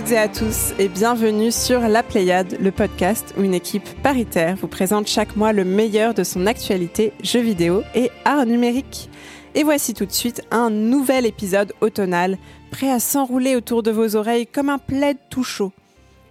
toutes et à tous et bienvenue sur La Pléiade, le podcast où une équipe paritaire vous présente chaque mois le meilleur de son actualité, jeux vidéo et art numérique. Et voici tout de suite un nouvel épisode automnal, prêt à s'enrouler autour de vos oreilles comme un plaid tout chaud.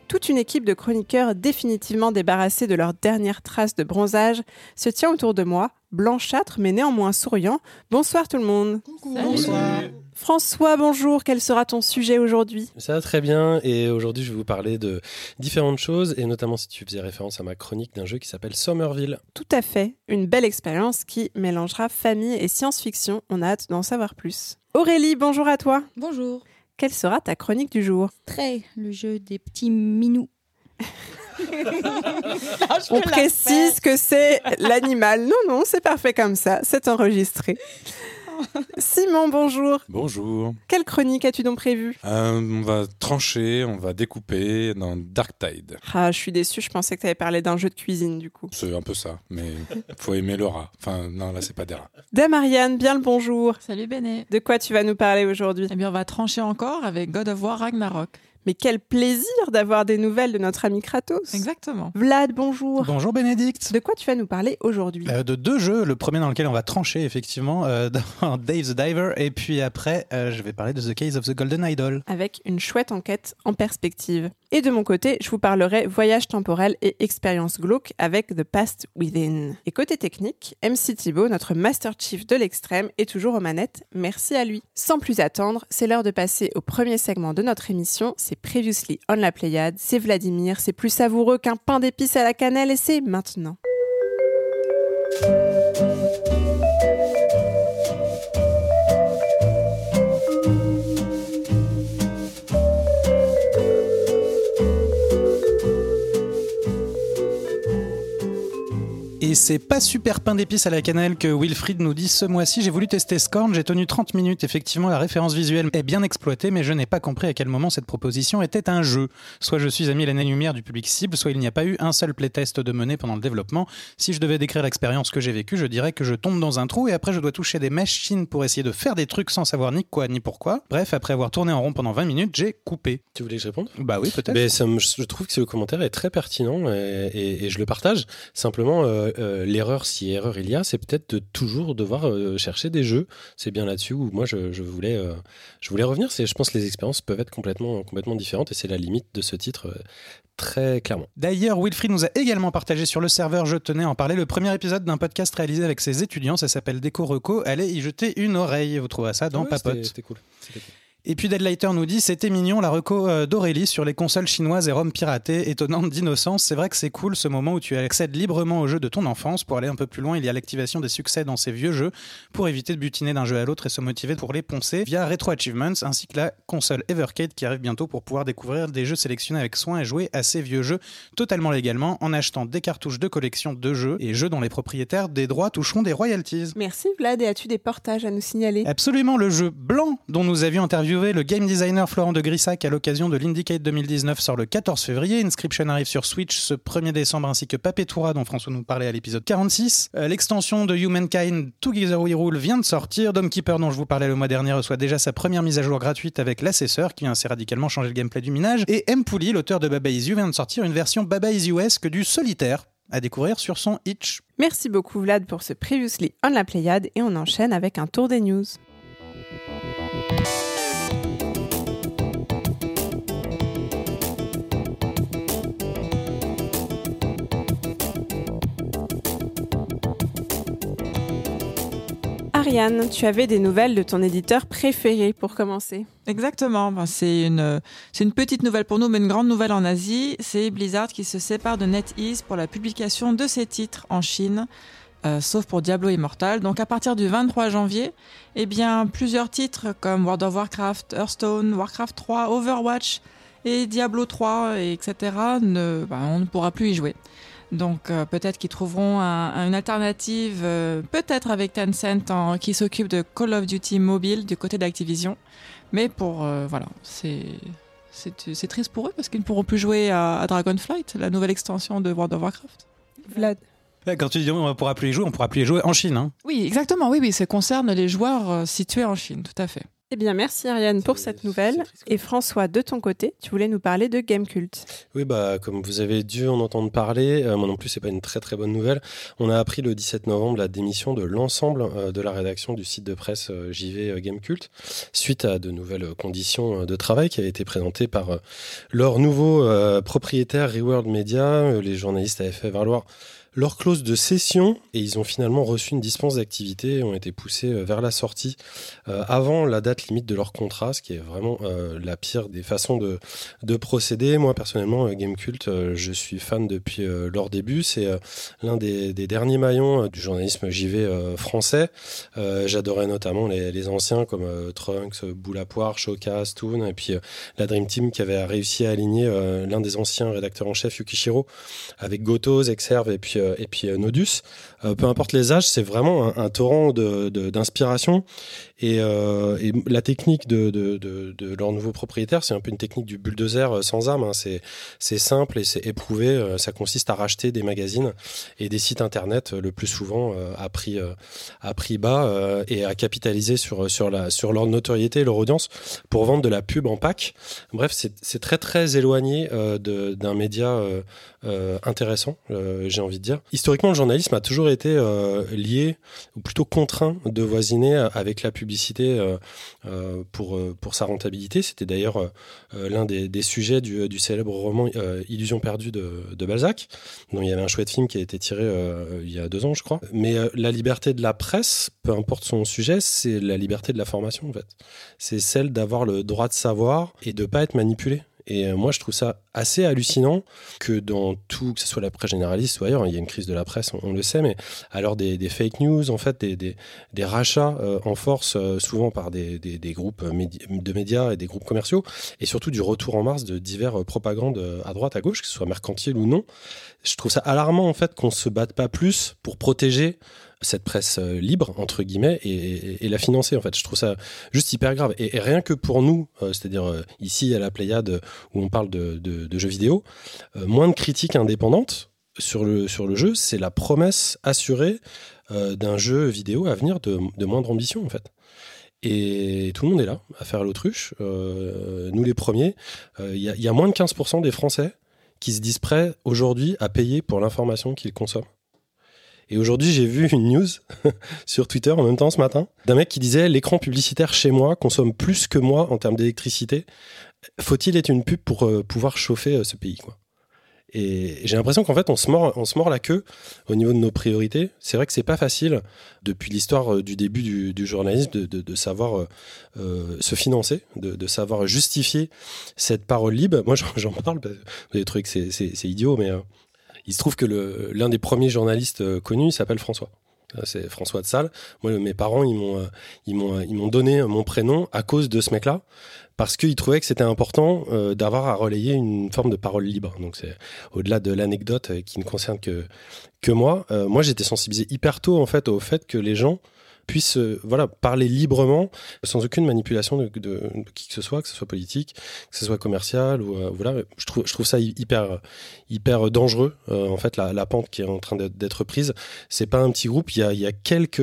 Toute une équipe de chroniqueurs définitivement débarrassés de leurs dernières traces de bronzage se tient autour de moi, blanchâtre mais néanmoins souriant. Bonsoir tout le monde. Bonsoir. François, bonjour. Quel sera ton sujet aujourd'hui? Ça va très bien. Et aujourd'hui, je vais vous parler de différentes choses, et notamment si tu faisais référence à ma chronique d'un jeu qui s'appelle Somerville. Tout à fait. Une belle expérience qui mélangera famille et science-fiction. On a hâte d'en savoir plus. Aurélie, bonjour à toi. Bonjour. Quelle sera ta chronique du jour? Très, le jeu des petits minous. On précise que c'est l'animal. Non, non, c'est parfait comme ça. C'est enregistré. Simon, bonjour. Bonjour. Quelle chronique as-tu donc prévue? Euh, on va trancher, on va découper dans Dark Tide. Ah, je suis déçue. Je pensais que tu avais parlé d'un jeu de cuisine, du coup. C'est un peu ça, mais faut aimer le rat. Enfin, non, là, c'est pas des rats. Dame Marianne, bien le bonjour. Salut Béné. De quoi tu vas nous parler aujourd'hui? Eh bien, on va trancher encore avec God of War Ragnarok. Mais quel plaisir d'avoir des nouvelles de notre ami Kratos. Exactement. Vlad, bonjour. Bonjour Bénédicte. De quoi tu vas nous parler aujourd'hui? Euh, de deux jeux, le premier dans lequel on va trancher effectivement, euh, dans Dave the Diver, et puis après euh, je vais parler de The Case of the Golden Idol. Avec une chouette enquête en perspective. Et de mon côté, je vous parlerai voyage temporel et expérience glauque avec The Past Within. Et côté technique, MC Thibault, notre Master Chief de l'extrême, est toujours aux manettes. Merci à lui. Sans plus attendre, c'est l'heure de passer au premier segment de notre émission. C'est Previously on la Pléiade. C'est Vladimir. C'est plus savoureux qu'un pain d'épices à la cannelle et c'est maintenant. Et c'est pas super pain d'épices à la cannelle que Wilfried nous dit ce mois-ci. J'ai voulu tester Scorn, j'ai tenu 30 minutes. Effectivement, la référence visuelle est bien exploitée, mais je n'ai pas compris à quel moment cette proposition était un jeu. Soit je suis à mille années-lumière du public cible, soit il n'y a pas eu un seul playtest de mener pendant le développement. Si je devais décrire l'expérience que j'ai vécue, je dirais que je tombe dans un trou et après je dois toucher des machines pour essayer de faire des trucs sans savoir ni quoi ni pourquoi. Bref, après avoir tourné en rond pendant 20 minutes, j'ai coupé. Tu voulais que je réponde? Bah oui, peut-être. Mais ça me- je trouve que ce commentaire est très pertinent et, et- et je le partage. Simplement, euh, euh, l'erreur, si erreur il y a, c'est peut-être de toujours devoir euh, chercher des jeux. C'est bien là-dessus où moi je, je voulais, euh, je voulais revenir. C'est, je pense que les expériences peuvent être complètement, complètement différentes et c'est la limite de ce titre très clairement. D'ailleurs, Wilfried nous a également partagé sur le serveur Je tenais à en parler le premier épisode d'un podcast réalisé avec ses étudiants. Ça s'appelle Déco Reco. Allez y jeter une oreille. Vous trouverez ça dans Ouais, Papote. C'était cool. C'était cool. Et puis Deadlighter nous dit c'était mignon la reco euh, d'Aurélie sur les consoles chinoises et ROM piratées, étonnante d'innocence. C'est vrai que c'est cool ce moment où tu accèdes librement aux jeux de ton enfance. Pour aller un peu plus loin, il y a l'activation des succès dans ces vieux jeux pour éviter de butiner d'un jeu à l'autre et se motiver pour les poncer via Retro Achievements ainsi que la console Evercade qui arrive bientôt pour pouvoir découvrir des jeux sélectionnés avec soin et jouer à ces vieux jeux totalement légalement en achetant des cartouches de collection de jeux et jeux dont les propriétaires des droits toucheront des royalties. Merci Vlad et as-tu des portages à nous signaler? Absolument, le jeu blanc dont nous avions interviewé le game designer Florent de Grissac à l'occasion de l'Indicate 2019 sort le 14 février. Inscription arrive sur Switch ce 1er décembre ainsi que Papetura dont François nous parlait à l'épisode 46. Euh, L'extension de Humankind Together We Rule vient de sortir. Dome Keeper dont je vous parlais le mois dernier reçoit déjà sa première mise à jour gratuite avec l'assesseur qui vient assez radicalement changer le gameplay du minage. Et M. Pouli, l'auteur de Baba Is You, vient de sortir une version Baba Is You que du solitaire à découvrir sur son Itch. Merci beaucoup Vlad pour ce Previously on la Pléiade et on enchaîne avec un tour des news. Ariane, tu avais des nouvelles de ton éditeur préféré pour commencer. Exactement. Ben, c'est une, petite nouvelle pour nous, mais une grande nouvelle en Asie. C'est Blizzard qui se sépare de NetEase pour la publication de ses titres en Chine. euh, sauf pour Diablo Immortal. Donc à partir du 23 janvier, eh bien plusieurs titres comme World of Warcraft, Hearthstone, Warcraft 3, Overwatch et Diablo 3, et etc. Ne, ben, on ne pourra plus y jouer. Donc euh, peut-être qu'ils trouveront un- un- une alternative, euh, peut-être avec Tencent en- qui s'occupe de Call of Duty mobile du côté d'Activision. Mais pour euh, voilà, c'est c'est c'est triste pour eux parce qu'ils ne pourront plus jouer à, à Dragonflight, la nouvelle extension de World of Warcraft. Vlad. Quand tu dis on ne pourra plus y jouer, on pourra plus y jouer en Chine. hein. Oui, exactement. Oui, oui, ça concerne les joueurs situés en Chine, tout à fait. Eh bien, merci Ariane pour cette nouvelle. Et François, de ton côté, tu voulais nous parler de Game Cult. Oui, bah, comme vous avez dû en entendre parler, euh, moi non plus, c'est pas une très très bonne nouvelle. On a appris le 17 novembre la démission de l'ensemble euh, de la rédaction du site de presse euh, JV euh, Game Cult, suite à de nouvelles conditions de travail qui avaient été présentées par leur nouveau propriétaire Reworld Media. Les journalistes avaient fait valoir leur clause de cession et ils ont finalement reçu une dispense d'activité et ont été poussés euh, vers la sortie euh, avant la date limite de leur contrat, ce qui est vraiment euh, la pire des façons de, de procéder. Moi, personnellement, Gamecult, euh, je suis fan depuis leur début. C'est l'un des, des derniers maillons du journalisme JV français. J'adorais notamment les, les anciens comme Trunks, euh, Boule à Poire, Showcast, Toon, et puis la Dream Team qui avait réussi à aligner l'un des anciens rédacteurs en chef, Yukishiro, avec Gotos, Exerve et puis, et puis euh, Nodus. Euh, peu importe les âges, c'est vraiment un, torrent de- de- d'inspiration. Et, euh, et la technique de, de, de, de leur nouveau propriétaire, c'est un peu une technique du bulldozer euh, sans âme. hein. C'est simple et c'est éprouvé. Ça consiste à racheter des magazines et des sites internet, le plus souvent à prix à prix bas et à capitaliser sur sur la sur leur notoriété et leur audience pour vendre de la pub en pack. Bref, c'est très très éloigné de- d'un média intéressant, j'ai envie de dire. Historiquement, le journalisme a toujours été euh, lié ou plutôt contraint de voisiner avec la publicité euh, euh, pour, euh, pour sa rentabilité. C'était d'ailleurs euh, euh, l'un des, sujets du, célèbre roman euh, Illusion perdue de, de Balzac, dont il y avait un chouette film qui a été tiré euh, il y a deux ans, je crois. Mais euh, la liberté de la presse, peu importe son sujet, c'est la liberté de la formation, en fait. C'est celle d'avoir le droit de savoir et de pas être manipulé. Et euh, moi, je trouve ça assez hallucinant que dans tout, que ce soit la presse généraliste ou ailleurs, il y a une crise de la presse, on, le sait, mais alors des, fake news, en fait, des, rachats euh, en force, euh, souvent par des, groupes de médias et des groupes commerciaux, et surtout du retour en mars de divers euh, propagandes à droite, à gauche, que ce soit mercantile ou non. Je trouve ça alarmant, en fait, qu'on se batte pas plus pour protéger cette presse euh, libre entre guillemets et, la financer en fait. Je trouve ça juste hyper grave. Et, rien que pour nous euh, c'est-à-dire euh, ici à la Pléiade où on parle de, jeux vidéo moins de critiques indépendantes sur le, sur le jeu c'est la promesse assurée d'un jeu vidéo à venir de, de moindre ambition en fait. Et tout le monde est là à faire l'autruche nous les premiers. Il y a moins de 15% des Français qui se disent prêts aujourd'hui à payer pour l'information qu'ils consomment et aujourd'hui, j'ai vu une news sur Twitter en même temps ce matin d'un mec qui disait l'écran publicitaire chez moi consomme plus que moi en termes d'électricité. Faut-il être une pub pour euh, pouvoir chauffer euh, ce pays Et j'ai l'impression qu'en fait, on se, mord, on se mord la queue au niveau de nos priorités. C'est vrai que c'est pas facile, depuis l'histoire euh, du début du, journalisme, de, de- savoir se financer, de, savoir justifier cette parole libre. Moi, j'en- parle, parce que vous avez trouvé que c'est- idiot, mais il se trouve que l'un des premiers journalistes euh, connus, s'appelle François. Euh, C'est François de Salle. Moi, mes parents, ils m'ont, euh, donné mon prénom à cause de ce mec-là, parce qu'ils trouvaient que c'était important d'avoir à relayer une forme de parole libre. Donc, c'est au-delà de l'anecdote qui ne concerne que que moi. moi, j'étais sensibilisé hyper tôt en fait au fait que les gens puissent euh, voilà parler librement sans aucune manipulation de, qui que ce soit que ce soit politique que ce soit commercial ou euh, voilà. Je trouve je trouve ça hy- hyper hyper dangereux euh, en fait la, la pente qui est en train d'être- prise. C'est pas un petit groupe. Il y a, il y a quelques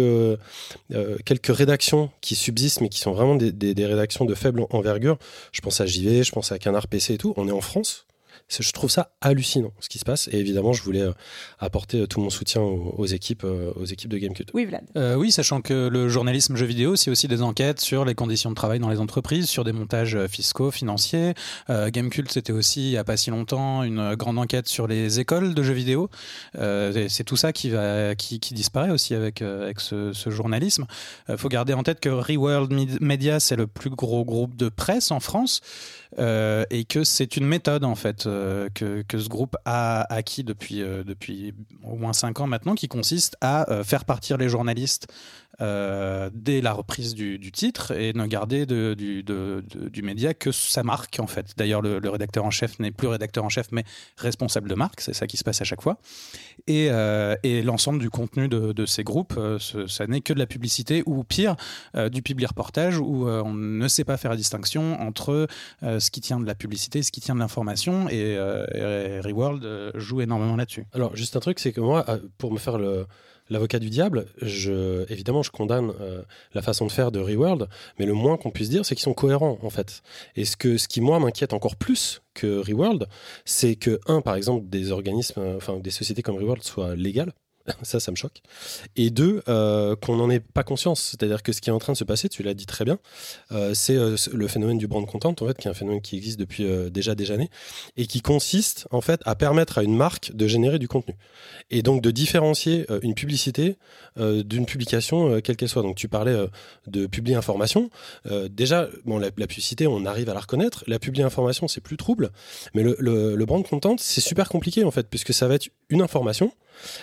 quelques rédactions qui subsistent mais qui sont vraiment des, des- des rédactions de faible envergure. Je pense à JV je pense à Canard PC et tout. On est en France je trouve ça hallucinant ce qui se passe et évidemment je voulais euh, apporter euh, tout mon soutien aux, aux équipes euh, aux équipes de GameCube Oui, Vlad. Euh, oui, sachant que le journalisme jeux vidéo, c'est aussi des enquêtes sur les conditions de travail dans les entreprises, sur des montages fiscaux, financiers. Euh, Gamecult, c'était aussi, il n'y a pas si longtemps, une grande enquête sur les écoles de jeux vidéo. Euh, c'est tout ça qui, va, qui, qui disparaît aussi avec, euh, avec ce, ce journalisme. Il faut garder en tête que Reworld Med- Media, c'est le plus gros groupe de presse en France. Euh, et que c'est une méthode en fait euh, que, que ce groupe a acquis depuis, euh, depuis au moins cinq ans maintenant, qui consiste à faire partir les journalistes euh, dès la reprise du, titre et ne garder de- du, média que sa marque en fait. D'ailleurs, le, rédacteur en chef n'est plus rédacteur en chef mais responsable de marque, c'est ça qui se passe à chaque fois. Et, euh, et l'ensemble du contenu de, ces groupes, euh, ça n'est que de la publicité ou pire, du public reportage où on ne sait pas faire la distinction entre ce qui tient de la publicité, ce qui tient de l'information et, et Reworld joue énormément là-dessus. Alors, juste un truc, c'est que moi, pour me faire le- l'avocat du diable, évidemment, je condamne euh, la façon de faire de Reworld, mais le moins qu'on puisse dire, c'est qu'ils sont cohérents en fait. Et ce, que, ce qui, moi, m'inquiète encore plus que Reworld, c'est que, un, par exemple, des organismes, euh, enfin, des sociétés comme Reworld soient légales. ça, ça me choque. Et deux, euh, qu'on n'en ait pas conscience. C'est-à-dire que ce qui est en train de se passer, tu l'as dit très bien, euh, c'est euh, le phénomène du brand content, en fait, qui est un phénomène qui existe depuis déjà des années et qui consiste, en fait, à permettre à une marque de générer du contenu et donc de différencier une publicité d'une publication, quelle qu'elle soit. Donc, tu parlais de publier information. Déjà, bon, la, publicité, on arrive à la reconnaître. La publier information, c'est plus trouble. Mais le, le, le brand content, c'est super compliqué, en fait, puisque ça va être une information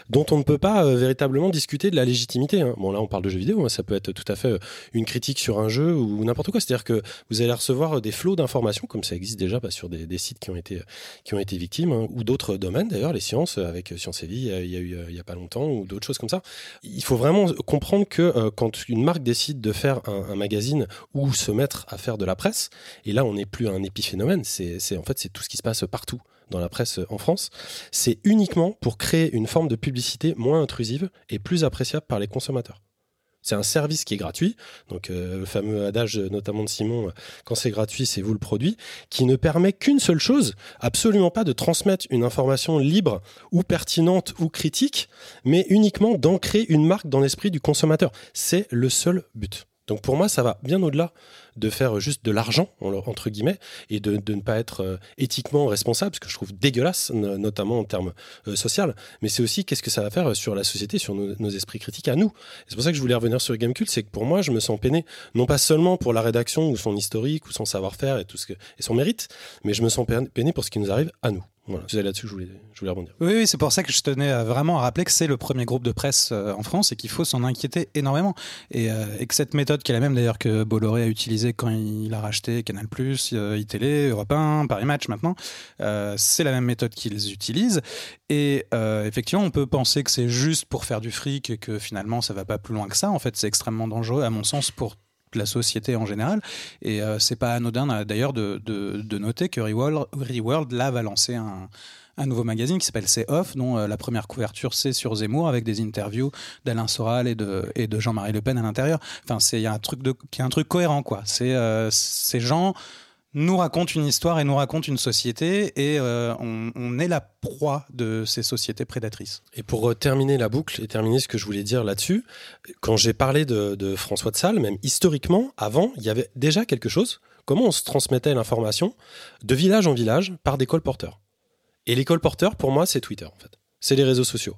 dont on ne peut pas euh, véritablement discuter de la légitimité. hein. Bon là on parle de jeux vidéo, hein, ça peut être tout à fait euh, une critique sur un jeu ou n'importe quoi. C'est-à-dire que vous allez recevoir euh, des flots d'informations, comme ça existe déjà bah, sur des, sites qui ont été, qui ont été victimes, hein, ou d'autres domaines d'ailleurs, les sciences, avec Science et Vie, il y a- eu il y a pas longtemps, ou d'autres choses comme ça. Il faut vraiment comprendre que quand une marque décide de faire un, un magazine ou se mettre à faire de la presse, et là on n'est plus un épiphénomène, c'est- en fait c'est tout ce qui se passe partout dans la presse en France, c'est uniquement pour créer une forme de publicité moins intrusive et plus appréciable par les consommateurs. C'est un service qui est gratuit, donc euh, le fameux adage notamment de Simon, euh, quand c'est gratuit, c'est vous le produit, qui ne permet qu'une seule chose, absolument pas de transmettre une information libre ou pertinente ou critique, mais uniquement d'ancrer une marque dans l'esprit du consommateur. C'est le seul but. Donc pour moi, ça va bien au-delà de faire juste de l'argent, en- entre guillemets, et de, ne pas être euh, éthiquement responsable, ce que je trouve dégueulasse, no- notamment en termes euh, social. Mais c'est aussi qu'est-ce que ça va faire sur la société, sur nos, esprits critiques à nous. C'est pour ça que je voulais revenir sur Gamecult, c'est que pour moi, je me sens peiné, non pas seulement pour la rédaction ou son historique ou son savoir-faire et tout ce que et son mérite, mais je me sens pe- peiné pour ce qui nous arrive à nous. Voilà, c'est là-dessus que je voulais, je voulais rebondir. Oui, oui, c'est pour ça que je tenais à vraiment à rappeler que c'est le premier groupe de presse euh, en France et qu'il faut s'en inquiéter énormément. Et, euh, et que cette méthode, qui est la même d'ailleurs que Bolloré a utilisée quand il a racheté Canal+, euh, iTélé, Europe 1, Paris Match maintenant, euh, c'est la même méthode qu'ils utilisent. Et euh, effectivement, on peut penser que c'est juste pour faire du fric et que finalement ça va pas plus loin que ça. En fait, c'est extrêmement dangereux à mon sens pour la société en général. Et euh, c'est pas anodin euh, d'ailleurs de, de, noter que Reworld, Reworld là va lancer un, un nouveau magazine qui s'appelle C'est Off, dont euh, la première couverture c'est sur Zemmour avec des interviews d'Alain Soral et de, et de Jean-Marie Le Pen à l'intérieur. Enfin, c'est il y a un truc de, qui est un truc cohérent quoi. C'est ces gens nous racontent une histoire et nous racontent une société et euh, on, on est la proie de ces sociétés prédatrices. Et pour euh, terminer la boucle et terminer ce que je voulais dire là-dessus, quand j'ai parlé de, de François de Sales, même historiquement, avant, il y avait déjà quelque chose. Comment on se transmettait l'information de village en village par des colporteurs. Et les colporteurs, pour moi, c'est Twitter, en fait. C'est les réseaux sociaux.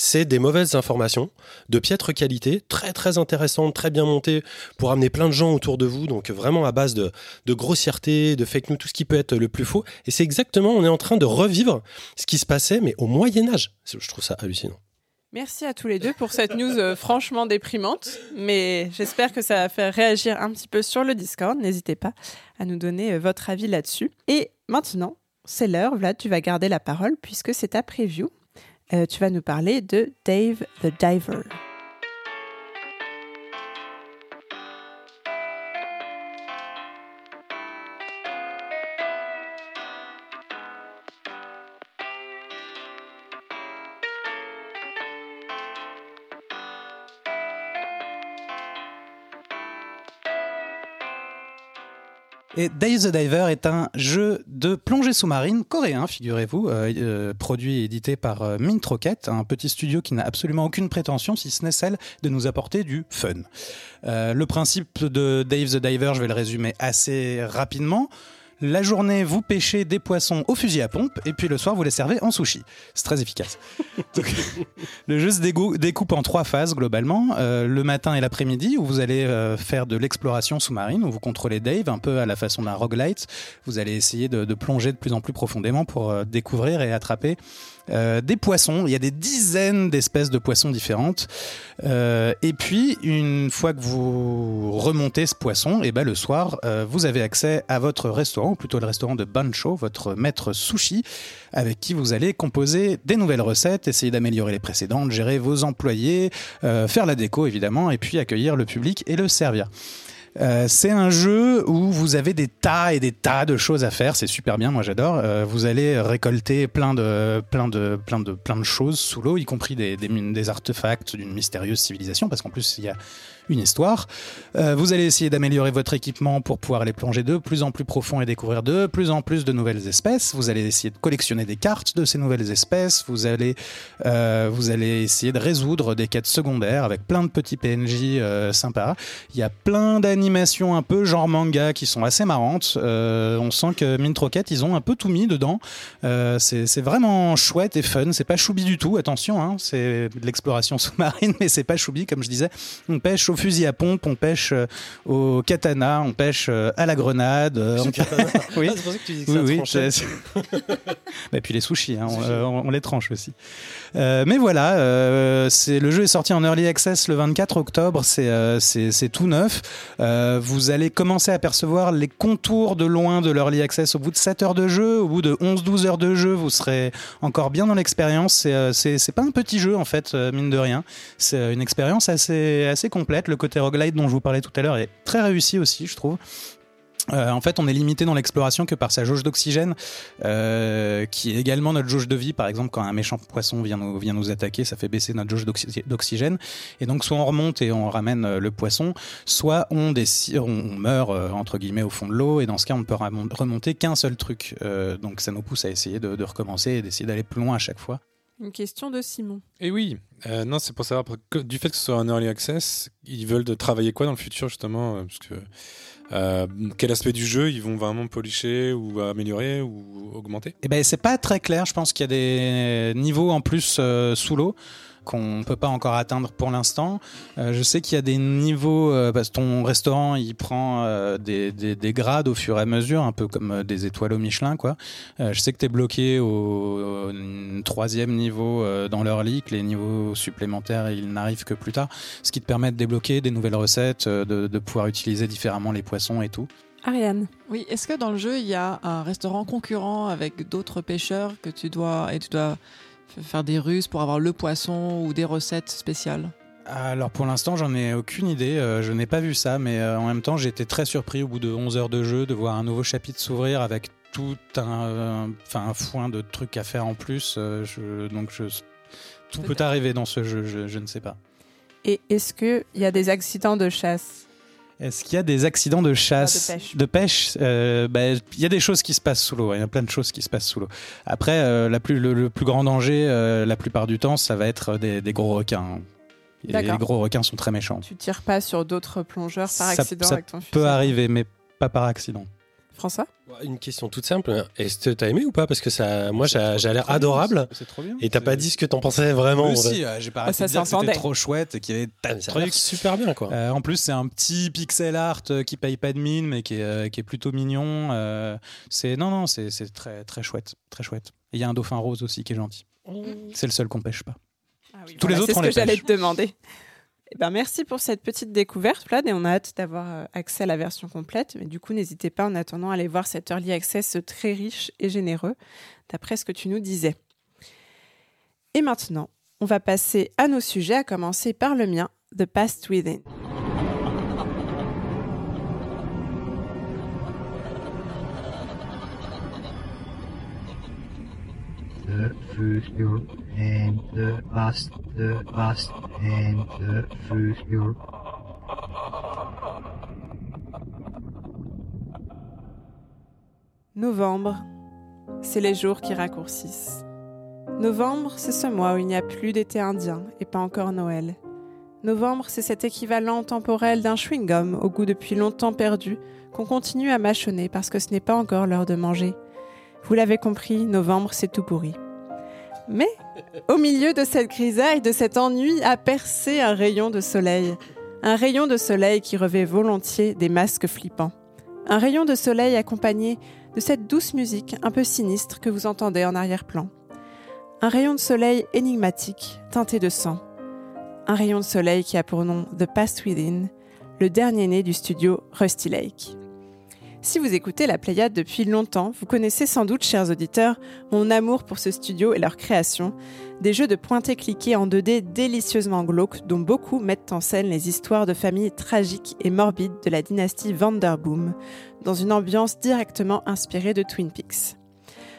C'est des mauvaises informations de piètre qualité, très très intéressantes, très bien montées, pour amener plein de gens autour de vous, donc vraiment à base de, grossièreté, de fake news, tout ce qui peut être le plus faux. Et c'est exactement, on est en train de revivre ce qui se passait, mais au Moyen Âge. Je trouve ça hallucinant. Merci à tous les deux pour cette news euh, franchement déprimante, mais j'espère que ça va faire réagir un petit peu sur le Discord. N'hésitez pas à nous donner euh, votre avis là-dessus. Et maintenant, c'est l'heure, Vlad, tu vas garder la parole puisque c'est ta preview. Euh, tu vas nous parler de Dave the Diver. Et Dave the Diver est un jeu de plongée sous-marine coréen, figurez-vous, euh, euh, produit et édité par euh, Mint Rocket, un petit studio qui n'a absolument aucune prétention, si ce n'est celle de nous apporter du fun. Euh, le principe de Dave the Diver, je vais le résumer assez rapidement. La journée, vous pêchez des poissons au fusil à pompe, et puis le soir, vous les servez en sushi. C'est très efficace. Donc, le jeu se découpe en trois phases globalement. Euh, le matin et l'après-midi, où vous allez euh, faire de l'exploration sous-marine, où vous contrôlez Dave, un peu à la façon d'un roguelite. Vous allez essayer de, de plonger de plus en plus profondément pour euh, découvrir et attraper euh, des poissons. Il y a des dizaines d'espèces de poissons différentes. Euh, et puis, une fois que vous remontez ce poisson, et ben le soir, euh, vous avez accès à votre restaurant, ou plutôt le restaurant de Bancho, votre maître sushi, avec qui vous allez composer des nouvelles recettes, essayer d'améliorer les précédentes, gérer vos employés, euh, faire la déco évidemment, et puis accueillir le public et le servir. Euh, c'est un jeu où vous avez des tas et des tas de choses à faire. C'est super bien, moi j'adore. Euh, vous allez récolter plein de, plein de, plein de, plein de choses sous l'eau, y compris des, artefacts d'une mystérieuse civilisation, parce qu'en plus il y a une histoire. Euh, vous allez essayer d'améliorer votre équipement pour pouvoir aller plonger de plus en plus profond et découvrir de plus en plus de nouvelles espèces. Vous allez essayer de collectionner des cartes de ces nouvelles espèces. Vous allez, euh, vous allez essayer de résoudre des quêtes secondaires avec plein de petits PNJ euh, sympas. Il y a plein d'animations un peu genre manga qui sont assez marrantes. Euh, on sent que Mint Rocket, ils ont un peu tout mis dedans. C'est c'est vraiment chouette et fun. C'est pas choubi du tout, attention. Hein, c'est de l'exploration sous-marine, mais c'est pas choubi, comme je disais. On pêche au fusil à pompe, on pêche euh, au katana, on pêche euh, à la grenade. euh, on- oui. Ah, c'est pour ça que tu dis que Oui, ça oui, Et puis les sushis, hein, on, on- on les tranche aussi. Mais voilà, c'est le jeu est sorti en early access le 24 octobre. C'est tout neuf. Vous allez commencer à percevoir les contours de loin de l'early access au bout de 7 heures de jeu, au bout de 11-12 heures de jeu, vous serez encore bien dans l'expérience. C'est pas un petit jeu en fait, mine de rien. C'est une expérience assez assez complète. Le côté roguelite dont je vous parlais tout à l'heure est très réussi aussi, je trouve. Euh, en fait, on est limité dans l'exploration que par sa jauge d'oxygène, euh, qui est également notre jauge de vie. Par exemple, quand un méchant poisson vient nous, attaquer, ça fait baisser notre jauge d'oxy- d'oxygène. Et donc, soit on remonte et on ramène euh, le poisson, soit on, meurt, entre guillemets, au fond de l'eau. Et dans ce cas, on ne peut remonter qu'un seul truc. Donc, ça nous pousse à essayer de, de recommencer et d'essayer d'aller plus loin à chaque fois. Une question de Simon. Et oui, euh, non, c'est pour savoir, que- du fait que ce soit un early access, ils veulent de travailler quoi dans le futur, justement euh, Parce que euh, quel aspect du jeu ils vont vraiment policher ou améliorer ou augmenter? Eh ben, c'est pas très clair. Je pense qu'il y a des niveaux en plus euh, sous l'eau qu'on peut pas encore atteindre pour l'instant. Euh, je sais qu'il y a des niveaux euh, parce que ton restaurant il prend euh, des, des, des grades au fur et à mesure, un peu comme euh, des étoiles au Michelin quoi. Euh, je sais que tu es bloqué au, au troisième niveau euh, dans leur lit, que les niveaux supplémentaires ils n'arrivent que plus tard, ce qui te permet de débloquer des nouvelles recettes, euh, de, de pouvoir utiliser différemment les poissons et tout. Ariane. Oui, est-ce que dans le jeu, il y a un restaurant concurrent avec d'autres pêcheurs que tu dois et tu dois faire des ruses pour avoir le poisson ou des recettes spéciales Alors pour l'instant, j'en ai aucune idée. euh, je n'ai pas vu ça, mais euh, en même temps, j'ai été très surpris au bout de 11 heures de jeu de voir un nouveau chapitre s'ouvrir avec tout un, euh, enfin, un foin de trucs à faire en plus. je- donc je, tout peut arriver dans ce jeu, je, je ne sais pas. Et est-ce qu'il y a des accidents de chasse? Est-ce qu'il y a des accidents de chasse Ah, de pêche. De pêche, euh, bah, il y a des choses qui se passent sous l'eau. Il y a plein de choses qui se passent sous l'eau. Après, euh, la plus, le, le plus grand danger, euh, la plupart du temps, ça va être des, des gros requins. Et les gros requins sont très méchants. Tu tires pas sur d'autres plongeurs par Ça- accident ça avec ton fusil? Peut arriver, mais pas par accident. François? Une question toute simple. Est-ce que t'as aimé ou pas? Parce que ça, moi, j'ai l'air adorable. c'est- C'est trop bien. Et t'as C'est- pas dit ce que t'en pensais vraiment. Oui, en vrai. si, euh, j'ai pas Ah, arrêté ça de dire que c'était trop chouette et qu'il y avait Ah, tas de trucs. super bien, quoi. Euh, en plus, c'est un petit pixel art euh, qui paye pas de mine, mais qui est, euh, qui est plutôt mignon. Euh, c'est non, non, c'est c'est très très chouette, très chouette. Et il y a un dauphin rose aussi qui est gentil. C'est le seul qu'on pêche pas. Tous les autres, Ah c'est on ce les que j'allais pêche. te demander. Eh ben, merci pour cette petite découverte, Vlad, et on a hâte d'avoir euh, accès à la version complète. Mais du coup, n'hésitez pas en attendant à aller voir cet early access très riche et généreux, d'après ce que tu nous disais. Et maintenant, on va passer à nos sujets, à commencer par le mien, The Past Within. And the the and the. Novembre, c'est les jours qui raccourcissent. Novembre, c'est ce mois où il n'y a plus d'été indien et pas encore Noël. Novembre, c'est cet équivalent temporel d'un chewing-gum au goût depuis longtemps perdu qu'on continue à mâchonner parce que ce n'est pas encore l'heure de manger. Vous l'avez compris, novembre, c'est tout pourri. Mais au milieu de cette grisaille, de cet ennui, a percé un rayon de soleil. Un rayon de soleil qui revêt volontiers des masques flippants. Un rayon de soleil accompagné de cette douce musique un peu sinistre que vous entendez en arrière-plan. Un rayon de soleil énigmatique, teinté de sang. Un rayon de soleil qui a pour nom The Past Within, le dernier né du studio Rusty Lake. Si vous écoutez la Pléiade depuis longtemps, vous connaissez sans doute, chers auditeurs, mon amour pour ce studio et leur création, des jeux de pointer-cliquer en 2D délicieusement glauques dont beaucoup mettent en scène les histoires de familles tragiques et morbides de la dynastie Vanderboom, dans une ambiance directement inspirée de Twin Peaks.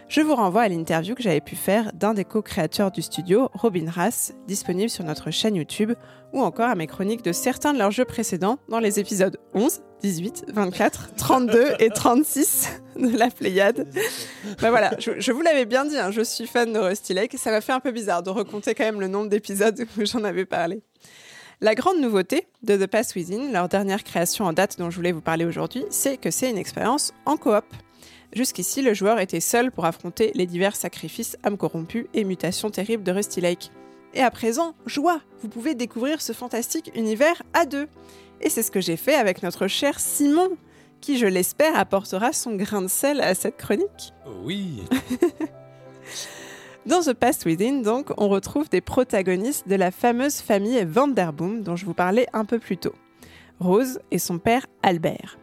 Je vous renvoie à l'interview que j'avais pu faire d'un des co-créateurs du studio, Robin Rass, disponible sur notre chaîne YouTube, ou encore à mes chroniques de certains de leurs jeux précédents dans les épisodes 11, 18, 24, 32 et 36 de la Pléiade. Ben voilà, je, je vous l'avais bien dit, hein, je suis fan de Rusty Lake, ça m'a fait un peu bizarre de recompter quand même le nombre d'épisodes où j'en avais parlé. La grande nouveauté de The Pass Within, leur dernière création en date dont je voulais vous parler aujourd'hui, c'est que c'est une expérience en coop. Jusqu'ici, le joueur était seul pour affronter les divers sacrifices, âmes corrompues et mutations terribles de Rusty Lake. Et à présent, joie Vous pouvez découvrir ce fantastique univers à deux. Et c'est ce que j'ai fait avec notre cher Simon, qui, je l'espère, apportera son grain de sel à cette chronique. Oh oui Dans The Past Within, donc, on retrouve des protagonistes de la fameuse famille Vanderboom dont je vous parlais un peu plus tôt. Rose et son père Albert.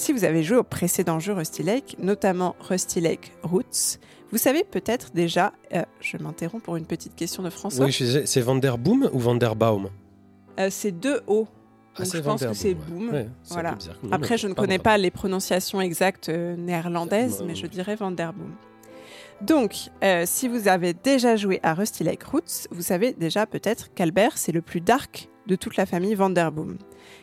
Si vous avez joué au précédent jeu Rusty Lake, notamment Rusty Lake Roots, vous savez peut-être déjà, euh, je m'interromps pour une petite question de François, Oui, je disais, c'est Vanderboom ou Vanderbaum Euh, c'est deux O. Ah, je pense que c'est boom. Ouais, Voilà. Après, je ne connais pas les prononciations exactes euh, néerlandaises, mais je dirais Vanderboom. Donc, euh, si vous avez déjà joué à Rusty Lake Roots, vous savez déjà peut-être qu'Albert, c'est le plus dark de toute la famille Vanderboom.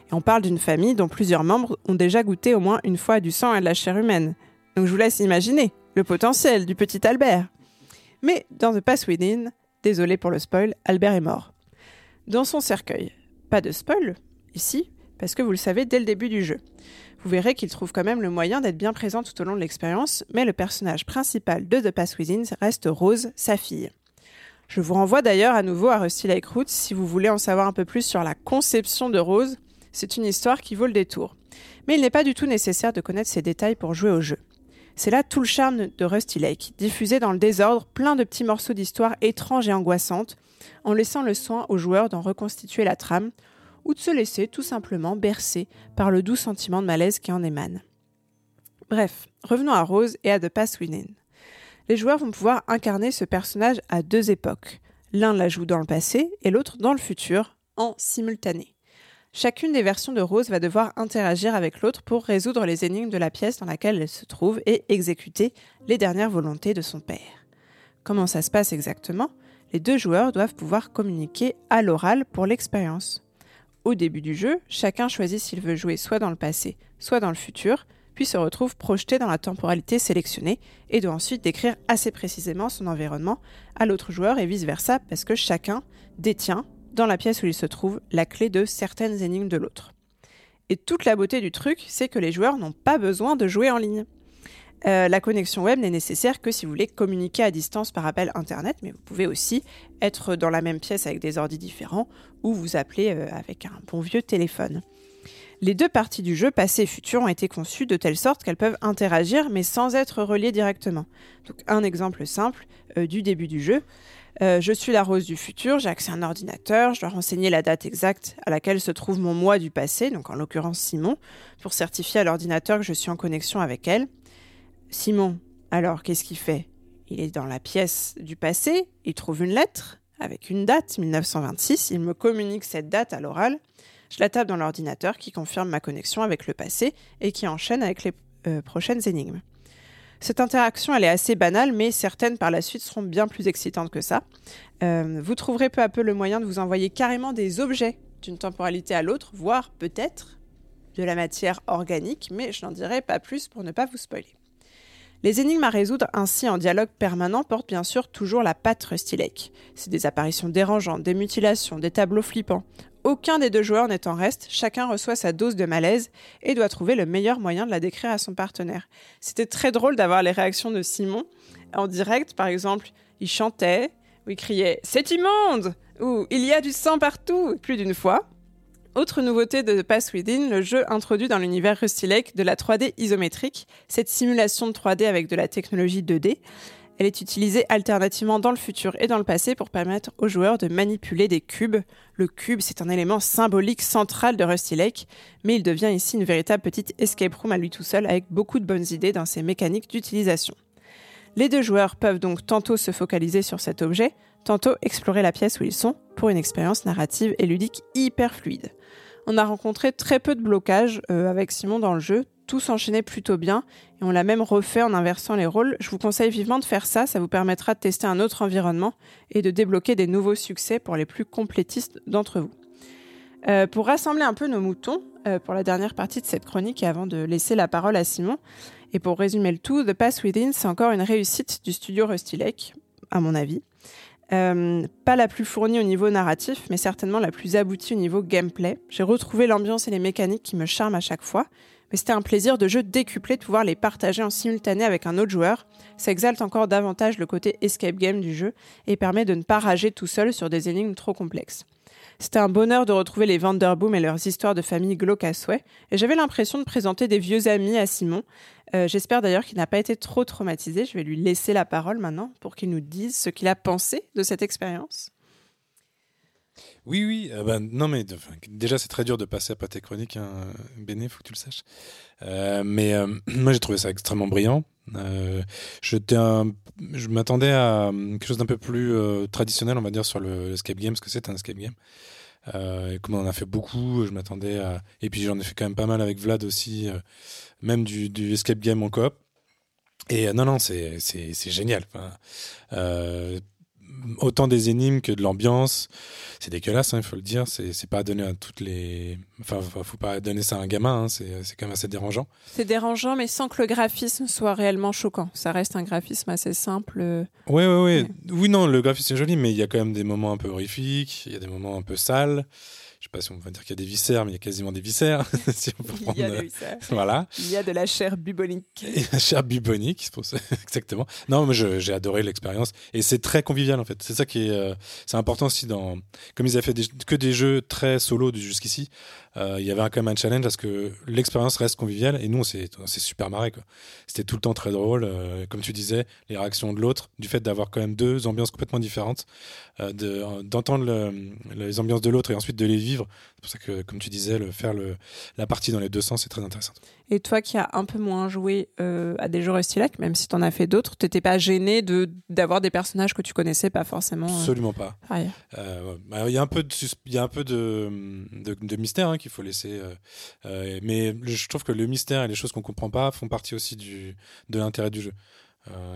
Et on parle d'une famille dont plusieurs membres ont déjà goûté au moins une fois du sang et de la chair humaine. Donc je vous laisse imaginer le potentiel du petit Albert. Mais dans The Pass Within, désolé pour le spoil, Albert est mort. Dans son cercueil. Pas de spoil, ici, parce que vous le savez dès le début du jeu. Vous verrez qu'il trouve quand même le moyen d'être bien présent tout au long de l'expérience, mais le personnage principal de The Pass Within reste Rose, sa fille. Je vous renvoie d'ailleurs à nouveau à Rusty Lake Roots si vous voulez en savoir un peu plus sur la conception de Rose. C'est une histoire qui vaut le détour. Mais il n'est pas du tout nécessaire de connaître ces détails pour jouer au jeu. C'est là tout le charme de Rusty Lake, diffusé dans le désordre, plein de petits morceaux d'histoire étranges et angoissantes, en laissant le soin aux joueurs d'en reconstituer la trame, ou de se laisser tout simplement bercer par le doux sentiment de malaise qui en émane. Bref, revenons à Rose et à The Pass Within. Les joueurs vont pouvoir incarner ce personnage à deux époques. L'un la joue dans le passé et l'autre dans le futur, en simultané. Chacune des versions de Rose va devoir interagir avec l'autre pour résoudre les énigmes de la pièce dans laquelle elle se trouve et exécuter les dernières volontés de son père. Comment ça se passe exactement? Les deux joueurs doivent pouvoir communiquer à l'oral pour l'expérience. Au début du jeu, chacun choisit s'il veut jouer soit dans le passé, soit dans le futur, puis se retrouve projeté dans la temporalité sélectionnée et doit ensuite décrire assez précisément son environnement à l'autre joueur et vice-versa parce que chacun détient, dans la pièce où il se trouve, la clé de certaines énigmes de l'autre. Et toute la beauté du truc, c'est que les joueurs n'ont pas besoin de jouer en ligne. Euh, la connexion web n'est nécessaire que si vous voulez communiquer à distance par appel Internet, mais vous pouvez aussi être dans la même pièce avec des ordis différents ou vous appeler euh, avec un bon vieux téléphone. Les deux parties du jeu, passé et futur, ont été conçues de telle sorte qu'elles peuvent interagir mais sans être reliées directement. Donc un exemple simple euh, du début du jeu. Euh, je suis la rose du futur, j'ai accès à un ordinateur, je dois renseigner la date exacte à laquelle se trouve mon moi du passé, donc en l'occurrence Simon, pour certifier à l'ordinateur que je suis en connexion avec elle. Simon, alors qu'est-ce qu'il fait? Il est dans la pièce du passé, il trouve une lettre avec une date, 1926, il me communique cette date à l'oral, je la tape dans l'ordinateur qui confirme ma connexion avec le passé et qui enchaîne avec les euh, prochaines énigmes. Cette interaction, elle est assez banale, mais certaines par la suite seront bien plus excitantes que ça. Euh, vous trouverez peu à peu le moyen de vous envoyer carrément des objets d'une temporalité à l'autre, voire peut-être de la matière organique, mais je n'en dirai pas plus pour ne pas vous spoiler. Les énigmes à résoudre ainsi en dialogue permanent portent bien sûr toujours la patte Rusty Lake. C'est des apparitions dérangeantes, des mutilations, des tableaux flippants. Aucun des deux joueurs n'est en reste, chacun reçoit sa dose de malaise et doit trouver le meilleur moyen de la décrire à son partenaire. C'était très drôle d'avoir les réactions de Simon en direct, par exemple, il chantait ou il criait C'est immonde ou Il y a du sang partout plus d'une fois. Autre nouveauté de Pass Within, le jeu introduit dans l'univers Rusty Lake de la 3D isométrique, cette simulation de 3D avec de la technologie 2D. Elle est utilisée alternativement dans le futur et dans le passé pour permettre aux joueurs de manipuler des cubes. Le cube, c'est un élément symbolique central de Rusty Lake, mais il devient ici une véritable petite escape room à lui tout seul avec beaucoup de bonnes idées dans ses mécaniques d'utilisation. Les deux joueurs peuvent donc tantôt se focaliser sur cet objet, tantôt explorer la pièce où ils sont pour une expérience narrative et ludique hyper fluide. On a rencontré très peu de blocages euh, avec Simon dans le jeu, tout s'enchaînait plutôt bien et on l'a même refait en inversant les rôles. Je vous conseille vivement de faire ça, ça vous permettra de tester un autre environnement et de débloquer des nouveaux succès pour les plus complétistes d'entre vous. Euh, pour rassembler un peu nos moutons euh, pour la dernière partie de cette chronique et avant de laisser la parole à Simon, et pour résumer le tout, The Pass Within, c'est encore une réussite du studio Rusty Lake, à mon avis. Euh, pas la plus fournie au niveau narratif, mais certainement la plus aboutie au niveau gameplay. J'ai retrouvé l'ambiance et les mécaniques qui me charment à chaque fois, mais c'était un plaisir de jeu décuplé de pouvoir les partager en simultané avec un autre joueur. Ça exalte encore davantage le côté escape game du jeu et permet de ne pas rager tout seul sur des énigmes trop complexes. C'était un bonheur de retrouver les Vanderboom et leurs histoires de famille glauques à souhait, et j'avais l'impression de présenter des vieux amis à Simon. Euh, J'espère d'ailleurs qu'il n'a pas été trop traumatisé. Je vais lui laisser la parole maintenant pour qu'il nous dise ce qu'il a pensé de cette expérience. Oui, oui. euh, ben, non, mais déjà, c'est très dur de passer après tes chroniques, hein, Béné, faut que tu le saches. Euh, mais euh, moi, j'ai trouvé ça extrêmement brillant. Euh, un- je m'attendais à euh, quelque chose d'un peu plus euh, traditionnel, on va dire, sur le escape game, parce que c'est un escape game. Euh, comme on en a fait beaucoup, je m'attendais à. Et puis j'en ai fait quand même pas mal avec Vlad aussi, euh, même du, escape game en coop. Et euh, non, non, c'est génial. Euh, autant des énigmes que de l'ambiance. C'est dégueulasse, hein, il faut le dire. C'est pas donné à toutes les. Enfin, faut pas donner ça à un gamin. hein, C'est quand même assez dérangeant. C'est dérangeant, mais sans que le graphisme soit réellement choquant. Ça reste un graphisme assez simple. Ouais, ouais, ouais. Oui, non, le graphisme est joli, mais il y a quand même des moments un peu horrifiques. Il y a des moments un peu sales. Je sais pas si on va dire qu'il y a des viscères, mais il y a quasiment des viscères. si on peut Il y a prendre, de ça. Voilà. Il y a de la chair bubonique. Et la chair bubonique, exactement. Non, mais j'ai adoré l'expérience et c'est très convivial en fait. C'est ça qui est, euh, c'est important aussi dans, comme ils avaient fait des- que des jeux très solo jusqu'ici, euh, il y avait quand même un challenge à ce que l'expérience reste conviviale et nous on s'est, super marré quoi. C'était tout le temps très drôle, euh, comme tu disais, les réactions de l'autre, du fait d'avoir quand même deux ambiances complètement différentes, euh, de, d'entendre le- les ambiances de l'autre et ensuite de les vivre. C'est pour ça que, comme tu disais, le, faire le, la partie dans les deux sens c'est très intéressant. Et toi qui as un peu moins joué euh, à des jeux Rusty Lake, même si tu en as fait d'autres, t'étais pas gêné de d'avoir des personnages que tu connaissais pas forcément euh, Absolument pas. Euh. Bah, Il y a un peu de, sus- il y a un peu de, de, de mystère hein, qu'il faut laisser. mais je trouve que le mystère et les choses qu'on comprend pas font partie aussi du, de l'intérêt du jeu.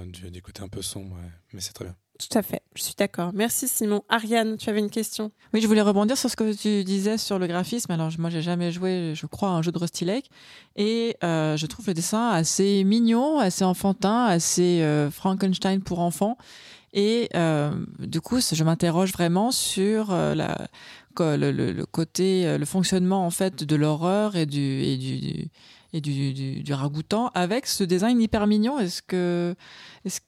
Du, des côtés un peu sombres, ouais. mais c'est très bien. Tout à fait, je suis d'accord. Merci Simon. Ariane, tu avais une question? Oui, je voulais rebondir sur ce que tu disais sur le graphisme. Alors, moi, j'ai jamais joué, je crois, à un jeu de Rusty Lake. Et euh, je trouve le dessin assez mignon, assez enfantin, assez euh, Frankenstein pour enfants. Et euh, du coup, je m'interroge vraiment sur la, le, côté, le fonctionnement en fait de l'horreur et du et du, et du, du, ragoûtant avec ce design hyper mignon. Est-ce que, est-ce,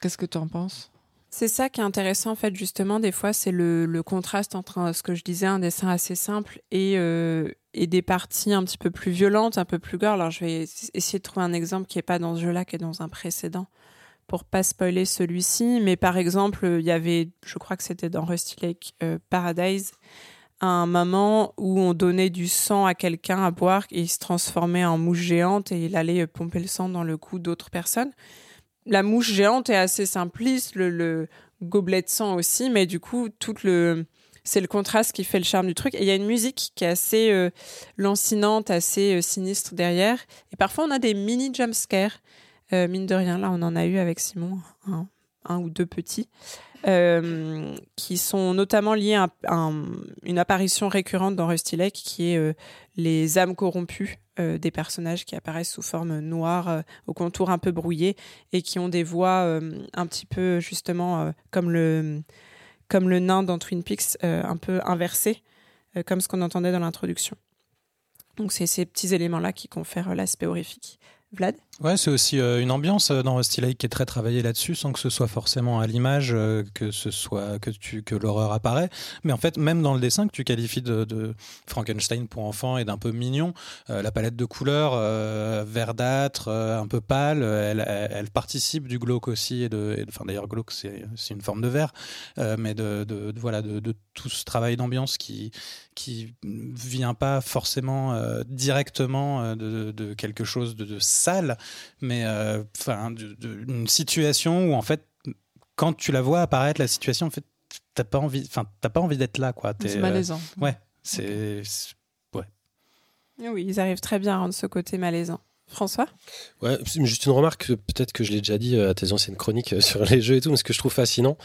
qu'est-ce que tu en penses? C'est ça qui est intéressant en fait justement des fois c'est le, contraste entre un- ce que je disais un dessin assez simple et, euh, et des parties un petit peu plus violentes, un peu plus gore. Alors je vais ess- essayer de trouver un exemple qui est pas dans ce jeu-là, qui est dans un précédent pour pas spoiler celui-ci. Mais par exemple il y avait, je crois que c'était dans Rusty Lake euh, Paradise, un moment où on donnait du sang à quelqu'un à boire et il se transformait en mouche géante et il allait euh, pomper le sang dans le cou d'autres personnes. La mouche géante est assez simpliste, le, le gobelet de sang aussi, mais du coup, tout le, c'est le contraste qui fait le charme du truc. Et il y a une musique qui est assez euh, lancinante, assez euh, sinistre derrière. Et parfois, on a des mini jumpscares. Euh, mine de rien, là, on en a eu avec Simon, un ou deux petits, euh, qui sont notamment liés à, un- une apparition récurrente dans Rusty Lake, qui est euh, les âmes corrompues euh, des personnages qui apparaissent sous forme noire, au contour un peu brouillé, et qui ont des voix un petit peu, justement, comme, le, comme le nain dans Twin Peaks, un peu inversé, comme ce qu'on entendait dans l'introduction. Donc c'est ces petits éléments-là qui confèrent l'aspect horrifique Vlad Ouais, c'est aussi euh, une ambiance euh, dans Rusty Lake qui est très travaillée là-dessus, sans que ce soit forcément à l'image euh, que ce soit que l'horreur apparaît. Mais en fait, même dans le dessin que tu qualifies de, Frankenstein pour enfants et d'un peu mignon, la palette de couleurs verdâtre, un peu pâle, elle, participe du glauque aussi. Et de, d'ailleurs, glauque c'est une forme de euh, mais de, de, voilà de tout ce travail d'ambiance qui qui vient pas forcément euh, directement euh, de, de quelque chose de, de sale, mais euh, enfin une situation où en fait quand tu la vois apparaître la situation en fait t'as pas envie enfin t'as pas envie d'être là quoi C'est euh, malaisant. ouais c'est c'est- Oui, ils arrivent très bien à rendre ce côté malaisant. François juste une remarque, peut-être que je l'ai déjà dit euh, à tes anciennes chroniques euh, sur les jeux et tout, mais ce que je trouve fascinant,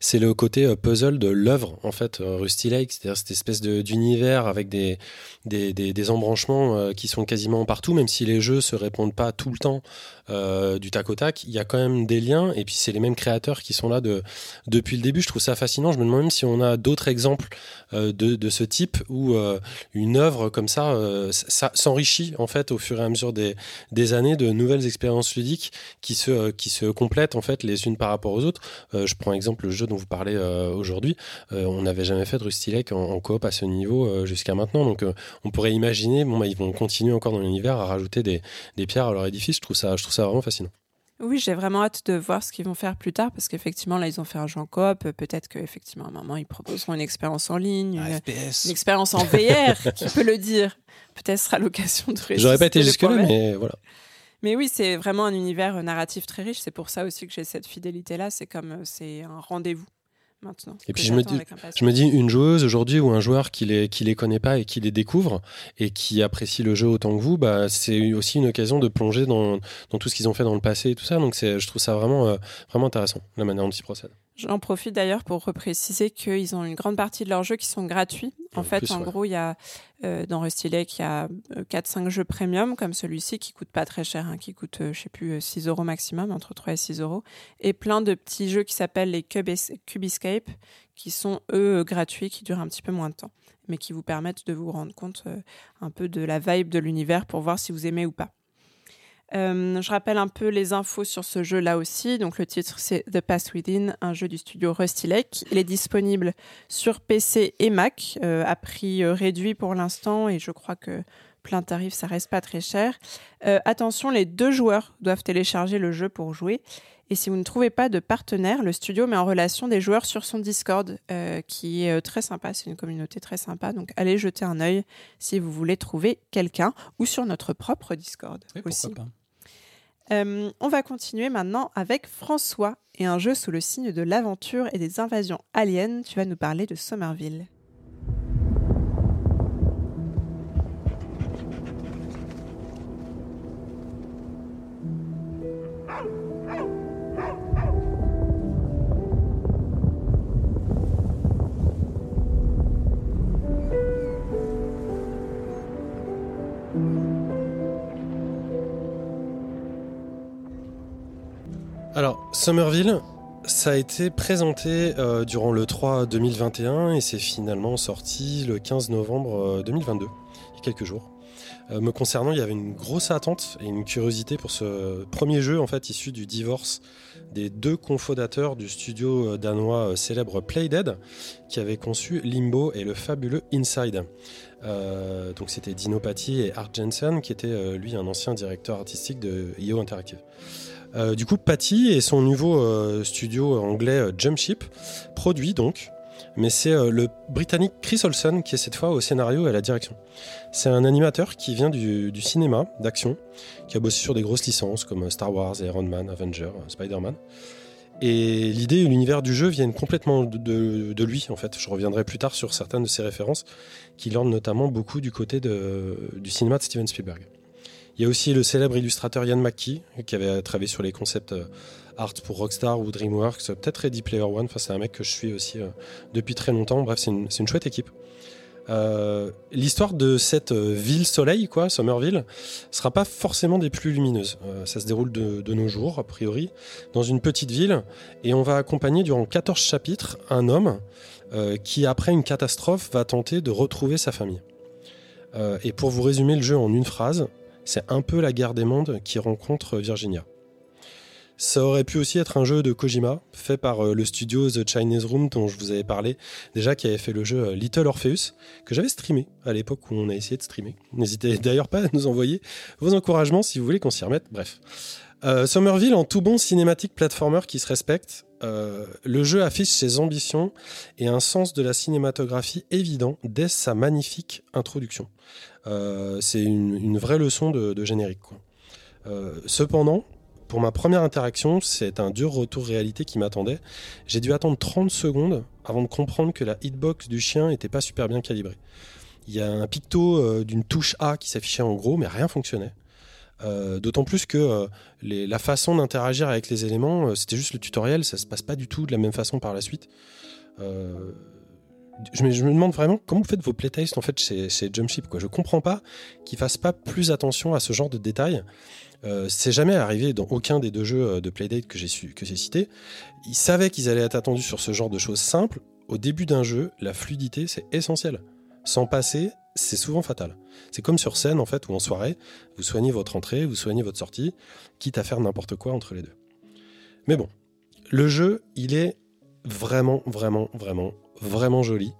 c'est le côté euh, puzzle de l'œuvre, en fait, Rusty Lake, c'est-à-dire cette espèce d'univers avec des, des, des, des embranchements qui sont quasiment partout, même si les jeux se répondent pas tout le temps euh, du tac au tac, il y a quand même des liens, et puis c'est les mêmes créateurs qui sont là de, depuis le début. Je trouve ça fascinant. Je me demande même si on a d'autres exemples euh, de, ce type où euh, une œuvre comme ça, s'enrichit en fait au fur et à mesure des, des années de nouvelles expériences ludiques qui se, qui se complètent en fait les unes par rapport aux autres. Je prends exemple le jeu dont vous parlez aujourd'hui. On n'avait jamais fait de Rusty Lake en, en coop à ce niveau jusqu'à maintenant. Donc on pourrait imaginer, bah, ils vont continuer encore dans l'univers à rajouter des, des pierres à leur édifice. Je trouve ça, je trouve ça vraiment fascinant. Oui, j'ai vraiment hâte de voir ce qu'ils vont faire plus tard parce qu'effectivement, là, ils ont fait un jeu en coop. Peut-être qu'effectivement, à un moment, ils proposeront une expérience en ligne, un une, expérience en VR, qui peut le dire. Peut-être sera l'occasion de J'aurais pas été jusque-là, mais voilà. Mais oui, c'est vraiment un univers euh, narratif très riche. C'est pour ça aussi que j'ai cette fidélité-là. C'est comme euh, c'est un rendez-vous maintenant. Et puis je me dis-. Je me dis, une joueuse aujourd'hui ou un joueur qui les, qui les connaît pas et qui les découvre et qui apprécie le jeu autant que vous, bah, c'est aussi une occasion de plonger dans, dans tout ce qu'ils ont fait dans le passé et tout ça. Donc je trouve ça vraiment, euh, vraiment intéressant, la manière dont ils procèdent. J'en profite d'ailleurs pour repréciser qu'ils ont une grande partie de leurs jeux qui sont gratuits. En En fait, plus, en ouais. gros, il y a euh, dans Rusty Lake, il y a 4-5 jeux premium comme celui-ci qui coûte pas très cher, hein, qui coûte, euh, je sais plus, euh, 6 euros maximum, entre 3 et 6 euros. Et plein de petits jeux qui s'appellent les Cubes- Cubiscape, qui sont eux euh, gratuits, qui durent un petit peu moins de temps, mais qui vous permettent de vous rendre compte euh, un peu de la vibe de l'univers pour voir si vous aimez ou pas. Euh, je rappelle un peu les infos sur ce jeu là aussi. Donc le titre c'est The Past Within, un jeu du studio Rusty Lake. Il est disponible sur PC et Mac euh, à prix euh, réduit pour l'instant et je crois que plein tarif ça reste pas très cher. Euh, attention, les deux joueurs doivent télécharger le jeu pour jouer. Et si vous ne trouvez pas de partenaire, le studio met en relation des joueurs sur son Discord, qui est très sympa. C'est une communauté très sympa. Donc allez jeter un œil si vous voulez trouver quelqu'un ou sur notre propre Discord Oui, aussi. pourquoi pas Euh, on va continuer maintenant avec François et un jeu sous le signe de l'aventure et des invasions aliens. Tu vas nous parler de Somerville. Alors, Somerville, ça a été présenté euh, durant le 3 2021 et c'est finalement sorti le 15 novembre euh, 2022, il y a quelques jours. Euh, me concernant, il y avait une grosse attente et une curiosité pour ce premier jeu en fait issu du divorce des deux cofondateurs du studio euh, danois euh, célèbre Playdead qui avaient conçu Limbo et le fabuleux Inside. Euh, donc c'était Dino Patti et Art Jensen qui était euh, lui un ancien directeur artistique de IO Interactive. Euh, du coup, Patty et son nouveau euh, studio anglais euh, Jumpship produit donc, mais c'est euh, le britannique Chris Olsen qui est cette fois au scénario et à la direction. C'est un animateur qui vient du, cinéma d'action, qui a bossé sur des grosses licences comme Star Wars, Iron Man, Avenger, Spider-Man. Et l'idée et l'univers du jeu viennent complètement de, lui, en fait. Je reviendrai plus tard sur certaines de ses références, qui l'ornent notamment beaucoup du côté du cinéma de Steven Spielberg. Il y a aussi le célèbre illustrateur Ian McKee, qui avait travaillé sur les concepts euh, art pour Rockstar ou DreamWorks, peut-être Ready Player One. Enfin, c'est un mec que je suis aussi euh, depuis très longtemps. Bref, c'est une, une chouette équipe. Euh, L'histoire de cette ville soleil, quoi, Somerville, sera pas forcément des plus lumineuses. Ça se déroule de, de nos jours, a priori, dans une petite ville, et on va accompagner durant 14 chapitres un homme qui, après une catastrophe, va tenter de retrouver sa famille. Et pour vous résumer le jeu en une phrase, C'est un peu la guerre des mondes qui rencontre Virginia. Ça aurait pu aussi être un jeu de Kojima, fait par euh, le studio The Chinese Room dont je vous avais parlé, déjà qui avait fait le jeu euh, Little Orpheus, que j'avais streamé à l'époque où on a essayé de streamer. N'hésitez d'ailleurs pas à nous envoyer vos encouragements si vous voulez qu'on s'y remette. Bref. Euh, Somerville, en tout bon cinématique platformer qui se respecte, euh, le jeu affiche ses ambitions et un sens de la cinématographie évident dès sa magnifique introduction. Euh, c'est une, vraie leçon de, générique. Euh, cependant, pour ma première interaction, c'est un dur retour réalité qui m'attendait. J'ai dû attendre 30 secondes avant de comprendre que la hitbox du chien n'était pas super bien calibrée. Il y a un picto d'une touche A qui s'affichait en gros, mais rien fonctionnait. Euh, D'autant plus que euh, la façon d'interagir avec les éléments, euh, c'était juste le tutoriel, ça se passe pas du tout de la même façon par la suite. Je, me, je me demande vraiment comment vous faites vos playtests en fait chez, Jumpship. Quoi. Je comprends pas qu'ils fassent pas plus attention à ce genre de détails. C'est jamais arrivé dans aucun des deux jeux de Playdate que j'ai su- que j'ai cités. Ils savaient qu'ils allaient être attendus sur ce genre de choses simples. Au début d'un jeu, la fluidité c'est essentiel. Sans passer, c'est souvent fatal. C'est comme sur scène en fait ou en soirée, vous soignez votre entrée, vous soignez votre sortie, quitte à faire n'importe quoi entre les deux. Mais bon, le jeu, il est vraiment, vraiment, vraiment, vraiment joli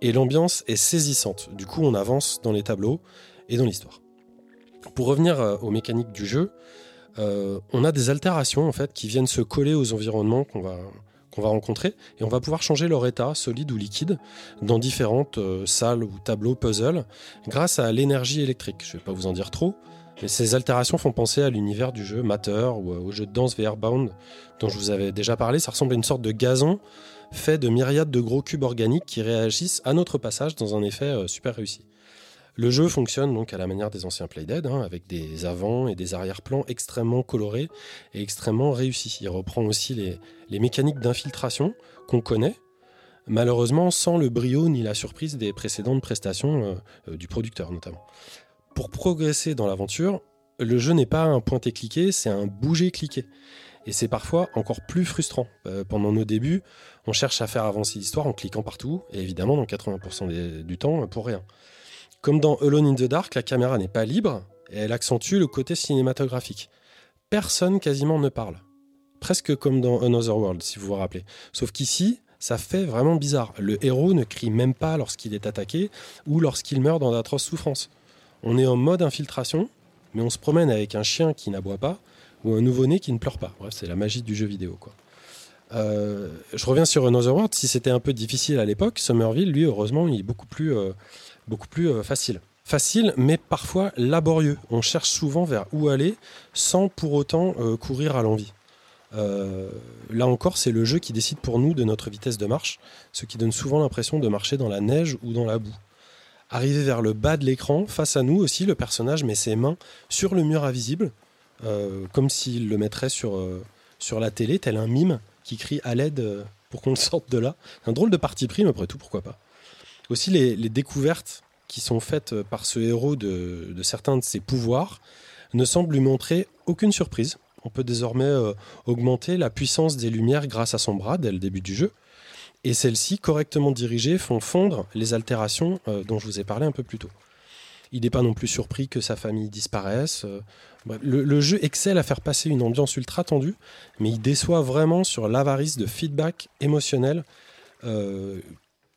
et l'ambiance est saisissante. Du coup, on avance dans les tableaux et dans l'histoire. Pour revenir euh, aux mécaniques du jeu, euh, on a des altérations en fait qui viennent se coller aux environnements qu'on va qu'on va rencontrer et on va pouvoir changer leur état solide ou liquide dans différentes euh, salles ou tableaux puzzle grâce à l'énergie électrique. Je vais pas vous en dire trop, mais ces altérations font penser à l'univers du jeu Matter ou euh, au jeu de danse VR Bound dont je vous avais déjà parlé. Ça ressemble à une sorte de gazon fait de myriades de gros cubes organiques qui réagissent à notre passage dans un effet euh, super réussi. Le jeu fonctionne donc à la manière des anciens Playdead, hein, avec des avant et des arrière-plans extrêmement colorés et extrêmement réussis. Il reprend aussi les, mécaniques d'infiltration qu'on connaît, malheureusement sans le brio ni la surprise des précédentes prestations euh, euh, du producteur notamment. Pour progresser dans l'aventure, le jeu n'est pas un pointer-cliquer, c'est un bouger-cliquer. Et c'est parfois encore plus frustrant. Euh, pendant nos débuts, on cherche à faire avancer l'histoire en cliquant partout, et évidemment dans 80% des- du temps pour rien. Comme dans Alone in the Dark, la caméra n'est pas libre et elle accentue le côté cinématographique. Personne quasiment ne parle. Presque comme dans Another World, si vous vous rappelez. Sauf qu'ici, ça fait vraiment bizarre. Le héros ne crie même pas lorsqu'il est attaqué ou lorsqu'il meurt dans d'atroces souffrances. On est en mode infiltration, mais on se promène avec un chien qui n'aboie pas ou un nouveau-né qui ne pleure pas. Bref, c'est la magie du jeu vidéo, quoi. Euh, je reviens sur Another World. Si c'était un peu difficile à l'époque, Somerville, lui, heureusement, il est beaucoup plus, euh, euh, facile. Facile, mais parfois laborieux. On cherche souvent vers où aller sans pour autant courir à l'envie. Là encore, c'est le jeu qui décide pour nous de notre vitesse de marche, ce qui donne souvent l'impression de marcher dans la neige ou dans la boue. Arrivé vers le bas de l'écran, face à nous aussi, le personnage met ses mains sur le mur invisible, comme s'il le mettrait sur, sur la télé, tel un mime qui crie à l'aide euh, pour qu'on sorte de là. Un drôle de parti pris, après tout, pourquoi pas. Aussi, les, découvertes qui sont faites euh, par ce héros de, certains de ses pouvoirs ne semblent lui montrer aucune surprise. On peut désormais euh, augmenter la puissance des lumières grâce à son bras dès le début du jeu. Et celles-ci, correctement dirigées, font fondre les altérations dont je vous ai parlé un peu plus tôt. Il n'est pas non plus surpris que sa famille disparaisse. euh, bref, le, le jeu excelle à faire passer une ambiance ultra tendue, mais il déçoit vraiment sur l'avarice de feedback émotionnel euh,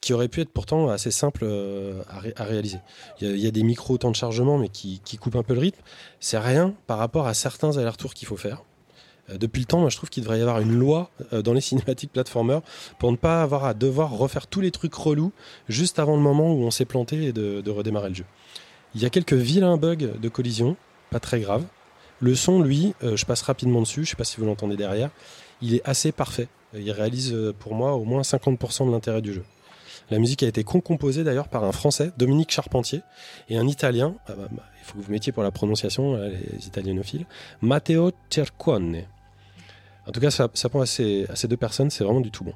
qui aurait pu être pourtant assez simple euh, à, ré- à réaliser. Il y, a, des micros temps de chargement, mais qui, coupent un peu le rythme. C'est rien par rapport à certains allers-retours qu'il faut faire. Depuis le temps, moi, je trouve qu'il devrait y avoir une loi dans les cinématiques platformers pour ne pas avoir à devoir refaire tous les trucs relous juste avant le moment où on s'est planté et de redémarrer le jeu. Il y a quelques vilains bugs de collision, pas très graves. Le son, lui, euh, je passe rapidement dessus, je sais pas si vous l'entendez derrière, il est assez parfait. Il réalise euh, pour moi au moins 50% de l'intérêt du jeu. La musique a été concomposée d'ailleurs par un Français, Dominique Charpentier, et un Italien, ah bah, bah, il faut que vous mettiez pour la prononciation, les italienophiles, Matteo Cercone. En tout cas, ça, ça prend à ces, à ces deux personnes, c'est vraiment du tout bon.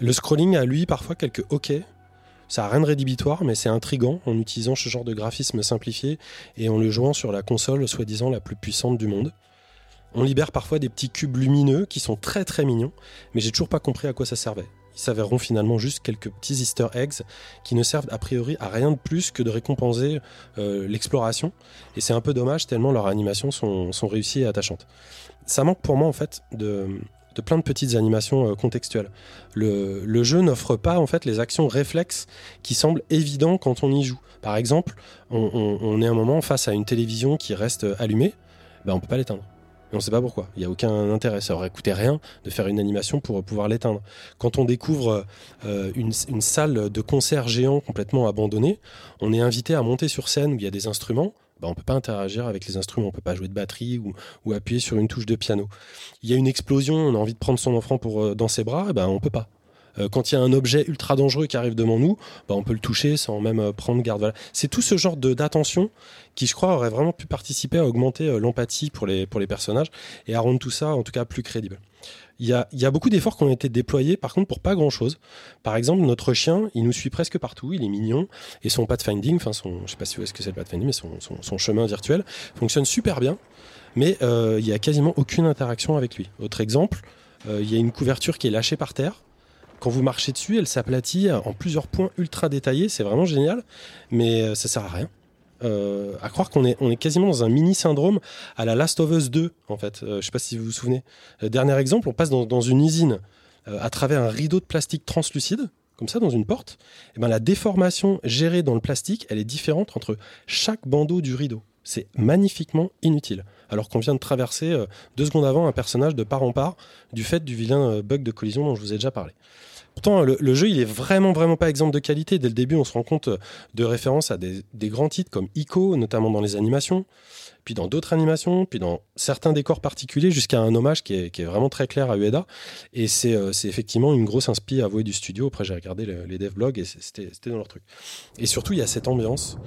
Le scrolling a lui parfois quelques hoquets. Ça n'a rien de rédhibitoire, mais c'est intrigant en utilisant ce genre de graphisme simplifié et en le jouant sur la console soi-disant la plus puissante du monde. On libère parfois des petits cubes lumineux qui sont très très mignons, mais j'ai toujours pas compris à quoi ça servait. ils s'avéreront finalement juste quelques petits easter eggs qui ne servent a priori à rien de plus que de récompenser euh, l'exploration. Et c'est un peu dommage tellement leurs animations sont, sont réussies et attachantes. Ça manque pour moi en fait de, de plein de petites animations euh, contextuelles. Le, jeu n'offre pas en fait les actions réflexes qui semblent évidents quand on y joue. Par exemple, on, est un moment face à une télévision qui reste allumée, ben on peut pas l'éteindre. On ne sait pas pourquoi. Il n'y a aucun intérêt. Ça aurait coûté rien de faire une animation pour pouvoir l'éteindre. Quand on découvre euh, une, une salle de concert géant complètement abandonnée, on est invité à monter sur scène où il y a des instruments. Ben, on ne peut pas interagir avec les instruments, on ne peut pas jouer de batterie ou, appuyer sur une touche de piano. Il y a une explosion, on a envie de prendre son enfant euh, dans ses bras, ben, on ne peut pas. Euh, quand il y a un objet ultra dangereux qui arrive devant nous, ben, on peut le toucher sans même euh, prendre garde. C'est tout ce genre d'attention qui, je crois, aurait vraiment pu participer à augmenter l'empathie pour les, pour les personnages et à rendre tout ça, en tout cas, plus crédible. Il y a, beaucoup d'efforts qui ont été déployés, par contre, pour pas grand-chose. Par exemple, notre chien, il nous suit presque partout, il est mignon, et son pathfinding, enfin son, sais pas si vous voyez ce que c'est le pathfinding, mais son, chemin virtuel fonctionne super bien, mais euh, il y a quasiment aucune interaction avec lui. Autre exemple, euh, il y a une couverture qui est lâchée par terre. Quand vous marchez dessus, elle s'aplatit en plusieurs points ultra détaillés, c'est vraiment génial, mais euh, ça sert à rien. Euh, à croire qu'on est, quasiment dans un mini syndrome à la Last of Us 2, en fait. Euh, je sais pas si vous vous souvenez. Euh, dernier exemple, on passe dans, une usine euh, à travers un rideau de plastique translucide, comme ça, dans une porte. Et ben, la déformation gérée dans le plastique, elle est différente entre chaque bandeau du rideau. C'est magnifiquement inutile. Alors qu'on vient de traverser deux secondes avant un personnage de part en part du fait du vilain bug de collision dont je vous ai déjà parlé. Pourtant, le, jeu, il est vraiment, vraiment pas exemple de qualité. Dès le début, on se rend compte euh, de références à des, grands titres comme Ico, notamment dans les animations, puis dans d'autres animations, puis dans certains décors particuliers, jusqu'à un hommage qui est, vraiment très clair à Ueda. Et c'est euh, c'est effectivement une grosse inspi avouée du studio. Après, j'ai regardé le- les devlogs et c'était dans leur truc. Et surtout, il y a cette ambiance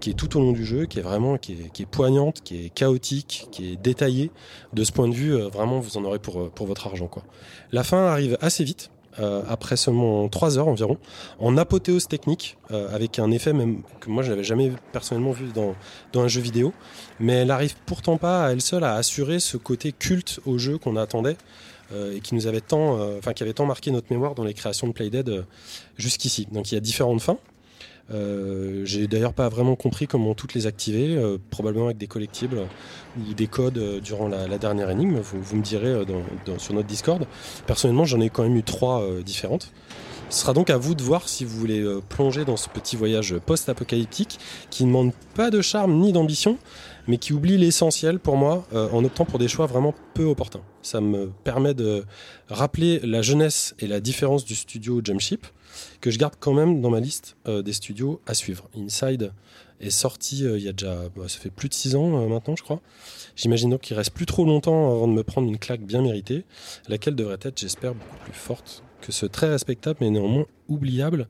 qui est tout au long du jeu, qui est vraiment qui est, poignante, qui est chaotique, qui est détaillée. De ce point de vue, euh, vraiment, vous en aurez pour, votre argent. La fin arrive assez vite. Euh, après seulement 3 heures environ, en apothéose technique, euh, avec un effet même que moi je n'avais jamais personnellement vu dans, dans un jeu vidéo, mais elle arrive pourtant pas à elle seule à assurer ce côté culte au jeu qu'on attendait euh, et qui nous avait tant, euh, enfin qui avait tant marqué notre mémoire dans les créations de Playdead euh, jusqu'ici. Donc il y a différentes fins. Euh, J'ai d'ailleurs pas vraiment compris comment toutes les activer, euh, probablement avec des collectibles ou des codes euh, durant la, dernière énigme. Vous, me direz sur notre Discord. Personnellement, j'en ai quand même eu trois différentes. Ce sera donc à vous de voir si vous voulez plonger dans ce petit voyage post-apocalyptique qui ne demande pas de charme ni d'ambition, mais qui oublie l'essentiel pour moi en optant pour des choix vraiment peu opportuns. Ça me permet de rappeler la jeunesse et la différence du studio Jumpship, que je garde quand même dans ma liste euh, des studios à suivre. Inside est sorti euh, il y a déjà, bah, ça fait plus de 6 ans euh, maintenant, je crois. J'imagine donc qu'il reste plus trop longtemps avant de me prendre une claque bien méritée, laquelle devrait être, j'espère, beaucoup plus forte que ce très respectable mais néanmoins oubliable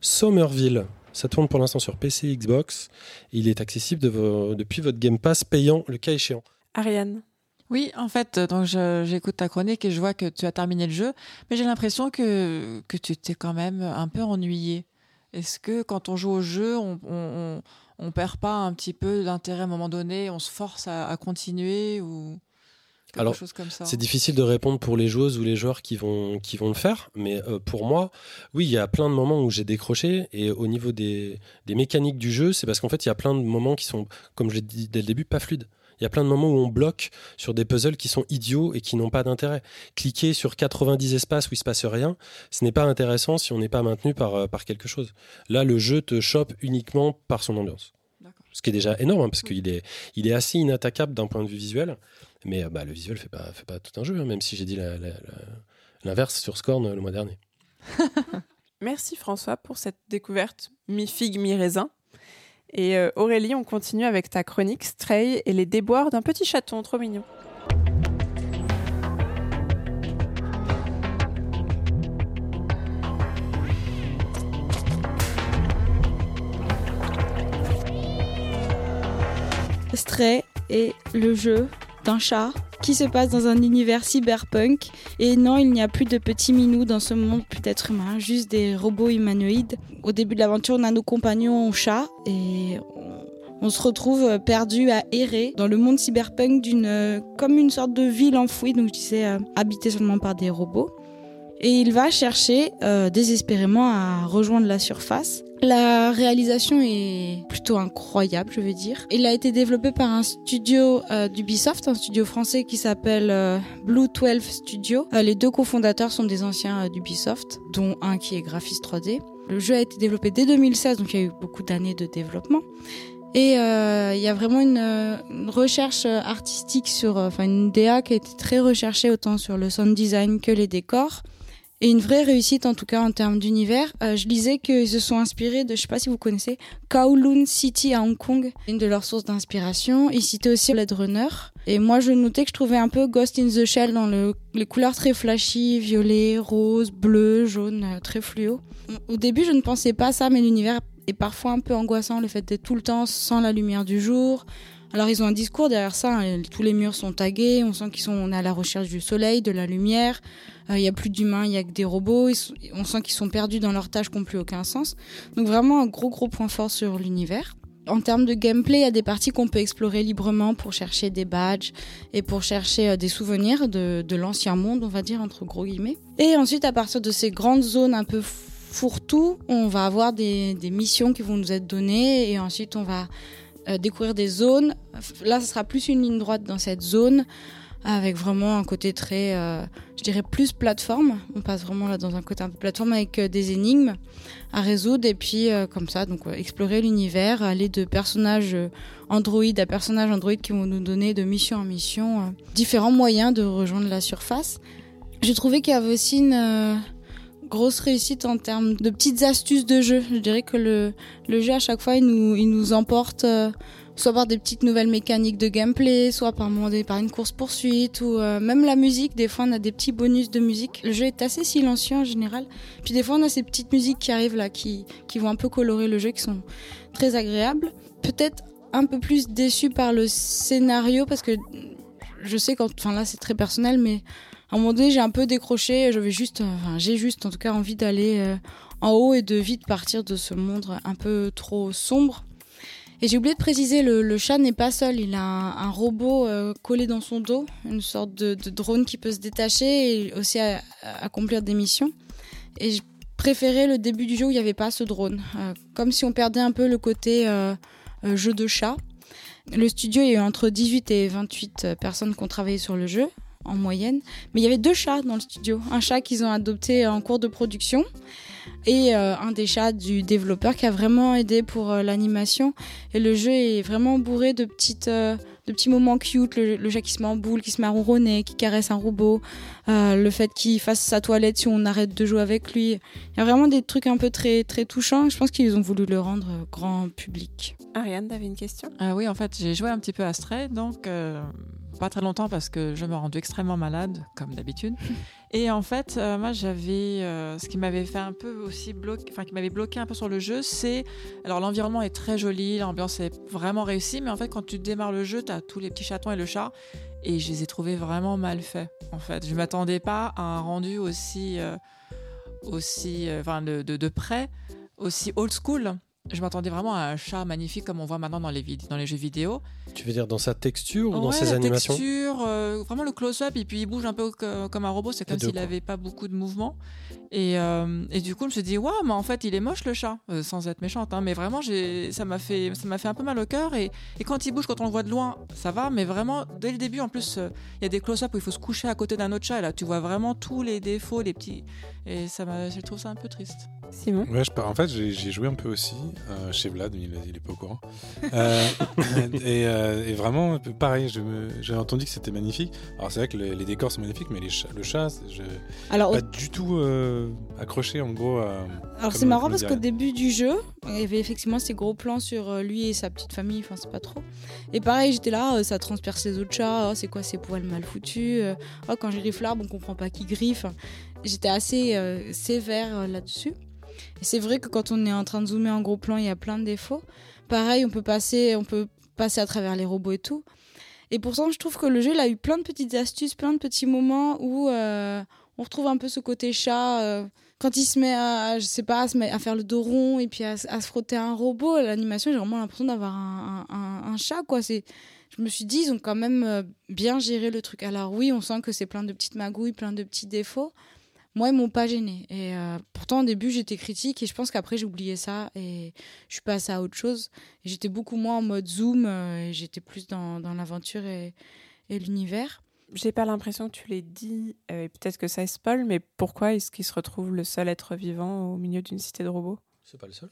Somerville. Ça tourne pour l'instant sur PC et Xbox. Il est accessible depuis votre Game Pass payant le cas échéant. Ariane. Oui, en fait, euh, donc j'écoute ta chronique et je vois que tu as terminé le jeu, mais j'ai l'impression que, que tu t'es quand même un peu ennuyé. Est-ce que quand on joue au jeu, on, on, on, on perd pas un petit peu d'intérêt à un moment donné, on se force à, à continuer ou quelque Alors, chose comme ça? C'est difficile de répondre pour les joueuses ou les joueurs qui vont, qui vont le faire, mais euh, pour moi, oui, il y a plein de moments où j'ai décroché, et au niveau des, des mécaniques du jeu, c'est parce qu'en fait, il y a plein de moments qui sont, comme je l'ai dit dès le début, pas fluides. Il y a plein de moments où on bloque sur des puzzles qui sont idiots et qui n'ont pas d'intérêt. Cliquer sur 90 espaces où il se passe rien, ce n'est pas intéressant si on n'est pas maintenu par, euh, par quelque chose. Là, le jeu te chope uniquement par son ambiance. Ce qui est déjà énorme, hein, parce qu'il est, il est assez inattaquable d'un point de vue visuel. Mais euh, bah, le visuel fait pas, fait pas tout un jeu, hein, même si j'ai dit la- la- la- l'inverse sur Scorn euh, le mois dernier. Merci François pour cette découverte mi-figue, mi-raisin. Et euh, Aurélie, on continue avec ta chronique Stray et les déboires d'un petit chaton trop mignon. Stray est le jeu d'un chat qui se passe dans un univers cyberpunk. Et non, il n'y a plus de petits minous dans ce monde peut-être humain, juste des robots humanoïdes. Au début de l'aventure, on a nos compagnons chats et on, se retrouve perdu à errer dans le monde cyberpunk d'une comme une sorte de ville enfouie, donc je disais euh, habitée seulement par des robots. Et il va chercher euh, désespérément à rejoindre la surface. La réalisation est plutôt incroyable, je veux dire. Il a été développé par un studio euh, d'Ubisoft, un studio français qui s'appelle euh, Blue 12 Studio. Euh, les deux cofondateurs sont des anciens euh, d'Ubisoft, dont un qui est graphiste 3D. Le jeu a été développé dès 2016, donc il y a eu beaucoup d'années de développement. Et euh, il y a vraiment une, une recherche artistique sur, enfin une DA qui a été très recherchée autant sur le sound design que les décors. Et une vraie réussite en tout cas en termes d'univers. Euh, je lisais qu'ils se sont inspirés de, je sais pas si vous connaissez, Kowloon City à Hong Kong, une de leurs sources d'inspiration. Ils citaient aussi Blade Runner. Et moi je notais que je trouvais un peu Ghost in the Shell dans le, les couleurs très flashy, violet, rose, bleu, jaune, euh, très fluo. Au début je ne pensais pas à ça, mais l'univers est parfois un peu angoissant, le fait d'être tout le temps sans la lumière du jour. Alors ils ont un discours derrière ça, hein, tous les murs sont tagués, on sent qu'ils sont on est à la recherche du soleil, de la lumière. Euh, Il y a plus d'humains, il y a que des robots. On sent qu'ils sont perdus dans leurs tâches qui n'ont plus aucun sens. Donc vraiment un gros gros point fort sur l'univers. En termes de gameplay, il y a des parties qu'on peut explorer librement pour chercher des badges et pour chercher euh, des souvenirs de, l'ancien monde, on va dire entre gros guillemets. Et ensuite, à partir de ces grandes zones un peu fourre-tout, on va avoir des, missions qui vont nous être données et ensuite on va euh, découvrir des zones. Là, ce sera plus une ligne droite dans cette zone avec vraiment un côté très, euh, je dirais plus plateforme. On passe vraiment là dans un côté un peu plateforme avec euh, des énigmes à résoudre et puis euh, comme ça, donc euh, explorer l'univers, aller de personnages euh, Android à personnages Android qui vont nous donner de mission en mission euh, différents moyens de rejoindre la surface. J'ai trouvé qu'il y avait aussi une euh, grosse réussite en termes de petites astuces de jeu. Je dirais que le, le jeu à chaque fois il nous, emporte euh, soit par des petites nouvelles mécaniques de gameplay, soit par, une course poursuite ou euh, même la musique. Des fois on a des petits bonus de musique. Le jeu est assez silencieux en général. Puis des fois on a ces petites musiques qui arrivent là qui, qui vont un peu colorer le jeu, qui sont très agréables. Peut-être un peu plus déçu par le scénario parce que je sais quand, enfin là c'est très personnel, mais à un moment donné j'ai un peu décroché. J'avais juste, euh, enfin j'ai juste en tout cas envie d'aller euh, en haut et de vite partir de ce monde un peu trop sombre. Et j'ai oublié de préciser, le, chat n'est pas seul, il a un, robot euh, collé dans son dos, une sorte de, drone qui peut se détacher et aussi accomplir des missions. Et je préférais le début du jeu où il n'y avait pas ce drone, comme si on perdait un peu le côté jeu de chat. Le studio, il y a eu entre 18 et 28 personnes qui ont travaillé sur le jeu, en moyenne. Mais il y avait deux chats dans le studio. Un chat qu'ils ont adopté en cours de production et euh, un des chats du développeur qui a vraiment aidé pour euh, l'animation. Et le jeu est vraiment bourré de petites... euh, de petits moments cute, le, le chat qui se met en boule, qui se met à ronronner, qui caresse un robot, euh, le fait qu'il fasse sa toilette si on arrête de jouer avec lui. Il y a vraiment des trucs un peu très, très touchants. Je pense qu'ils ont voulu le rendre grand public. Ariane, t'avais une question? Ah oui, en fait, j'ai joué un petit peu à Stray, donc euh, pas très longtemps parce que je me rendu extrêmement malade, comme d'habitude. Et en fait, euh, moi, j'avais euh, ce qui m'avait fait un peu aussi bloquer, enfin, qui m'avait bloqué un peu sur le jeu, c'est alors l'environnement est très joli, l'ambiance est vraiment réussie, mais en fait, quand tu démarres le jeu, tu as tous les petits chatons et le chat, et je les ai trouvés vraiment mal faits. En fait, je m'attendais pas à un rendu aussi, euh, aussi, enfin, de, de, de près, aussi old school. Je m'attendais vraiment à un chat magnifique comme on voit maintenant dans les, vid- dans les jeux vidéo. Tu veux dire dans sa texture ou dans ses la animations texture, euh, vraiment le close-up, et puis il bouge un peu co- comme un robot, c'est comme s'il n'avait pas beaucoup de mouvement. Et, euh, et du coup, je me suis dit, waouh, mais en fait, il est moche le chat, Euh, sans être méchante, hein, mais vraiment, ça m'a fait, ça m'a fait un peu mal au cœur. Et, et quand il bouge, quand on le voit de loin, ça va, mais vraiment, dès le début, en plus, il y a des close-up où il faut se coucher à côté d'un autre chat, et là, tu vois vraiment tous les défauts, les petits. Et ça je trouve ça un peu triste. Simon Ouais, je, par- en fait, j'ai j'ai joué un peu aussi euh, chez Vlad, mais il, il est pas au courant. Euh, et, euh, et vraiment, pareil, j'ai entendu que c'était magnifique. Alors, c'est vrai que les, les décors sont magnifiques, mais les le chat, je Alors, pas du tout euh, accroché en gros à. Alors c'est marrant parce qu'au début du jeu, il y avait effectivement ces gros plans sur lui et sa petite famille, enfin c'est pas trop. Et pareil, j'étais là, ça transperce les autres chats, oh, c'est quoi ces poils mal foutus, oh quand griffe l'arbre, on comprend pas qui griffe. J'étais assez sévère là-dessus. Et c'est vrai que quand on est en train de zoomer en gros plan, il y a plein de défauts. Pareil, on peut passer, on peut passer à travers les robots et tout. Et pourtant, je trouve que le jeu, il a eu plein de petites astuces, plein de petits moments où euh, on retrouve un peu ce côté chat. euh, quand il se met à, je sais pas, à, se à faire le dos rond et puis à, se frotter à un robot, l'animation, j'ai vraiment l'impression d'avoir un- un chat, quoi. C'est, je me suis dit, ils ont quand même euh, bien géré le truc. Alors oui, on sent que c'est plein de petites magouilles, plein de petits défauts. Moi, ils m'ont pas gêné. Et euh, pourtant, au début, j'étais critique et je pense qu'après, j'ai oublié ça et je suis passée à autre chose. J'étais beaucoup moins en mode zoom euh, et j'étais plus dans, dans l'aventure et, et l'univers. J'ai pas l'impression que tu l'aies dit, euh, et peut-être que ça spoil, mais pourquoi est-ce qu'il se retrouve le seul être vivant au milieu d'une cité de robots? C'est pas le seul.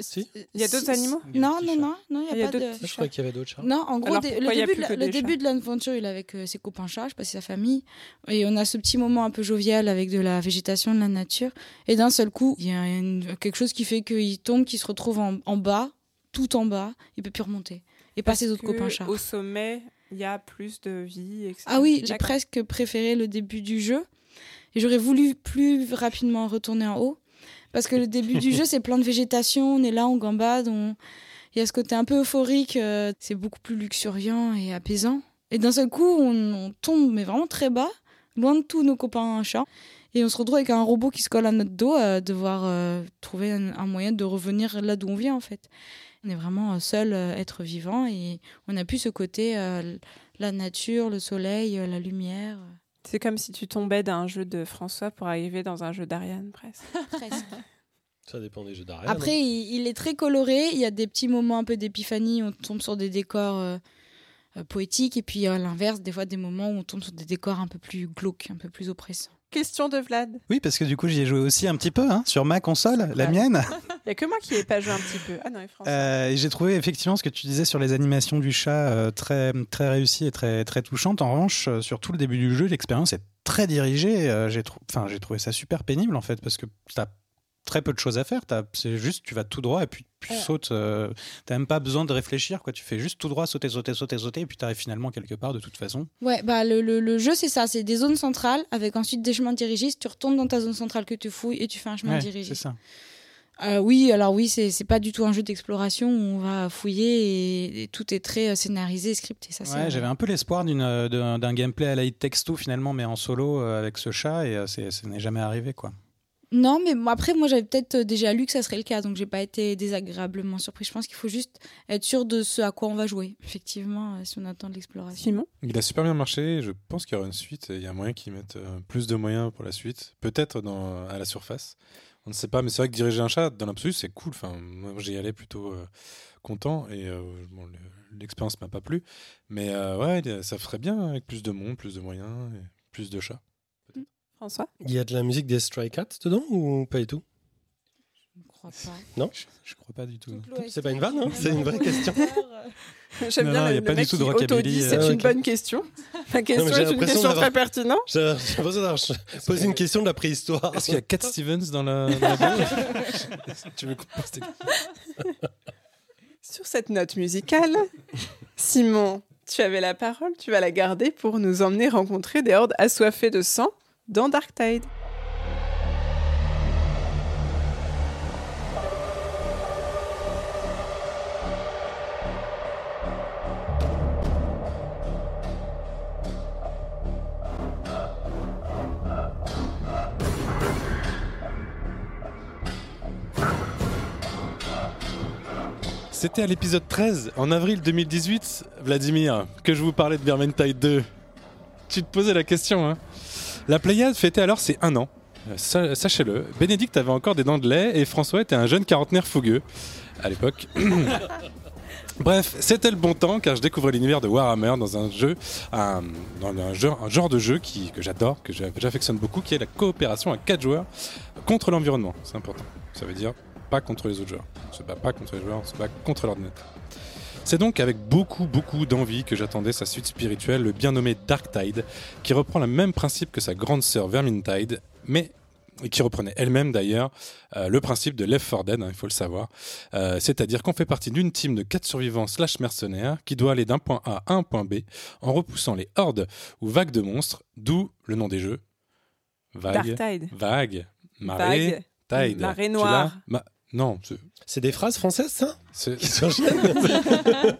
Si. Il y a d'autres animaux Non, non, non, non, il y n'y a a pas d'autres de. Je crois qu'il y avait d'autres chats. Non, en gros, Alors le a début, de le début de l'aventure, il est avec euh, ses copains chats, je sais pas si sa famille. Et on a ce petit moment un peu jovial avec de la végétation, de la nature. Et d'un seul coup, il y a une- quelque chose qui fait qu'il tombe, qu'il se retrouve en, en bas, tout en bas, il peut plus remonter. Et pas ses autres copains chats. Au sommet, il y a plus de vie, etc. Ah oui, j'ai presque préféré le début du jeu. Et j'aurais voulu plus rapidement retourner en haut. Parce que le début du jeu, c'est plein de végétation. On est là, on gambade. On... Il y a ce côté un peu euphorique. euh, c'est beaucoup plus luxuriant et apaisant. Et d'un seul coup, on, tombe, mais vraiment très bas, loin de tous nos copains chats. Et on se retrouve avec un robot qui se colle à notre dos, à devoir euh, trouver un, moyen de revenir là d'où on vient, en fait. On est vraiment euh, seul euh, être vivant et on n'a plus ce côté euh, la nature, le soleil, euh, la lumière. C'est comme si tu tombais d'un jeu de François pour arriver dans un jeu d'Ariane, presque. Presque. Ça dépend des jeux d'arrêt. Après, il, il est très coloré. Il y a des petits moments un peu d'épiphanie. On tombe sur des décors euh, euh, poétiques. Et puis, à l'inverse, des fois, des moments où on tombe sur des décors un peu plus glauques, un peu plus oppressants. Question de Vlad. Oui, parce que du coup, j'y ai joué aussi un petit peu hein, sur ma console, la mienne. Il y a que moi qui n'ai pas joué un petit peu. Ah non. Euh, et j'ai trouvé effectivement ce que tu disais sur les animations du chat euh, très très réussi et très très touchante. En revanche, euh, sur tout le début du jeu, l'expérience est très dirigée. Euh, j'ai trou- enfin j'ai trouvé ça super pénible en fait parce que t'as très peu de choses à faire. T'as- C'est juste tu vas tout droit et puis tu Ouais. sautes. euh, T'as même pas besoin de réfléchir quoi. Tu fais juste tout droit, sauter, sauter, sauter, sauter et puis t'arrives finalement quelque part de toute façon. Ouais, bah, le, le- le jeu, c'est ça. C'est des zones centrales avec ensuite des chemins dirigés. Tu retournes dans ta zone centrale que tu fouilles et tu fais un chemin Ouais, dirigé. c'est ça. Euh, oui, alors oui, c'est pas du tout un jeu d'exploration où on va fouiller et, et tout est très euh, scénarisé, scripté. Ça, Ouais, j'avais un peu l'espoir euh, d'un gameplay à la It Takes Two finalement, mais en solo euh, avec ce chat et euh, ça n'est jamais arrivé quoi. Non, mais bon, après, moi, j'avais peut-être déjà lu que ça serait le cas, donc j'ai pas été désagréablement surpris. Je pense qu'il faut juste être sûr de ce à quoi on va jouer. Effectivement, euh, si on attend de l'exploration. Simon? Il a super bien marché. Je pense qu'il y aura une suite. et Il y a moyen qu'ils mettent euh, plus de moyens pour la suite. Peut-être à la surface. On ne sait pas, mais c'est vrai que diriger un chat, dans l'absolu, c'est cool. Enfin, moi, j'y allais plutôt euh, content et euh, bon, le- l'expérience m'a pas plu. Mais euh, ouais, ça ferait bien avec plus de monde, plus de moyens, et plus de chats. François? Il y a de la musique des Stray Cats dedans ou pas du tout? Crois pas. Non Je, je crois pas du tout. C'est pas une vanne, hein C'est une vraie question. J'aime Non, bien non, le, y a le pas du tout de qui rockabilly, euh, c'est ah, une bonne question. La question j'ai est une l'impression question très pertinente. J'ai l'impression d'avoir posé une question de la préhistoire. Est-ce qu'il y a Cat Stevens dans la, dans la Tu veux qu'on pose tes- Sur cette note musicale, Simon, tu avais la parole, tu vas la garder pour nous emmener rencontrer des hordes assoiffées de sang dans Dark Tide. C'était à l'épisode 13, en avril 2018, Vladimir, que je vous parlais de Vermintide 2. Tu te posais la question, hein La Pléiade fêtait alors ses un an. Euh, sa- Sachez-le, Bénédicte avait encore des dents de lait et François était un jeune quarantenaire fougueux à l'époque. Bref, c'était le bon temps car je découvrais l'univers de Warhammer dans un jeu, un, genre de jeu que j'adore, que j'a- j'affectionne beaucoup, qui est la coopération à 4 joueurs contre l'environnement. C'est important. Ça veut dire pas contre les autres joueurs. On se bat pas contre les joueurs, on se bat contre l'ordinateur. C'est donc avec beaucoup, beaucoup d'envie que j'attendais sa suite spirituelle, le bien nommé Dark Tide, qui reprend le même principe que sa grande sœur Vermintide, mais et qui reprenait elle-même d'ailleurs euh, le principe de Left 4 Dead, hein, il faut le savoir. Euh, C'est-à-dire qu'on fait partie d'une team de 4 survivants slash mercenaires qui doit aller d'un point A à un point B en repoussant les hordes ou vagues de monstres, d'où le nom des jeux. Dark Vague, Tide. vague, marée, Vague. tide. Marée noire. Ma- Non, c'est- des phrases françaises, ça c'est- Qui s'enchaînent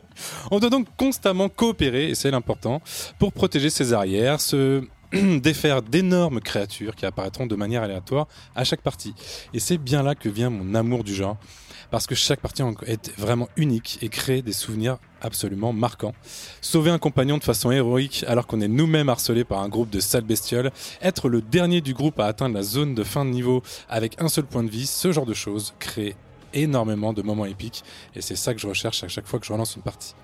On doit donc constamment coopérer, et c'est l'important, pour protéger ses arrières, se défaire d'énormes créatures qui apparaîtront de manière aléatoire à chaque partie. Et c'est bien là que vient mon amour du genre. Parce que chaque partie est vraiment unique et crée des souvenirs absolument marquants. Sauver un compagnon de façon héroïque alors qu'on est nous-mêmes harcelés par un groupe de sales bestioles, être le dernier du groupe à atteindre la zone de fin de niveau avec un seul point de vie, ce genre de choses crée énormément de moments épiques et c'est ça que je recherche à chaque fois que je relance une partie.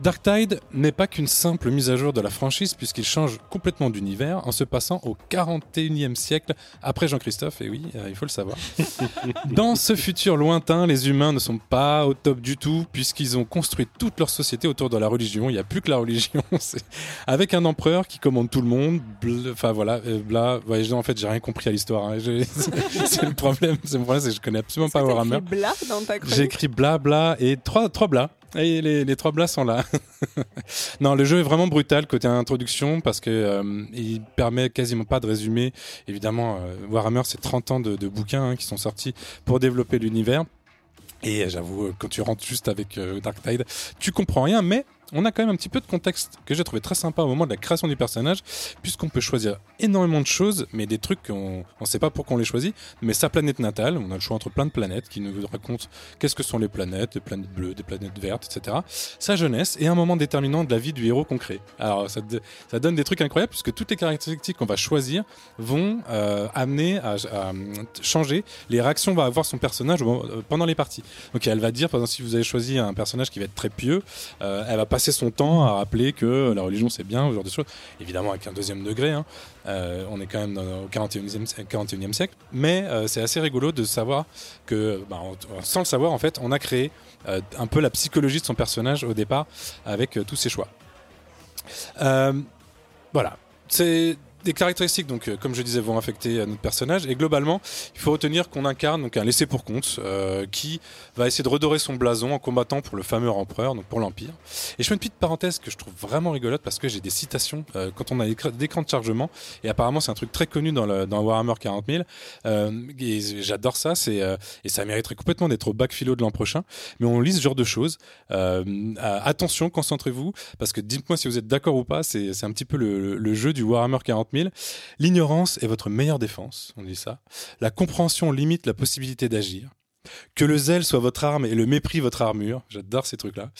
Dark Tide n'est pas qu'une simple mise à jour de la franchise puisqu'il change complètement d'univers en se passant au 41e siècle après Jean-Christophe, et oui, euh, il faut le savoir. Dans ce futur lointain, les humains ne sont pas au top du tout puisqu'ils ont construit toute leur société autour de la religion. Il n'y a plus que la religion. Avec un empereur qui commande tout le monde. Enfin voilà, euh, bla. Ouais, en fait, j'ai rien compris à l'histoire. hein. C'est le problème. C'est mon problème, c'est que je connais absolument pas Warhammer. Bla dans ta écrit bla bla et trois, trois. Et les, les trois blas sont là. non, le jeu est vraiment brutal côté introduction parce que euh, il permet quasiment pas de résumer. Évidemment, euh, Warhammer, c'est 30 ans de, bouquins hein, qui sont sortis pour développer l'univers. Et euh, j'avoue, quand tu rentres juste avec euh, Dark Tide, tu comprends rien, mais on a quand même un petit peu de contexte que j'ai trouvé très sympa au moment de la création du personnage, puisqu'on peut choisir énormément de choses, mais des trucs qu'on ne sait pas pourquoi on les choisit. Mais sa planète natale, on a le choix entre plein de planètes qui nous racontent qu'est-ce que sont les planètes, des planètes bleues, des planètes vertes, etc. Sa jeunesse et un moment déterminant de la vie du héros qu'on crée. Alors ça, ça donne des trucs incroyables puisque toutes les caractéristiques qu'on va choisir vont euh, amener à, changer les réactions va avoir son personnage euh, pendant les parties. Donc elle va dire, par exemple, si vous avez choisi un personnage qui va être très pieux, euh, elle va passer son temps à rappeler que la religion c'est bien, ce genre de choses. Évidemment avec un deuxième degré, hein. Euh, on est quand même au 41e, 41e siècle, mais euh, c'est assez rigolo de savoir que, bah, sans le savoir en fait, on a créé euh, un peu la psychologie de son personnage au départ avec tous ses choix. Voilà, c'est des caractéristiques, donc, euh, comme je disais, vont affecter euh, notre personnage. Et globalement, il faut retenir qu'on incarne donc un laissé pour compte euh, qui va essayer de redorer son blason en combattant pour le fameux empereur, donc pour l'empire. Et je fais une petite parenthèse que je trouve vraiment rigolote parce que j'ai des citations quand on a d'écran de chargement. Et apparemment, c'est un truc très connu dans, le, Warhammer 40 000. Euh, et j'adore ça. Et ça mériterait complètement d'être au bac philo de l'an prochain. Mais on lit ce genre de choses. Attention, concentrez-vous parce que dites-moi si vous êtes d'accord ou pas. C'est un petit peu le, jeu du Warhammer 40 000. L'ignorance est votre meilleure défense. On dit ça. La compréhension limite la possibilité d'agir. Que le zèle soit votre arme et le mépris votre armure. J'adore ces trucs-là.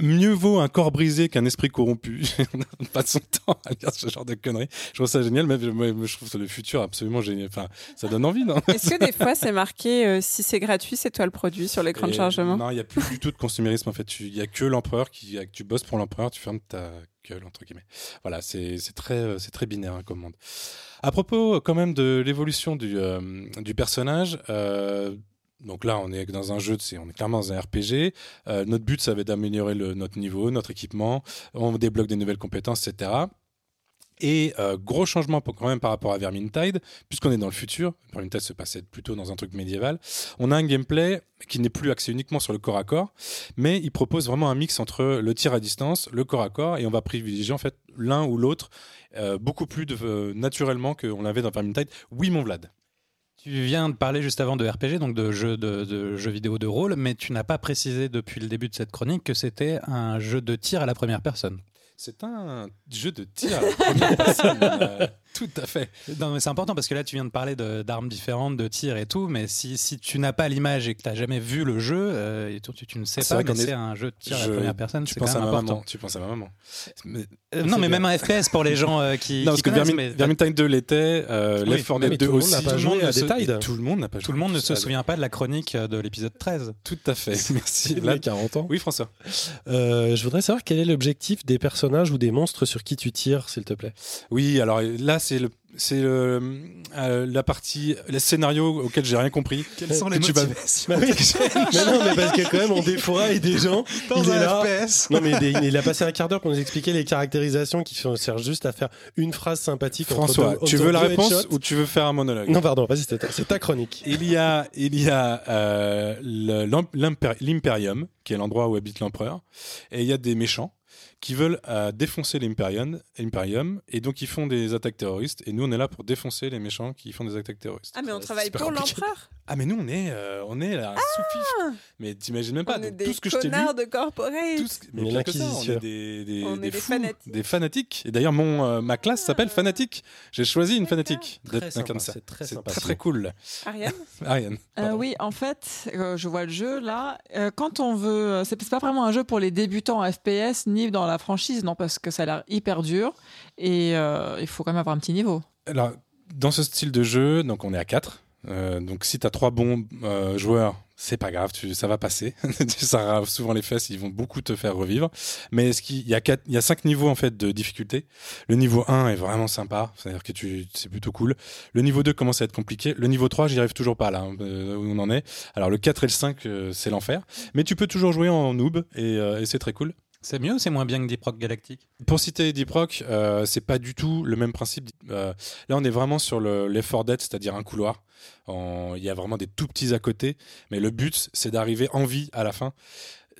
Mieux vaut un corps brisé qu'un esprit corrompu. On passe son temps à lire ce genre de conneries. Je trouve ça génial, mais je trouve le futur absolument génial. Enfin, ça donne envie, non? Est-ce que des fois c'est marqué euh, si c'est gratuit, c'est toi le produit sur l'écran de chargement? Non, il n'y a plus du tout de consumérisme en fait. Il n'y a que l'empereur qui, tu bosses pour l'empereur, tu fermes ta gueule entre guillemets. Voilà, c'est très, euh, c'est très binaire hein, comme monde. À propos quand même de l'évolution du, euh, du personnage. euh, donc là, on est dans un jeu, on est clairement dans un RPG. Euh, notre but, ça va être d'améliorer notre niveau, notre équipement. On débloque des nouvelles compétences, etc. Et euh, gros changement quand même par rapport à Vermintide, puisqu'on est dans le futur. Vermintide se passait plutôt dans un truc médiéval. On a un gameplay qui n'est plus axé uniquement sur le corps à corps, mais il propose vraiment un mix entre le tir à distance, le corps à corps, et on va privilégier en fait l'un ou l'autre euh, beaucoup plus naturellement qu'on l'avait dans Vermintide. Oui, mon Vlad. Tu viens de parler juste avant de RPG, donc de jeux, de, jeux vidéo de rôle, mais tu n'as pas précisé depuis le début de cette chronique que c'était un jeu de tir à la première personne. C'est un jeu de tir à la première personne. Tout à fait. Non, mais c'est important parce que là, tu viens de parler de- d'armes différentes, de tir et tout, mais si, si tu n'as pas l'image et que tu n'as jamais vu le jeu, euh, et tu, tu ne sais pas que est- c'est un jeu de tir à Je- la première personne, Tu c'est penses quand à même ma important. maman. Tu penses à ma maman. Mais- Euh, non, mais bien. même un FPS pour les gens euh, qui, non, qui parce que connaissent, Vermin- mais- Vermintide 2 l'était, euh, Oui, Left 4 mais Dead tout 2 le monde aussi. n'a pas tout le joué monde se- détail. Et Tout le monde n'a pas joué. tout le monde ne se souvient pas de la chronique euh, de l'épisode 13. Tout à fait. Merci. Il Là- a 40 ans. Oui, François. Euh, je voudrais savoir quel est l'objectif des personnages ou des monstres sur qui tu tires, s'il te plaît? Oui, alors là, c'est le. C'est le- euh, la partie, le scénario auquel j'ai rien compris. Quelles sont les tu motivations mais non, mais parce que quand même on défouraille des gens. dans il est un là. FPS Non mais des- il a passé un quart d'heure pour nous expliquer les caractérisations qui servent juste à faire une phrase sympathique. entre François, deux- tu entre veux la réponse ou tu veux faire un monologue? Non pardon, vas-y c'est ta, chronique. Il y a, il y a euh, l'Imperium, qui est l'endroit où habite l'empereur, et il y a des méchants qui veulent euh, défoncer l'Imperium, Imperium, et donc ils font des attaques terroristes. Et nous, on est là pour défoncer les méchants qui font des attaques terroristes. Ah, mais on C'est travaille pour l'empereur Ah, mais nous, on est, euh, on est là, sous-fif. Mais t'imagines même pas, On est donc, des tout ce que je t'ai lu. connards de corporate Tout ce... Mais On est pire que ça, on est l'inquisition. des, des, On est des des fous, fanatiques. des fanatiques. Et d'ailleurs, mon euh, ma classe s'appelle fanatique. J'ai choisi une fanatique Très d'être un sympa, comme ça. c'est très sympa, très cool. Ariane Ariane. Euh, oui, en fait, euh, je vois le jeu là. Euh, quand on veut, c'est pas vraiment un jeu pour les débutants en FPS ni dans la franchise, non, parce que ça a l'air hyper dur et euh, il faut quand même avoir un petit niveau. Alors, dans ce style de jeu, donc on est à 4. Donc si tu as trois bons euh, joueurs, c'est pas grave, tu, ça va passer. ça rave souvent les fesses, ils vont beaucoup te faire revivre. Mais ce il y a quatre, il y a cinq niveaux en fait de difficulté. Le niveau 1 est vraiment sympa, c'est-à-dire que tu, c'est plutôt cool. Le niveau 2 commence à être compliqué. Le niveau 3, j'y arrive toujours pas là, hein, euh, où on en est. Alors le 4 et le 5, euh, c'est l'enfer. Mais tu peux toujours jouer en noob et, euh, et c'est très cool. C'est mieux ou c'est moins bien que Deep Rock Galactic Pour citer Deep Rock, euh, c'est pas du tout le même principe. Euh, là, on est vraiment sur le- l'effort d'être, c'est-à-dire un couloir. Il y a vraiment des tout petits à côté, mais le but, c'est d'arriver en vie à la fin.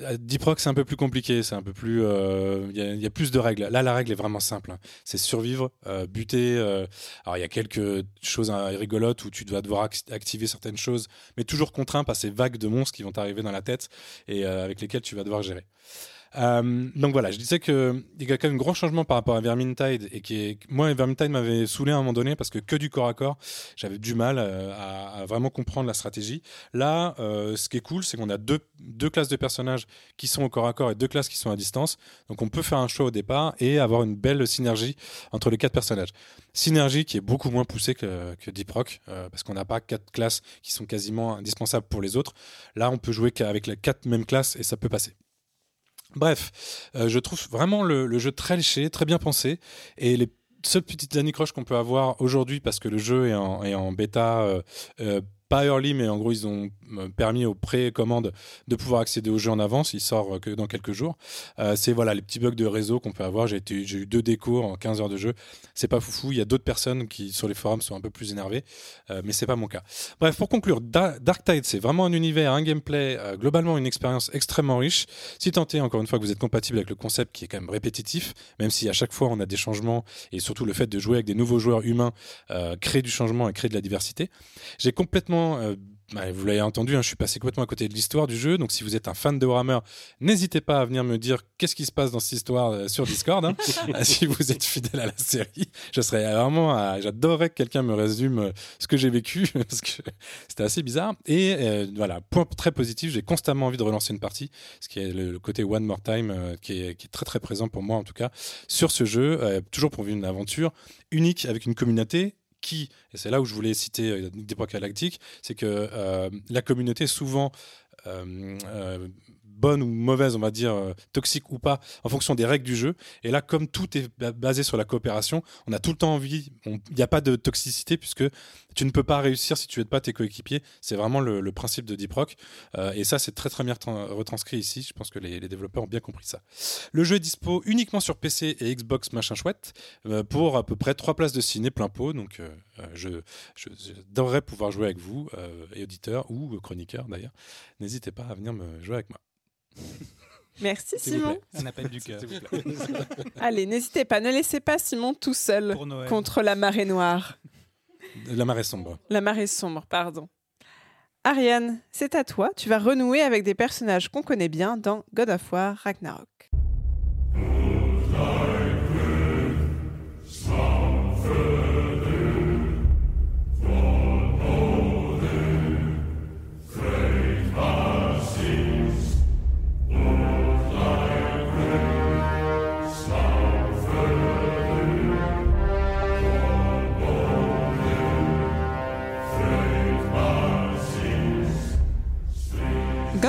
Euh, Deep Rock, c'est un peu plus compliqué, c'est un peu plus. euh, Il y, a- plus de règles. Là, la règle est vraiment simple. hein. C'est survivre, buter. alors, il y a quelques choses hein, rigolotes où tu dois devoir ac- activer certaines choses, mais toujours contraint par ces vagues de monstres qui vont t'arriver dans la tête et avec lesquels tu vas devoir gérer. Euh, donc voilà, je disais que il y a quand même un grand changement par rapport à Vermintide et qui est, moi Vermintide m'avait saoulé à un moment donné parce que que du corps à corps, j'avais du mal euh, à, à vraiment comprendre la stratégie. Là, euh, ce qui est cool, c'est qu'on a deux, deux classes de personnages qui sont au corps à corps et deux classes qui sont à distance. Donc on peut faire un choix au départ et avoir une belle synergie entre les quatre personnages. Synergie qui est beaucoup moins poussée que, que Deep Rock euh, parce qu'on n'a pas quatre classes qui sont quasiment indispensables pour les autres. Là, on peut jouer qu'avec les quatre mêmes classes et ça peut passer. Bref, euh, je trouve vraiment le, jeu très léché, très bien pensé. Et les seules petites anicroches qu'on peut avoir aujourd'hui, parce que le jeu est en, est en bêta, euh, euh, pas early, mais en gros, ils ont euh, permis aux précommandes de pouvoir accéder au jeu en avance. Il sort euh, que dans quelques jours. Euh, c'est voilà les petits bugs de réseau qu'on peut avoir. J'ai eu deux décos en 15 heures de jeu. C'est pas foufou. Il y a d'autres personnes qui, sur les forums, sont un peu plus énervées, mais c'est pas mon cas. Bref, pour conclure, Da- Dark Tide, c'est vraiment un univers, un gameplay, globalement une expérience extrêmement riche. Si tant encore une fois, que vous êtes compatible avec le concept qui est quand même répétitif, même si à chaque fois on a des changements, et surtout le fait de jouer avec des nouveaux joueurs humains crée du changement et crée de la diversité. J'ai complètement... euh, bah, vous l'avez entendu, hein, je suis passé complètement à côté de l'histoire du jeu. Donc, si vous êtes un fan de Warhammer, n'hésitez pas à venir me dire qu'est-ce qui se passe dans cette histoire euh, sur Discord. hein. Euh, si vous êtes fidèle à la série, je serais vraiment, euh, j'adorerais que quelqu'un me résume euh, ce que j'ai vécu parce que c'était assez bizarre. Et euh, voilà, point très positif, j'ai constamment envie de relancer une partie, ce qui est le, le côté One More Time qui, est, qui est très très présent pour moi en tout cas sur ce jeu, toujours pour vivre une aventure unique avec une communauté qui, et c'est là où je voulais citer euh, Deep Rock Galactic, c'est que euh, la communauté souvent euh, euh, bonne ou mauvaise, on va dire, euh, toxique ou pas, en fonction des règles du jeu. Et là, comme tout est ba- basé sur la coopération, on a tout le temps envie, il n'y a pas de toxicité puisque tu ne peux pas réussir si tu n'aides pas tes coéquipiers. C'est vraiment le, principe de Deep Rock. Euh, et ça, c'est très très bien retra- retranscrit ici. Je pense que les, développeurs ont bien compris ça. Le jeu est dispo uniquement sur PC et Xbox machin chouette euh, pour à peu près 3 places de ciné plein pot. Donc je, je, j'adorerais pouvoir jouer avec vous, et auditeurs ou chroniqueurs d'ailleurs. N'hésitez pas à venir me jouer avec moi. Merci Simon. Un appel du cœur. Allez, n'hésitez pas, ne laissez pas Simon tout seul contre la marée noire. La marée sombre. La marée sombre, pardon. Ariane, c'est à toi. Tu vas renouer avec des personnages qu'on connaît bien dans God of War Ragnarok.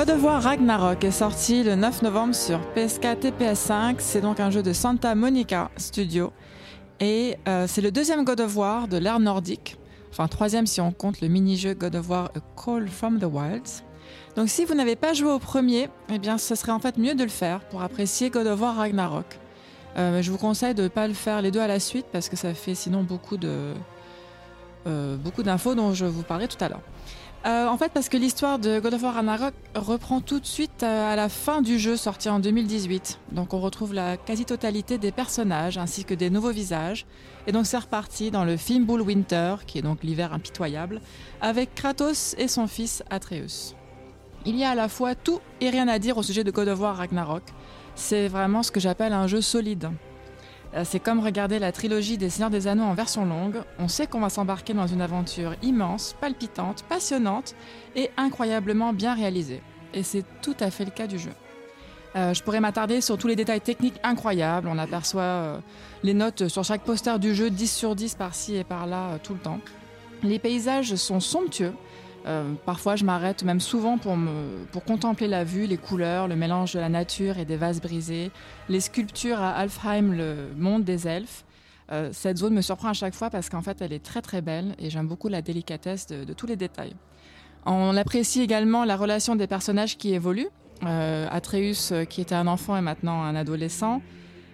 God of War Ragnarok est sorti le 9 novembre sur PS4 et PS5. C'est donc un jeu de Santa Monica Studio. Et euh, c'est le deuxième God of War de l'ère nordique. Enfin, troisième si on compte le mini-jeu God of War A Call from the Wilds. Donc si vous n'avez pas joué au premier, eh bien ce serait en fait mieux de le faire pour apprécier God of War Ragnarok. Euh, je vous conseille de ne pas le faire les deux à la suite parce que ça fait sinon beaucoup de euh, beaucoup d'infos dont je vous parlais tout à l'heure. Euh, en fait, parce que l'histoire de God of War Ragnarok reprend tout de suite euh, à la fin du jeu sorti en 2018. Donc on retrouve la quasi-totalité des personnages ainsi que des nouveaux visages. Et donc c'est reparti dans le Fimbul Winter, qui est donc l'hiver impitoyable, avec Kratos et son fils Atreus. Il y a à la fois tout et rien à dire au sujet de God of War Ragnarok. C'est vraiment ce que j'appelle un jeu solide. Euh, C'est comme regarder la trilogie des Seigneurs des Anneaux en version longue. On sait qu'on va s'embarquer dans une aventure immense, palpitante, passionnante et incroyablement bien réalisée. Et c'est tout à fait le cas du jeu. Euh, je pourrais m'attarder sur tous les détails techniques incroyables. On aperçoit euh, les notes sur chaque poster du jeu 10 sur 10 par-ci et par-là tout le temps. Les paysages sont somptueux. Euh, parfois, je m'arrête même souvent pour, pour contempler la vue, les couleurs, le mélange de la nature et des vases brisés, les sculptures à Alfheim, le monde des elfes. Euh, cette zone me surprend à chaque fois parce qu'en fait, elle est très très belle et j'aime beaucoup la délicatesse de, tous les détails. On apprécie également la relation des personnages qui évoluent. Euh, Atreus, qui était un enfant, est maintenant un adolescent.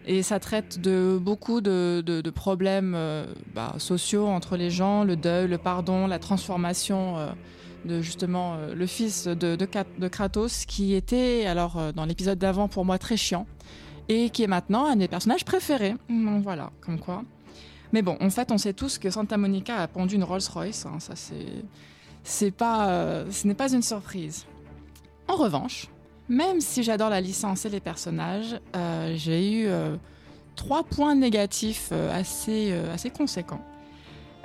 Et ça traite de beaucoup de, de- problèmes bah, sociaux entre les gens, le deuil, le pardon, la transformation de justement euh, le fils de, Kratos, qui était alors euh, dans l'épisode d'avant pour moi très chiant et qui est maintenant un des personnages préférés. Voilà, comme quoi. Mais bon, en fait, on sait tous que Santa Monica a pondu une Rolls-Royce. hein, ça, c'est, c'est pas, euh, ce n'est pas une surprise. En revanche, même si j'adore la licence et les personnages, j'ai eu trois points négatifs assez, assez conséquents.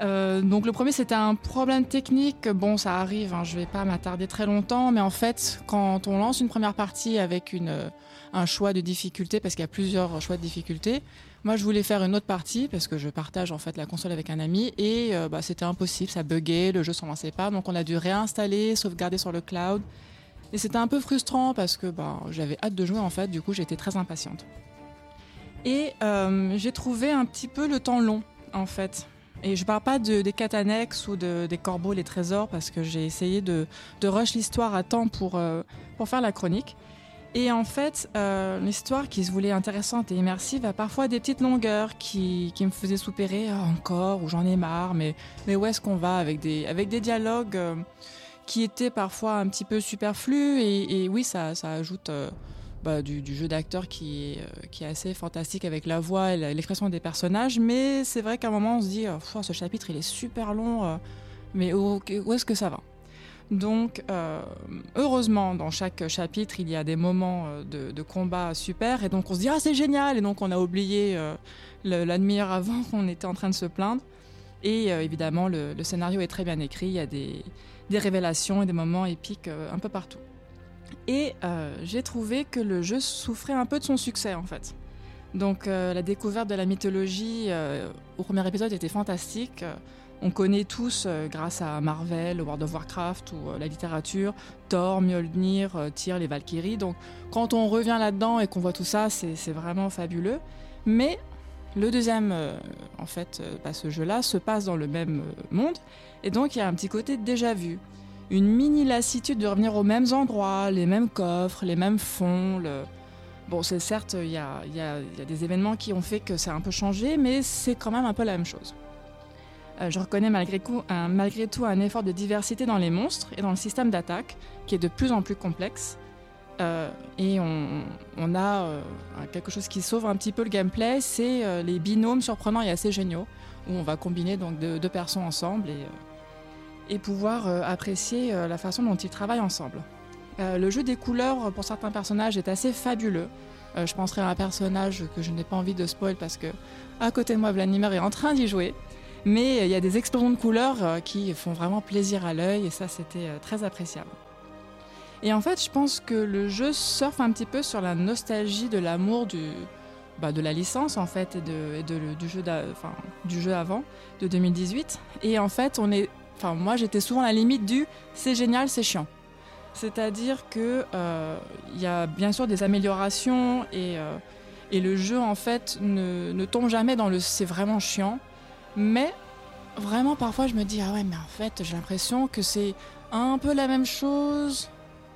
Euh, donc le premier c'était un problème technique. Bon, ça arrive, hein, je vais pas m'attarder très longtemps, mais en fait, quand on lance une première partie avec euh, un choix de difficulté, parce qu'il y a plusieurs choix de difficulté, moi je voulais faire une autre partie parce que je partage en fait la console avec un ami et euh, bah, c'était impossible, ça buguait, le jeu s'en lançait pas, donc on a dû réinstaller, sauvegarder sur le cloud. Et c'était un peu frustrant parce que bah, j'avais hâte de jouer en fait, du coup j'étais très impatiente. Et j'ai trouvé un petit peu le temps long en fait. Et je parle pas de, des quêtes ou de, des corbeaux, les trésors, parce que j'ai essayé de, de rush l'histoire à temps pour, euh, pour faire la chronique. Et en fait, euh, l'histoire qui se voulait intéressante et immersive a parfois des petites longueurs qui, qui me faisaient soupérer Ah, encore, ou j'en ai marre, mais, mais où est-ce qu'on va avec des, avec des dialogues euh, qui étaient parfois un petit peu superflus. Et, et oui, ça, ça ajoute bah, du, jeu d'acteur euh, qui est assez fantastique avec la voix et l'expression des personnages. Mais c'est vrai qu'à un moment, on se dit, Pff, ce chapitre, il est super long, euh, mais où, est-ce que ça va? Donc, heureusement, dans chaque chapitre, il y a des moments de, combat super, et donc on se dit ah c'est génial, et donc on a oublié euh, la demi-heure avant qu'on était en train de se plaindre. Et évidemment, le, scénario est très bien écrit, il y a des, révélations et des moments épiques un peu partout. Et euh, j'ai trouvé que le jeu souffrait un peu de son succès en fait. Donc euh, la découverte de la mythologie euh, au premier épisode était fantastique. On connaît tous, grâce à Marvel, World of Warcraft ou la littérature, Thor, Mjolnir, Tyr, les Valkyries. Donc quand on revient là-dedans et qu'on voit tout ça, c'est vraiment fabuleux. Mais le deuxième, en fait, bah, ce jeu-là se passe dans le même monde. Et donc il y a un petit côté déjà vu. Une mini lassitude de revenir aux mêmes endroits, les mêmes coffres, les mêmes fonds. Bon, c'est certes, il y y y a des événements qui ont fait que ça a un peu changé, mais c'est quand même un peu la même chose. Euh, je reconnais malgré, tout un effort de diversité dans les monstres et dans le système d'attaque, qui est de plus en plus complexe. Euh, et on, a euh, quelque chose qui sauve un petit peu le gameplay, c'est les binômes surprenants et assez géniaux, où on va combiner donc deux, deux personnes ensemble et pouvoir euh, apprécier euh, la façon dont ils travaillent ensemble. Euh, le jeu des couleurs pour certains personnages est assez fabuleux. Je penserai à un personnage que je n'ai pas envie de spoil parce que à côté de moi, Vladimir est en train d'y jouer. Mais il y a des explosions de couleurs qui font vraiment plaisir à l'œil et ça, c'était très appréciable. Et en fait, je pense que le jeu surfe un petit peu sur la nostalgie de l'amour du, bah, de la licence en fait et, du jeu avant de 2018. Et en fait, on est, enfin moi j'étais souvent à la limite du c'est génial, c'est chiant. C'est-à-dire que euh, il y a bien sûr des améliorations et, euh, et le jeu en fait ne, ne tombe jamais dans le c'est vraiment chiant. Mais vraiment parfois je me dis ah ouais mais en fait j'ai l'impression que c'est un peu la même chose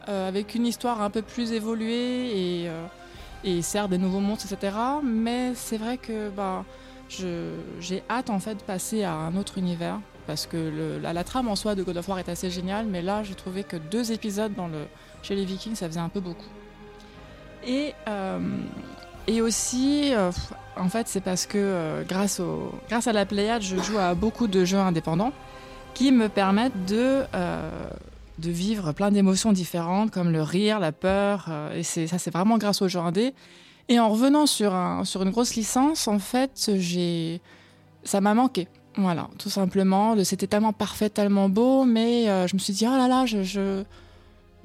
euh, avec une histoire un peu plus évoluée et, euh, et certes des nouveaux monstres etc. Mais c'est vrai que bah j'ai hâte en fait de passer à un autre univers parce que la, trame en soi de God of War est assez géniale, mais là j'ai trouvé que deux épisodes dans le, chez les Vikings ça faisait un peu beaucoup. Et, euh, et aussi, euh, en fait, c'est parce que euh, grâce, au, grâce à la Pléiade, je joue à beaucoup de jeux indépendants qui me permettent de, de vivre plein d'émotions différentes, comme le rire, la peur. et ça, c'est vraiment grâce aux jeux indés. Et en revenant sur, un, sur une grosse licence, en fait, ça m'a manqué. Voilà, tout simplement. Le- C'était tellement parfait, tellement beau, mais euh, je me suis dit, oh là là, je,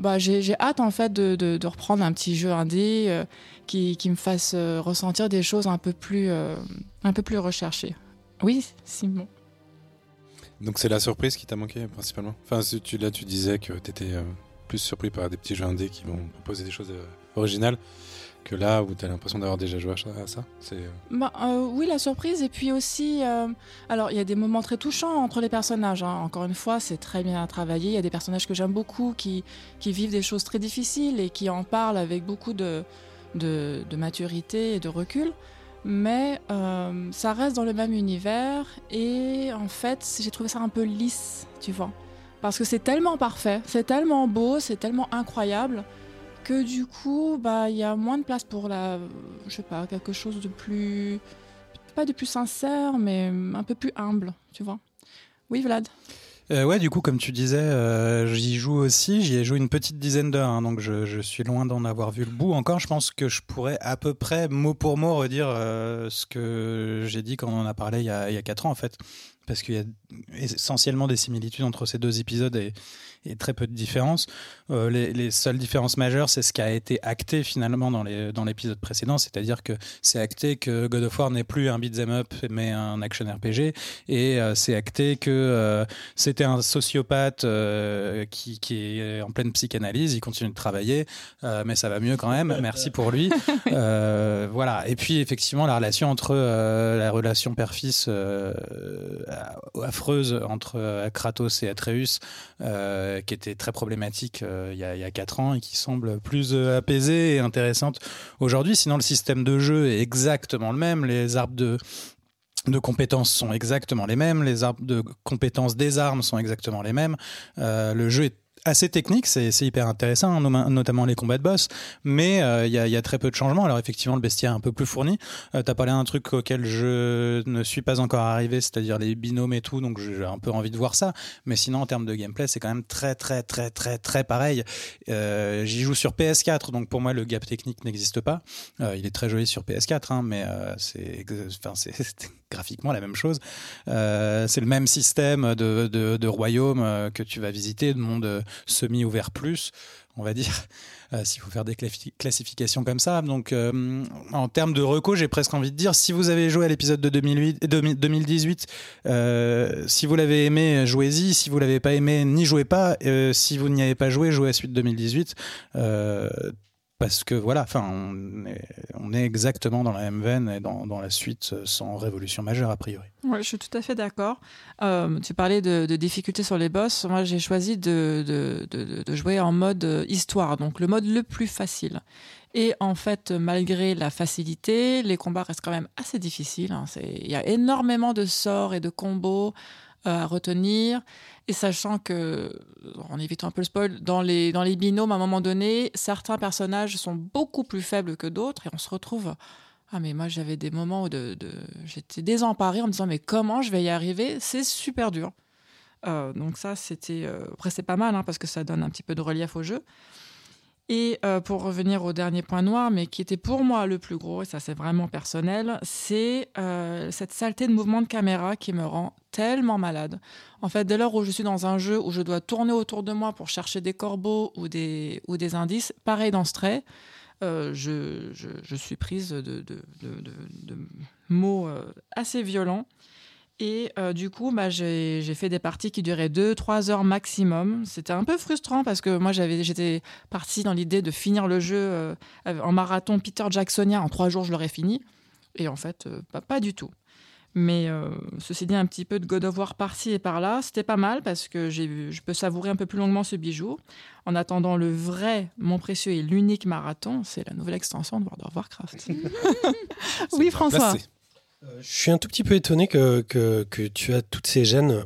bah, j'ai, hâte en fait de, de- reprendre un petit jeu indé euh, qui, qui me fasse euh, ressentir des choses un peu plus, euh, un peu plus recherchées. Oui, Simon. Donc c'est la surprise qui t'a manqué principalement? Enfin, là, tu disais que tu étais plus surpris par des petits jeux indés qui vont proposer des choses originales que là où tu as l'impression d'avoir déjà joué à ça-. C'est euh, Bah, euh, oui, la surprise. Et puis aussi, euh, alors il y a des moments très touchants entre les personnages. hein. Encore une fois, c'est très bien travaillé. Il y a des personnages que j'aime beaucoup qui, qui vivent des choses très difficiles et qui en parlent avec beaucoup de, de, maturité et de recul. Mais ça reste dans le même univers. Et en fait, j'ai trouvé ça un peu lisse, tu vois. Parce que c'est tellement parfait, c'est tellement beau, c'est tellement incroyable que du coup, bah, il y a moins de place pour la, je sais pas, quelque chose de plus, pas de plus sincère, mais un peu plus humble, tu vois. Oui, Vlad. Euh, ouais, du coup, comme tu disais, euh, j'y joue aussi. J'y ai joué une petite dizaine d'heures, hein, donc je, suis loin d'en avoir vu le bout encore. Je pense que je pourrais à peu près mot pour mot redire euh, ce que j'ai dit quand on en a parlé il y a, il y a 4 ans, en fait. Parce qu'il y a essentiellement des similitudes entre ces deux épisodes et, et très peu de différences. Euh, les, les seules différences majeures, c'est ce qui a été acté finalement dans les- dans l'épisode précédent, c'est-à-dire que c'est acté que God of War n'est plus un beat'em up mais un action RPG, et euh, c'est acté que euh, c'était un sociopathe qui, qui est en pleine psychanalyse, il continue de travailler, mais ça va mieux quand même, merci pour lui. Voilà, et puis effectivement la relation entre la relation père-fils affreuse entre Kratos et Atreus, euh, qui était très problématique euh, il y, a, il 4 ans et qui semble plus euh, apaisée et intéressante aujourd'hui. Sinon, le système de jeu est exactement le même. Les arbres de de compétences sont exactement les mêmes, les arbres de compétences des armes sont exactement les mêmes. Le jeu est assez technique, c'est hyper intéressant, hein, notamment les combats de boss, mais euh, il y, y a très peu de changements. Alors effectivement, le bestiaire est un peu plus fourni. Euh, T'as parlé d'un truc auquel je ne suis pas encore arrivé, c'est-à-dire les binômes et tout, donc j'ai un peu envie de voir ça. Mais sinon, en termes de gameplay, c'est quand même très très très très très pareil. Euh, J'y joue sur PS4, donc pour moi le gap technique n'existe pas. Euh, il est très joli sur PS4, hein, mais euh, c'est enfin, c'est graphiquement la même chose. Euh, c'est le même système de, de, royaume euh, que tu vas visiter, de monde euh, semi-ouvert plus, on va dire, s'il faut faire des classifications comme ça. Donc, en termes de reco, j'ai presque envie de dire, si vous avez joué à l'épisode de 2008, 2000 2018, euh, si vous l'avez aimé, jouez-y. Si vous l'avez pas aimé, n'y jouez pas. Si vous n'y avez pas joué, jouez à suite 2018. Parce que voilà, enfin, on est, exactement dans la même veine et dans, la suite euh, sans révolution majeure a priori. Ouais, je suis tout à fait d'accord. Euh, tu parlais de, de difficultés sur les boss. Moi, j'ai choisi de, jouer en mode euh, histoire, donc le mode le plus facile. Et en fait, malgré la facilité, les combats restent quand même assez difficiles. hein. Il y a énormément de sorts et de combos à retenir. Et sachant que, en évitant un peu le spoil, dans les, binômes, à un moment donné, certains personnages sont beaucoup plus faibles que d'autres et on se retrouve. Ah, mais moi, j'avais des moments où de, de- j'étais désemparée en me disant, mais comment je vais y arriver? C'est super dur. Euh, donc, ça, c'était. euh, Après, c'est pas mal hein, parce que ça donne un petit peu de relief au jeu. Et euh, pour revenir au dernier point noir, mais qui était pour moi le plus gros, et ça c'est vraiment personnel, c'est euh, cette saleté de mouvement de caméra qui me rend tellement malade. En fait, dès lors où je suis dans un jeu où je dois tourner autour de moi pour chercher des corbeaux ou des, indices, pareil dans Stray, euh, je, suis prise de, mots assez violents. Et euh, du coup, bah, j'ai fait des parties qui duraient 2-3 heures maximum. C'était un peu frustrant parce que moi, j'étais partie dans l'idée de finir le jeu euh, en marathon Peter Jacksonien. En 3 jours, je l'aurais fini. Et en fait, euh, pas, pas du tout. Mais euh, ceci dit, un petit peu de God of War par-ci et par-là, c'était pas mal parce que je peux savourer un peu plus longuement ce bijou. En attendant le vrai, mon précieux et l'unique marathon, c'est la nouvelle extension de World of Warcraft. oui, François. placé. Je suis un tout petit peu étonné que, que, tu as toutes ces gènes.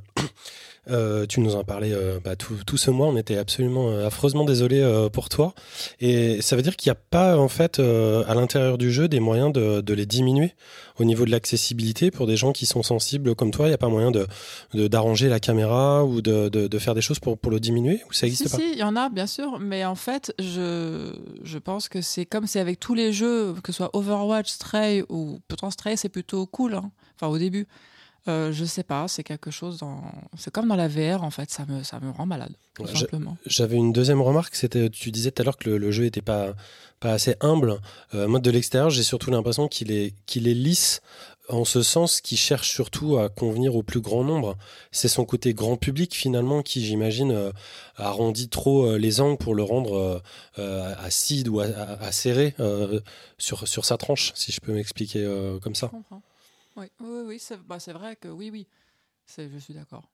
Euh, tu nous en parlais euh, bah, tout, tout, ce mois, on était absolument euh, affreusement désolé pour toi. Et ça veut dire qu'il n'y a pas en fait à l'intérieur du jeu des moyens de, de, les diminuer au niveau de l'accessibilité pour des gens qui sont sensibles comme toi. Il n'y a pas moyen de d'arranger la caméra ou de, de, de, faire des choses pour, pour le diminuer ou ça existe si, pas? Si, il y en a bien sûr, mais en fait, je, je pense que c'est comme c'est avec tous les jeux, que ce soit Overwatch, Stray ou pourtant Stray, c'est plutôt cool. Hein. Enfin au début. Euh, je sais pas, c'est quelque chose dans. C'est comme dans la VR en fait, ça me, ça me rend malade, tout Ouais, simplement. J'avais une deuxième remarque, c'était tu disais tout à l'heure que le, le jeu était pas, pas assez humble. Euh, moi de l'extérieur, j'ai surtout l'impression qu'il est, qu'il est lisse en ce sens qu'il cherche surtout à convenir au plus grand nombre. C'est son côté grand public finalement qui, j'imagine, euh, arrondit trop euh, les angles pour le rendre euh, acide ou à, à, à serré sur, sur sa tranche, si je peux m'expliquer comme ça. Je comprends. Oui, oui, oui c'est bah, vrai que oui, oui, je suis d'accord.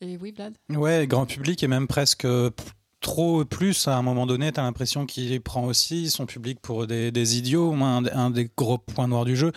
Et oui, Vlad? Ouais, grand public et même presque trop plus à un moment donné, tu as l'impression qu'il prend aussi son public pour des, idiots. Un, des gros points noirs du jeu,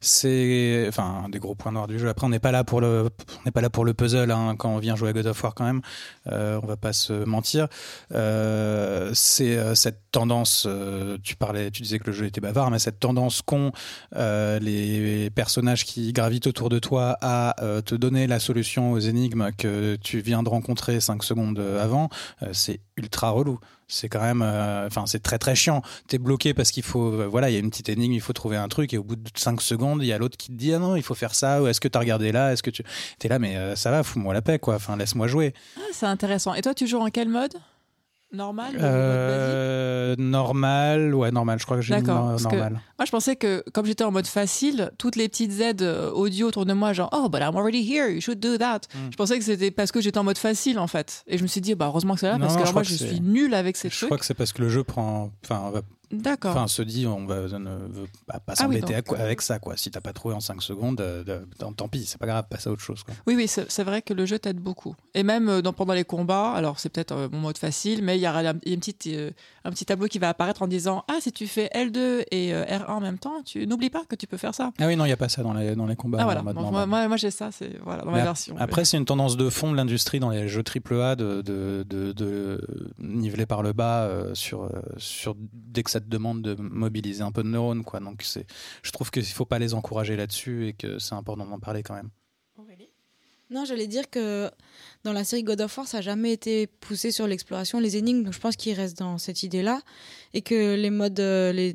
c'est enfin un des gros points noirs du jeu. Après, on n'est pas là pour le, pas là pour le puzzle hein, quand on vient jouer à God of War quand même. Euh, on va pas se mentir. Euh, c'est euh, cette tendance. euh, tu parlais, tu disais que le jeu était bavard, mais cette tendance qu'ont les personnages qui gravitent autour de toi à te donner la solution aux énigmes que tu viens de rencontrer cinq secondes avant, c'est ultra relou. C'est quand même, enfin, c'est très très chiant. T'es bloqué parce qu'il faut, euh, voilà, il y a une petite énigme, il faut trouver un truc, et au bout de 5 secondes, il y a l'autre qui te dit, ah non, il faut faire ça, ou est-ce que t'as regardé là, est-ce que tu. T'es là, mais euh, ça va, fous-moi la paix, quoi, enfin, laisse-moi jouer. ah, C'est intéressant. Et toi, tu joues en quel mode? Normal Euh, normal, ouais, normal, je crois que j'ai no- normal. Moi, je pensais que comme j'étais en mode facile, toutes les petites aides euh, audio autour de moi, genre oh, but I'm already here, you should do that. Mm. Je pensais que c'était parce que j'étais en mode facile en fait. Et je me suis dit, bah heureusement que c'est là, parce que je alors, moi, je c'est- suis nulle avec ces Je trucs. crois que c'est parce que le jeu prend, enfin, va D'accord. Enfin, se dit, on va, ne veut pas, Ah oui, s'embêter avec ça, quoi. Si t'as pas trouvé en 5 secondes, euh, tant, pis, c'est pas grave, passe à autre chose, quoi. Oui, oui, c'est vrai que le jeu t'aide beaucoup. Et même euh, dans, pendant les combats, alors c'est peut-être euh, mon mode facile, mais il y aura un, a une petite, euh, un petit tableau qui va apparaître en disant Ah, si tu fais L2 et euh, R1 en même temps, tu n'oublie pas que tu peux faire ça. Ah oui, non, il y a pas ça dans les, dans les combats. ah voilà, Bon, moi, moi, moi, j'ai ça, c'est voilà, dans Mais ma version. Après, c'est une tendance de fond de l'industrie dans les jeux AAA de, de, de, de niveler par le bas sur, sur dès que ça demande de mobiliser un peu de neurones, quoi. Donc, c'est, je trouve qu'il faut pas les encourager là-dessus et que c'est important d'en parler quand même. Non, j'allais dire que dans la série God of War, ça n'a jamais été poussé sur l'exploration, les énigmes. Donc je pense qu'il reste dans cette idée-là. Et que les modes, euh, les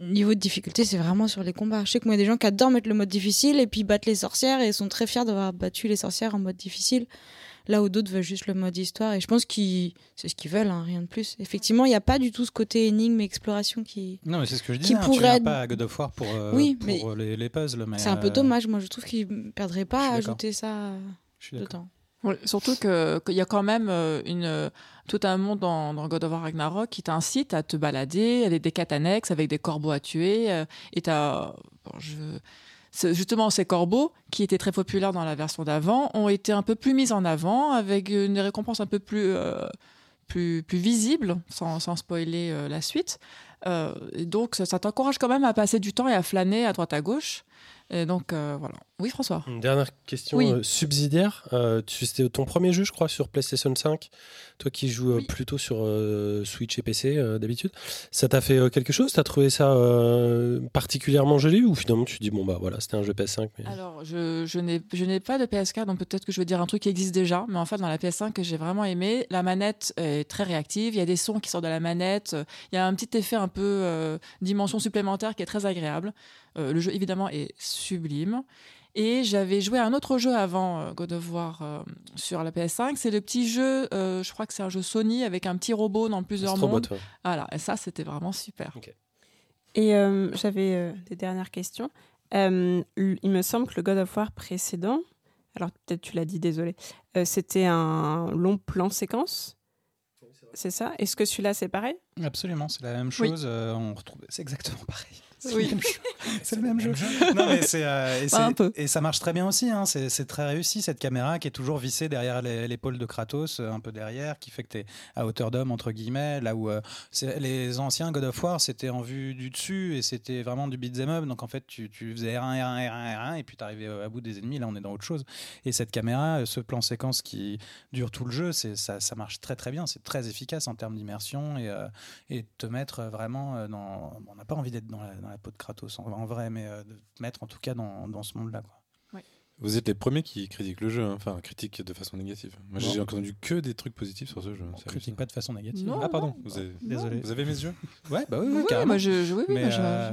niveaux de difficulté, c'est vraiment sur les combats. Je sais que moi, y a des gens qui adorent mettre le mode difficile et puis battent les sorcières et sont très fiers d'avoir battu les sorcières en mode difficile. Là où d'autres veulent juste le mode histoire. Et je pense que c'est ce qu'ils veulent, hein, rien de plus. Effectivement, il n'y a pas du tout ce côté énigme et exploration qui. Non, mais c'est ce que je disais. hein, tu pourrait pas à God of War pour, euh, Oui, pour mais les, les puzzles. Mais, C'est un peu euh, dommage. Moi, je trouve qu'ils ne perdraient je pas à ajouter ça dedans. Oui, surtout que- qu'il y a quand même euh, une, tout un monde dans, dans God of War Ragnarok qui t'incite à te balader, avec des quêtes annexes, avec des corbeaux à tuer. euh, et t'as, bon, je, justement, ces corbeaux, qui étaient très populaires dans la version d'avant, ont été un peu plus mis en avant, avec une récompense un peu plus, euh, plus, visible, sans, spoiler euh, la suite. Euh, donc, ça, ça t'encourage quand même à passer du temps et à flâner à droite à gauche. Et donc, voilà. Oui, François Une dernière question Oui. euh, subsidiaire. Euh, C'était ton premier jeu, je crois, sur PlayStation 5. Toi qui joues euh, Oui. plutôt sur euh, Switch et PC d'habitude. Ça t'a fait quelque chose? T'as trouvé ça particulièrement joli? Ou finalement tu dis, bon, bah voilà, c'était un jeu PS5 mais... Alors, je, je n'ai pas de PS4, donc peut-être que je vais dire un truc qui existe déjà, mais en fait, dans la PS5 que j'ai vraiment aimé, la manette est très réactive, il y a des sons qui sortent de la manette, il y a un petit effet un peu dimension supplémentaire qui est très agréable. Le jeu, évidemment, est sublime. Et j'avais joué à un autre jeu avant euh, God of War euh, sur la PS5, c'est le petit jeu, euh, je crois que c'est un jeu Sony avec un petit robot dans plusieurs Astrobot, mondes. ouais. Voilà, et ça, c'était vraiment super. Et euh, j'avais euh, des dernières questions. Euh, il me semble que le God of War précédent, alors peut-être tu l'as dit, désolé, euh, c'était un long plan séquence. C'est ça? Est-ce que celui-là c'est pareil? Absolument, c'est la même Oui. chose. euh, on retrouve, c'est exactement pareil. C'est Oui. le même jeu. C'est le même jeu. Non, mais c'est, euh, et, peu. et ça marche très bien aussi. hein. C'est, c'est très réussi cette caméra qui est toujours vissée derrière les- l'épaule de Kratos, euh, un peu derrière, qui fait que tu es à hauteur d'homme entre guillemets. Là où euh, c'est- les anciens God of War c'était en vue du dessus et c'était vraiment du beat'em up. Donc en fait tu, tu faisais R1, R1, R1, R1 et puis tu arrivais à bout des ennemis. Là on est dans autre chose. Et cette caméra, euh, ce plan séquence qui dure tout le jeu, c'est, ça, ça marche très très bien. C'est très efficace en termes d'immersion et, euh, te mettre vraiment euh, dans. bon, on n'a pas envie d'être dans la, dans la peau de Kratos en, en vrai, mais euh, de te mettre en tout cas dans, dans ce monde-là. quoi. Vous êtes les premiers qui critiquent le jeu, hein. enfin critiquent de façon négative. Moi j'ai entendu que des trucs positifs sur ce jeu. On c'est critique pas de façon négative. Non. Ah pardon, vous avez, Désolé. vous avez mes yeux Ouais, bah oui, oui, moi, je, je- oui, oui, Mais, moi, je- euh.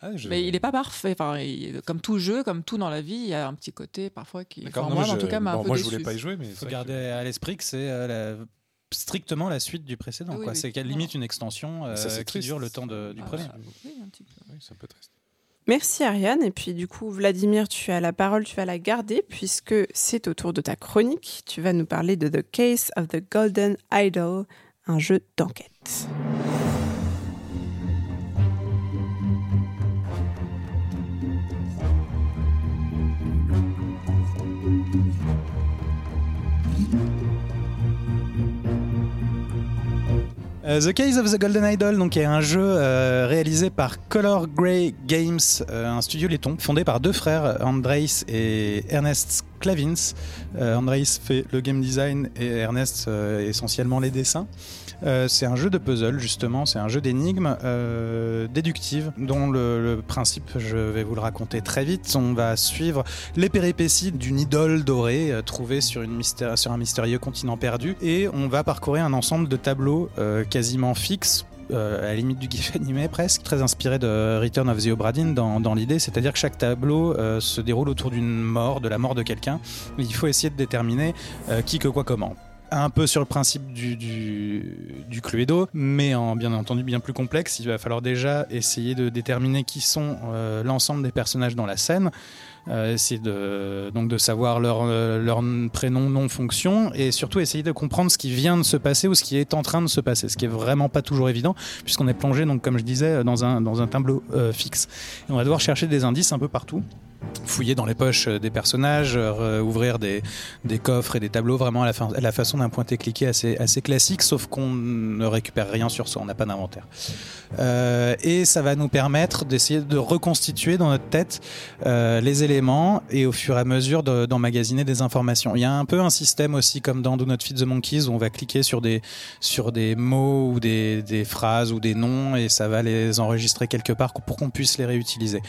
Ah, je- Mais il n'est pas parfait. Enfin, il- comme tout jeu, comme tout dans la vie, il y a un petit côté parfois qui, D'accord, enfin, non, moi, en je- tout cas, m'a bon, un peu Moi je déçu. voulais pas y jouer, mais faut garder à l'esprit que c'est euh, la- strictement la suite du précédent. Ah oui, quoi. oui. C'est qu'elle limite une extension euh, Ça, c'est qui triste. dure le temps de- du Ah, premier. oui, un petit peu. que- oui, c'est un peu triste. Merci Ariane. Et puis du coup, Vladimir, tu as la parole, tu vas la garder puisque c'est au tour de ta chronique. Tu vas nous parler de The Case of the Golden Idol, un jeu d'enquête. Euh, The Case of the Golden Idol, donc est un jeu euh, réalisé par Color Grey Games, euh, un studio laiton fondé par deux frères, Andreis et Ernest Clavins. Andreis fait le game design et Ernest essentiellement les dessins. Euh, c'est un jeu de puzzle justement, c'est un jeu d'énigmes euh, déductives dont le, principe, je vais vous le raconter très vite. On va suivre les péripéties d'une idole dorée euh, trouvée sur, un mystérieux continent perdu et on va parcourir un ensemble de tableaux euh, quasiment fixes. à la limite du gif animé presque, très inspiré de Return of the Obra Dinn dans, l'idée, c'est-à-dire que chaque tableau se déroule autour d'une mort, de la mort de quelqu'un. Il faut essayer de déterminer qui, que, quoi, comment un peu sur le principe du, du, du Cluedo, mais en bien entendu bien plus complexe. Il va falloir déjà essayer de déterminer qui sont euh, l'ensemble des personnages dans la scène, euh, essayer de, donc de savoir leur, euh, leur prénom, nom, fonction, et surtout essayer de comprendre ce qui vient de se passer ou ce qui est en train de se passer, ce qui est vraiment pas toujours évident, puisqu'on est plongé, donc comme je disais, dans un, dans un tableau fixe. Et on va devoir chercher des indices un peu partout fouiller dans les poches euh, des personnages, euh, ouvrir des, des coffres et des tableaux vraiment à la, façon d'un pointé-cliqué assez, assez classique, sauf qu'on ne récupère rien sur soi, on n'a pas d'inventaire. Euh, et ça va nous permettre d'essayer de reconstituer dans notre tête les éléments et au fur et à mesure de- d'emmagasiner des informations. Il y a un peu un système aussi comme dans Do Not Feed the Monkeys où on va cliquer sur des, sur des mots ou des, des phrases ou des noms et ça va les enregistrer quelque part pour qu'on puisse les réutiliser.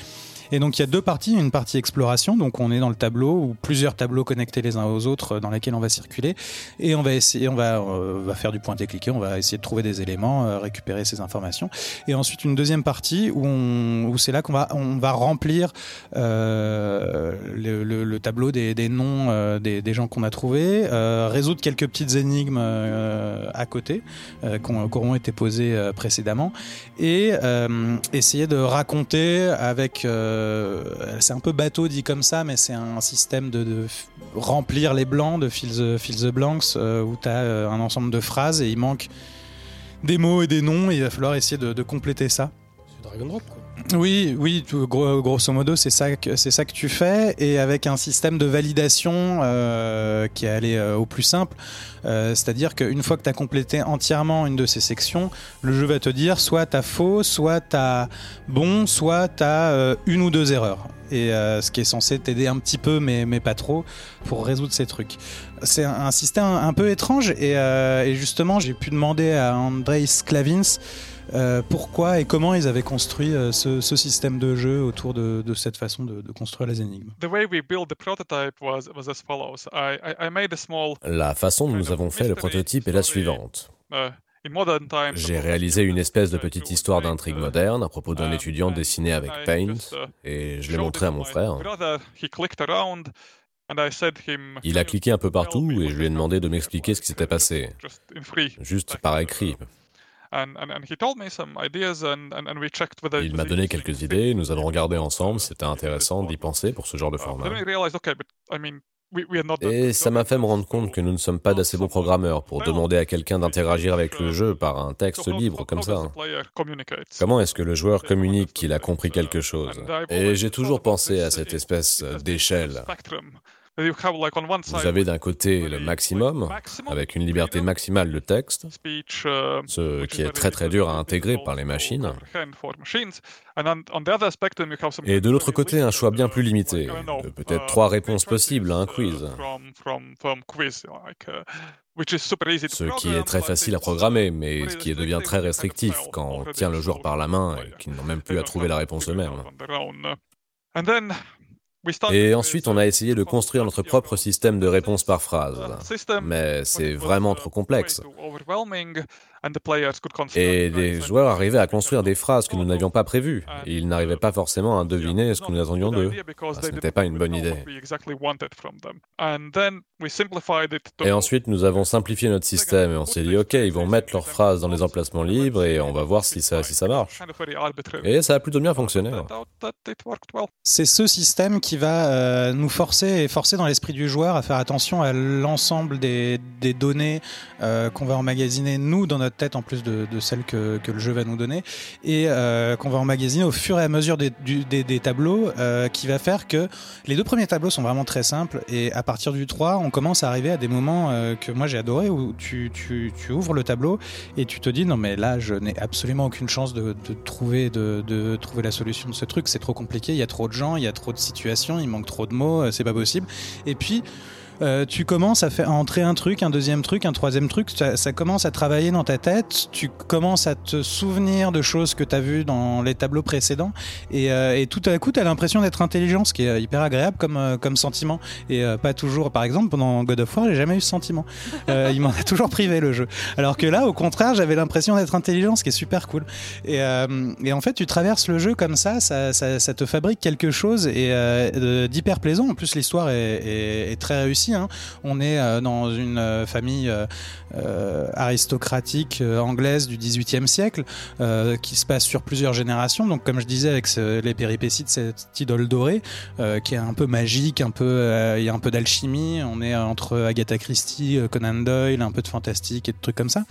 Et donc il y a deux parties, une partie exploration, donc on est dans le tableau ou plusieurs tableaux connectés les uns aux autres euh, dans lesquels on va circuler. Et on va essayer, on va, euh, va faire du pointé-cliqué, on va essayer de trouver des éléments, euh, récupérer ces informations. Et ensuite une deuxième partie où, où c'est là qu'on va, on va remplir le, le- le tableau des, noms des, gens qu'on a trouvés, résoudre quelques petites énigmes à côté qui auront été posées précédemment. Et essayer de raconter avec c'est un peu bateau dit comme ça mais c'est un système de, remplir les blancs de fill the, fill blanks euh, où tu as un ensemble de phrases et il manque des mots et des noms. Et il va falloir essayer de compléter ça Drop, oui, oui, gros- grosso modo, c'est ça que c'est ça que tu fais, et avec un système de validation euh, qui est allé euh, au plus simple. Euh, C'est-à-dire qu'une fois que tu as complété entièrement une de ces sections, le jeu va te dire soit tu as faux, soit tu as bon, soit tu as une ou deux erreurs. Et ce qui est censé t'aider un petit peu, mais, mais pas trop, pour résoudre ces trucs. C'est un, système un peu étrange, et, et justement, j'ai pu demander à Andrei Sklavins euh, pourquoi et comment ils avaient construit euh, ce, ce système de jeu autour de, de cette façon de, de construire les énigmes? the way we built the prototype was was as follows. I I, I made a small La façon dont nous avons fait le prototype est la suivante. uh. J'ai réalisé une espèce de petite histoire d'intrigue moderne à propos d'un étudiant dessiné avec Paint, et je l'ai montré à mon frère. He clicked around and I said him. Il a cliqué un peu partout et je lui ai demandé de m'expliquer ce qui s'était passé, Just in free. juste par écrit. Il m'a donné quelques idées, nous avons regardé ensemble, c'était intéressant d'y penser pour ce genre de format. Et ça m'a fait me rendre compte que nous ne sommes pas d'assez bons programmeurs pour demander à quelqu'un d'interagir avec le jeu par un texte libre comme ça. Comment est-ce que le joueur communique qu'il a compris quelque chose? Et j'ai toujours pensé à cette espèce d'échelle. Vous avez d'un côté le maximum, avec une liberté maximale de texte, ce qui est très très dur à intégrer par les machines. Et de l'autre côté, un choix bien plus limité, de peut-être trois réponses possibles à un quiz. Ce qui est très facile à programmer, mais ce qui devient très restrictif quand on tient le joueur par la main et qu'ils n'ont même plus à trouver la réponse eux-mêmes. Et ensuite, on a essayé de construire notre propre système de réponse par phrase. Mais c'est vraiment trop complexe. Et les joueurs arrivaient à construire des phrases que nous n'avions pas prévues. Et ils n'arrivaient pas forcément à deviner ce que nous attendions d'eux. Ce n'était pas une bonne idée. Et ensuite, nous avons simplifié notre système et on s'est dit, OK, ils vont mettre leurs phrases dans les emplacements libres et on va voir si ça, si ça marche. Et ça a plutôt bien fonctionné. C'est ce système qui va euh, nous forcer et forcer dans l'esprit du joueur à faire attention à l'ensemble des, des, données euh, qu'on va emmagasiner, nous, dans notre tête en plus de, de celle que, le jeu va nous donner et euh, qu'on va emmagasiner au fur et à mesure des, tableaux euh, qui va faire que les deux premiers tableaux sont vraiment très simples et à partir du 3 on commence à arriver à des moments euh, que moi j'ai adoré où tu, ouvres le tableau et tu te dis non mais là je n'ai absolument aucune chance de, trouver la solution de ce truc. C'est trop compliqué il y a trop de gens il y a trop de situations il manque trop de mots c'est pas possible. Et puis euh, tu commences à faire entrer un truc, un deuxième truc, un troisième truc, ça, commence à travailler dans ta tête, tu commences à te souvenir de choses que tu as vues dans les tableaux précédents, et, euh, tout à coup, tu as l'impression d'être intelligent, ce qui est hyper agréable comme, euh, comme sentiment, et pas toujours, par exemple, pendant God of War, j'ai jamais eu ce sentiment. il m'en a toujours privé le jeu. Alors que là, au contraire, j'avais l'impression d'être intelligent, ce qui est super cool. Et, en fait, tu traverses le jeu comme ça, ça, ça, ça te fabrique quelque chose et d'hyper plaisant. En plus, l'histoire est très réussie. Hein. On est euh, dans une euh, famille euh, aristocratique anglaise du XVIIIe siècle qui se passe sur plusieurs générations. Donc, comme je disais, avec les péripéties de cette idole dorée qui est un peu magique, un peu, il y a un peu d'alchimie. On est entre Agatha Christie, Conan Doyle, un peu de fantastique et de trucs comme ça.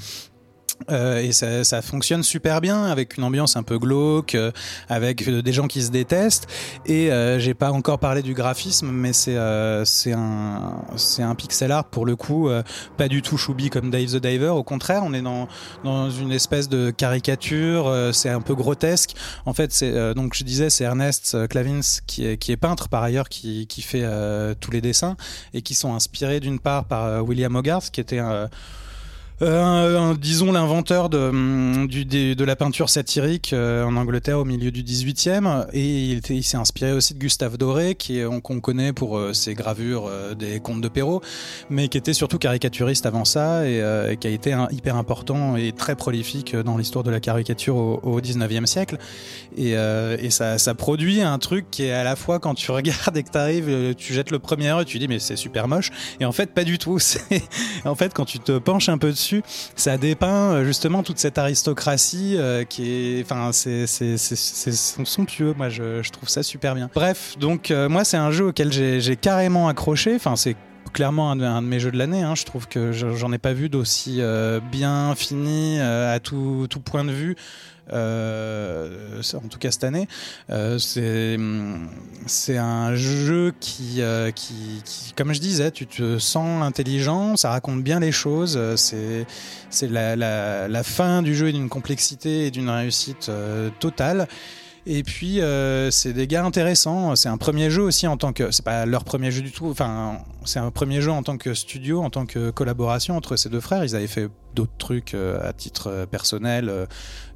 Euh, et ça, ça, fonctionne super bien avec une ambiance un peu glauque, euh, avec des gens qui se détestent. Et euh, j'ai pas encore parlé du graphisme, mais c'est euh, c'est un c'est un pixel art pour le coup, euh, pas du tout choubi comme Dave the Diver. Au contraire, on est dans dans une espèce de caricature. c'est un peu grotesque. En fait, c'est donc je disais, c'est Ernest Clavins qui est qui est peintre par ailleurs, qui qui fait tous les dessins et qui sont inspirés d'une part par William Hogarth, qui était un euh, disons l'inventeur de, hum, du, de, la peinture satirique euh, en Angleterre au milieu du 18e et il, il s'est inspiré aussi de Gustave Doré qu'on connaît pour euh, ses gravures euh, des contes de Perrault mais qui était surtout caricaturiste avant ça et, et qui a été un, hyper important et très prolifique dans l'histoire de la caricature au, au 19e siècle. Et, et ça, ça, produit un truc qui est à la fois quand tu regardes et que tu arrives tu jettes le premier œil tu dis mais c'est super moche. Et en fait pas du tout. En fait quand tu te penches un peu dessus ça dépeint euh, justement toute cette aristocratie euh, qui est, enfin, c'est somptueux. Moi, je, trouve ça super bien. Bref, donc euh, moi, c'est un jeu auquel j'ai carrément accroché. Enfin, c'est clairement un de, mes jeux de l'année. Hein. Je trouve que j'en ai pas vu d'aussi bien fini à tout, point de vue. Euh, en tout cas cette année, euh, c'est un jeu qui, euh, qui, comme je disais, tu te sens intelligent, ça raconte bien les choses. C'est la, la, fin du jeu d'une complexité et d'une réussite totale. Et puis euh, c'est des gars intéressants. C'est un premier jeu aussi en tant que c'est pas leur premier jeu du tout. Enfin c'est un premier jeu en tant que studio, en tant que collaboration entre ces deux frères. Ils avaient fait d'autres trucs euh, à titre euh, personnel euh,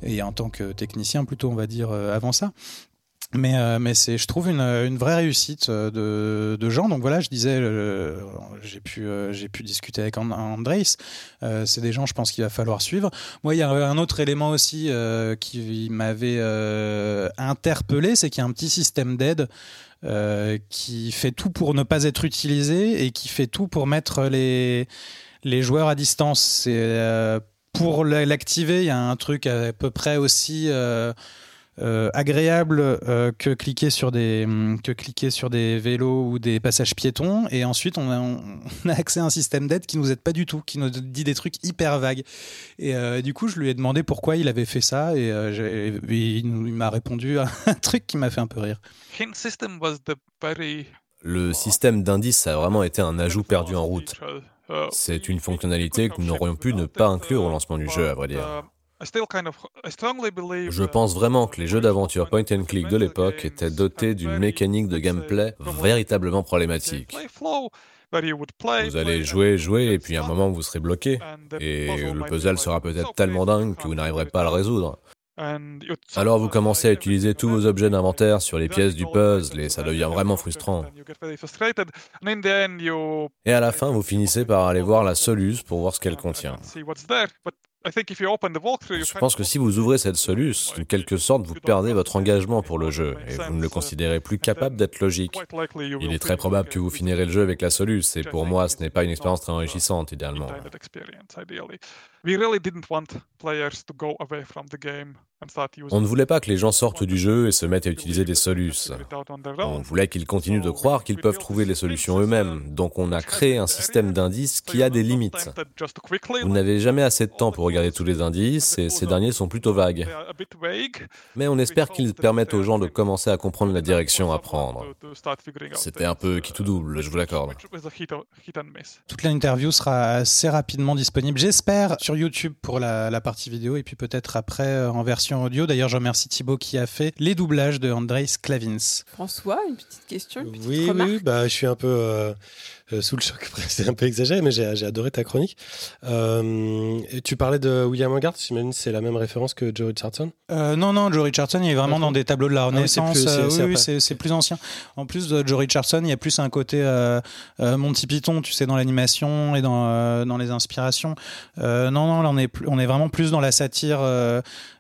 et en tant que technicien plutôt on va dire avant ça. Mais, euh, mais c'est, je trouve, une, une vraie réussite euh, de, de gens. Donc voilà, je disais, euh, j'ai pu, pu discuter avec Andreis. C'est des gens, je pense, qu'il va falloir suivre. Moi, il y a un autre élément aussi qui m'avait interpellé, c'est qu'il y a un petit système d'aide qui fait tout pour ne pas être utilisé et qui fait tout pour mettre les, les joueurs à distance. Pour l'activer, il y a un truc à peu près aussi euh, agréable euh, que cliquer sur des que cliquer sur des vélos ou des passages piétons. Et ensuite on a, on a accès à un système d'aide qui nous aide pas du tout qui nous dit des trucs hyper vagues. Et euh, du coup je lui ai demandé pourquoi il avait fait ça. Et, il, m'a répondu à un truc qui m'a fait un peu rire. Le système d'indices a vraiment été un ajout perdu en route. C'est une fonctionnalité que nous n'aurions pu ne pas inclure au lancement du jeu à vrai dire je pense vraiment que les jeux d'aventure point and click de l'époque étaient dotés d'une mécanique de gameplay véritablement problématique. Vous allez jouer, jouer, et puis à un moment vous serez bloqué, et le puzzle sera peut-être tellement dingue que vous n'arriverez pas à le résoudre. Alors vous commencez à utiliser tous vos objets d'inventaire sur les pièces du puzzle et ça devient vraiment frustrant. Et à la fin, vous finissez par aller voir la soluce pour voir ce qu'elle contient. Je pense que si vous ouvrez cette soluce, en quelque sorte, vous perdez votre engagement pour le jeu et vous ne le considérez plus capable d'être logique. Il est très probable que vous finirez le jeu avec la soluce et pour moi, ce n'est pas une expérience très enrichissante, idéalement. On ne voulait pas que les gens sortent du jeu et se mettent à utiliser des solutions. On voulait qu'ils continuent de croire qu'ils peuvent trouver les solutions eux-mêmes. Donc on a créé un système d'indices qui a des limites. Vous n'avez jamais assez de temps pour regarder tous les indices et ces derniers sont plutôt vagues. Mais on espère qu'ils permettent aux gens de commencer à comprendre la direction à prendre. C'était un peu qui tout double, je vous l'accorde. Toute l'interview sera assez rapidement disponible, j'espère, sur YouTube pour la, la partie vidéo et puis peut-être après euh, en version audio. D'ailleurs, je remercie Thibaut qui a fait les doublages de Andrei Sklavins. François, une petite question, une petite oui, remarque. Oui, bah, je suis un peu euh, sous le choc, c'est un peu exagéré, mais j'ai adoré ta chronique. Euh, tu parlais de William Hogarth, j'imagine c'est la même référence que Joe Richardson? Non, non, Joe Richardson, il est vraiment dans des tableaux de la Renaissance. oui, c'est plus ancien. En plus de Joe Richardson, il y a plus un côté Monty Python, tu sais, dans l'animation et dans, dans les inspirations. non, non, là, on est, on est vraiment plus dans la satire.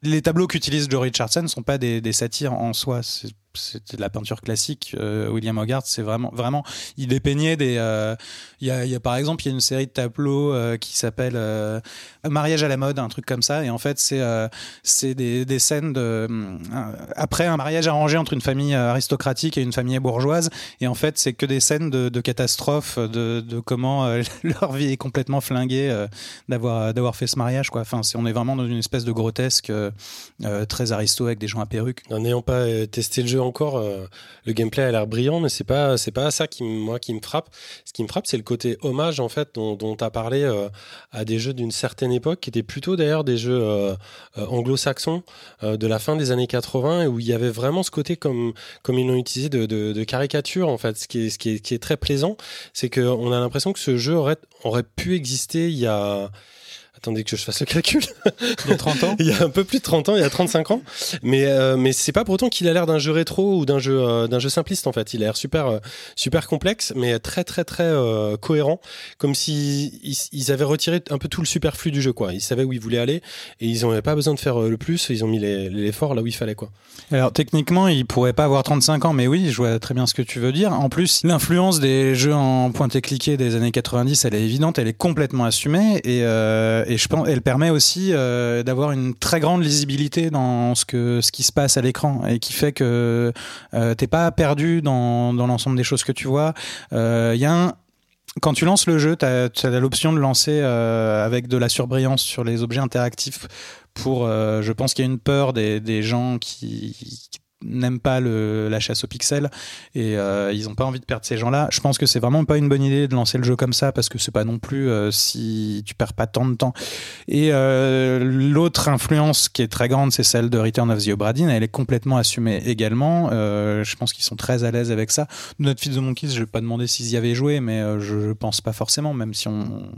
les tableaux qu'utilise Joe Richardson ne sont pas des, des satires en soi. C'est de la peinture classique. Euh, William Hogarth, c'est vraiment, vraiment, il dépeignait des. Euh, il y, a, y, a, par exemple, il y a une série de tableaux euh, qui s'appelle Mariage à la mode, un truc comme ça. Et en fait, c'est c'est des, des, scènes de après un mariage arrangé entre une famille aristocratique et une famille bourgeoise. Et en fait, c'est que des scènes de, catastrophes, de, de comment leur vie est complètement flinguée d'avoir d'avoir fait ce mariage. Quoi. Enfin, on est vraiment dans une espèce de grotesque très aristo avec des gens à perruque. N'ayant pas testé le jeu encore, euh, le gameplay a l'air brillant, mais c'est pas c'est pas ça qui moi qui me frappe. Ce qui me frappe, c'est le côté hommage en fait dont tu as parlé euh, à des jeux d'une certaine époque, qui étaient plutôt d'ailleurs des jeux euh, anglo-saxons de la fin des années 80 et où il y avait vraiment ce côté comme comme ils l'ont utilisé de, caricature en fait. Ce qui est ce qui est très plaisant, c'est qu'on a l'impression que ce jeu aurait aurait pu exister il y a attendez que je fasse le calcul. Il y a 30 ans Il y a un peu plus de 30 ans, il y a 35 ans. Mais, euh, mais c'est pas pour autant qu'il a l'air d'un jeu rétro ou d'un jeu, euh, d'un jeu simpliste en fait. Il a l'air super, euh, super complexe, mais très très très cohérent. Comme si ils, avaient retiré un peu tout le superflu du jeu quoi. Ils savaient où ils voulaient aller et ils n'avaient pas besoin de faire le plus. Ils ont mis l'effort là où il fallait quoi. Alors techniquement, il pourrait pas avoir 35 ans, mais oui, je vois très bien ce que tu veux dire. En plus, l'influence des jeux en pointé-cliqué des années 90, elle est évidente, elle est complètement assumée et, et elle permet aussi euh, d'avoir une très grande lisibilité dans ce qui se passe à l'écran et qui fait que euh, t'es pas perdu dans, l'ensemble des choses que tu vois. Euh, quand tu lances le jeu, tu as, l'option de lancer euh, avec de la surbrillance sur les objets interactifs pour, je pense qu'il y a une peur des, gens qui n'aiment pas la chasse aux pixels et euh, ils n'ont pas envie de perdre ces gens-là. Je pense que c'est vraiment pas une bonne idée de lancer le jeu comme ça parce que c'est pas non plus euh, si tu perds pas tant de temps. Et euh, l'autre influence qui est très grande, c'est celle de Return of the Obra Dinn. Elle est complètement assumée également. je pense qu'ils sont très à l'aise avec ça. Notre fils de Monkeys, je vais pas demander s'ils y avaient joué, mais je pense pas forcément, même si on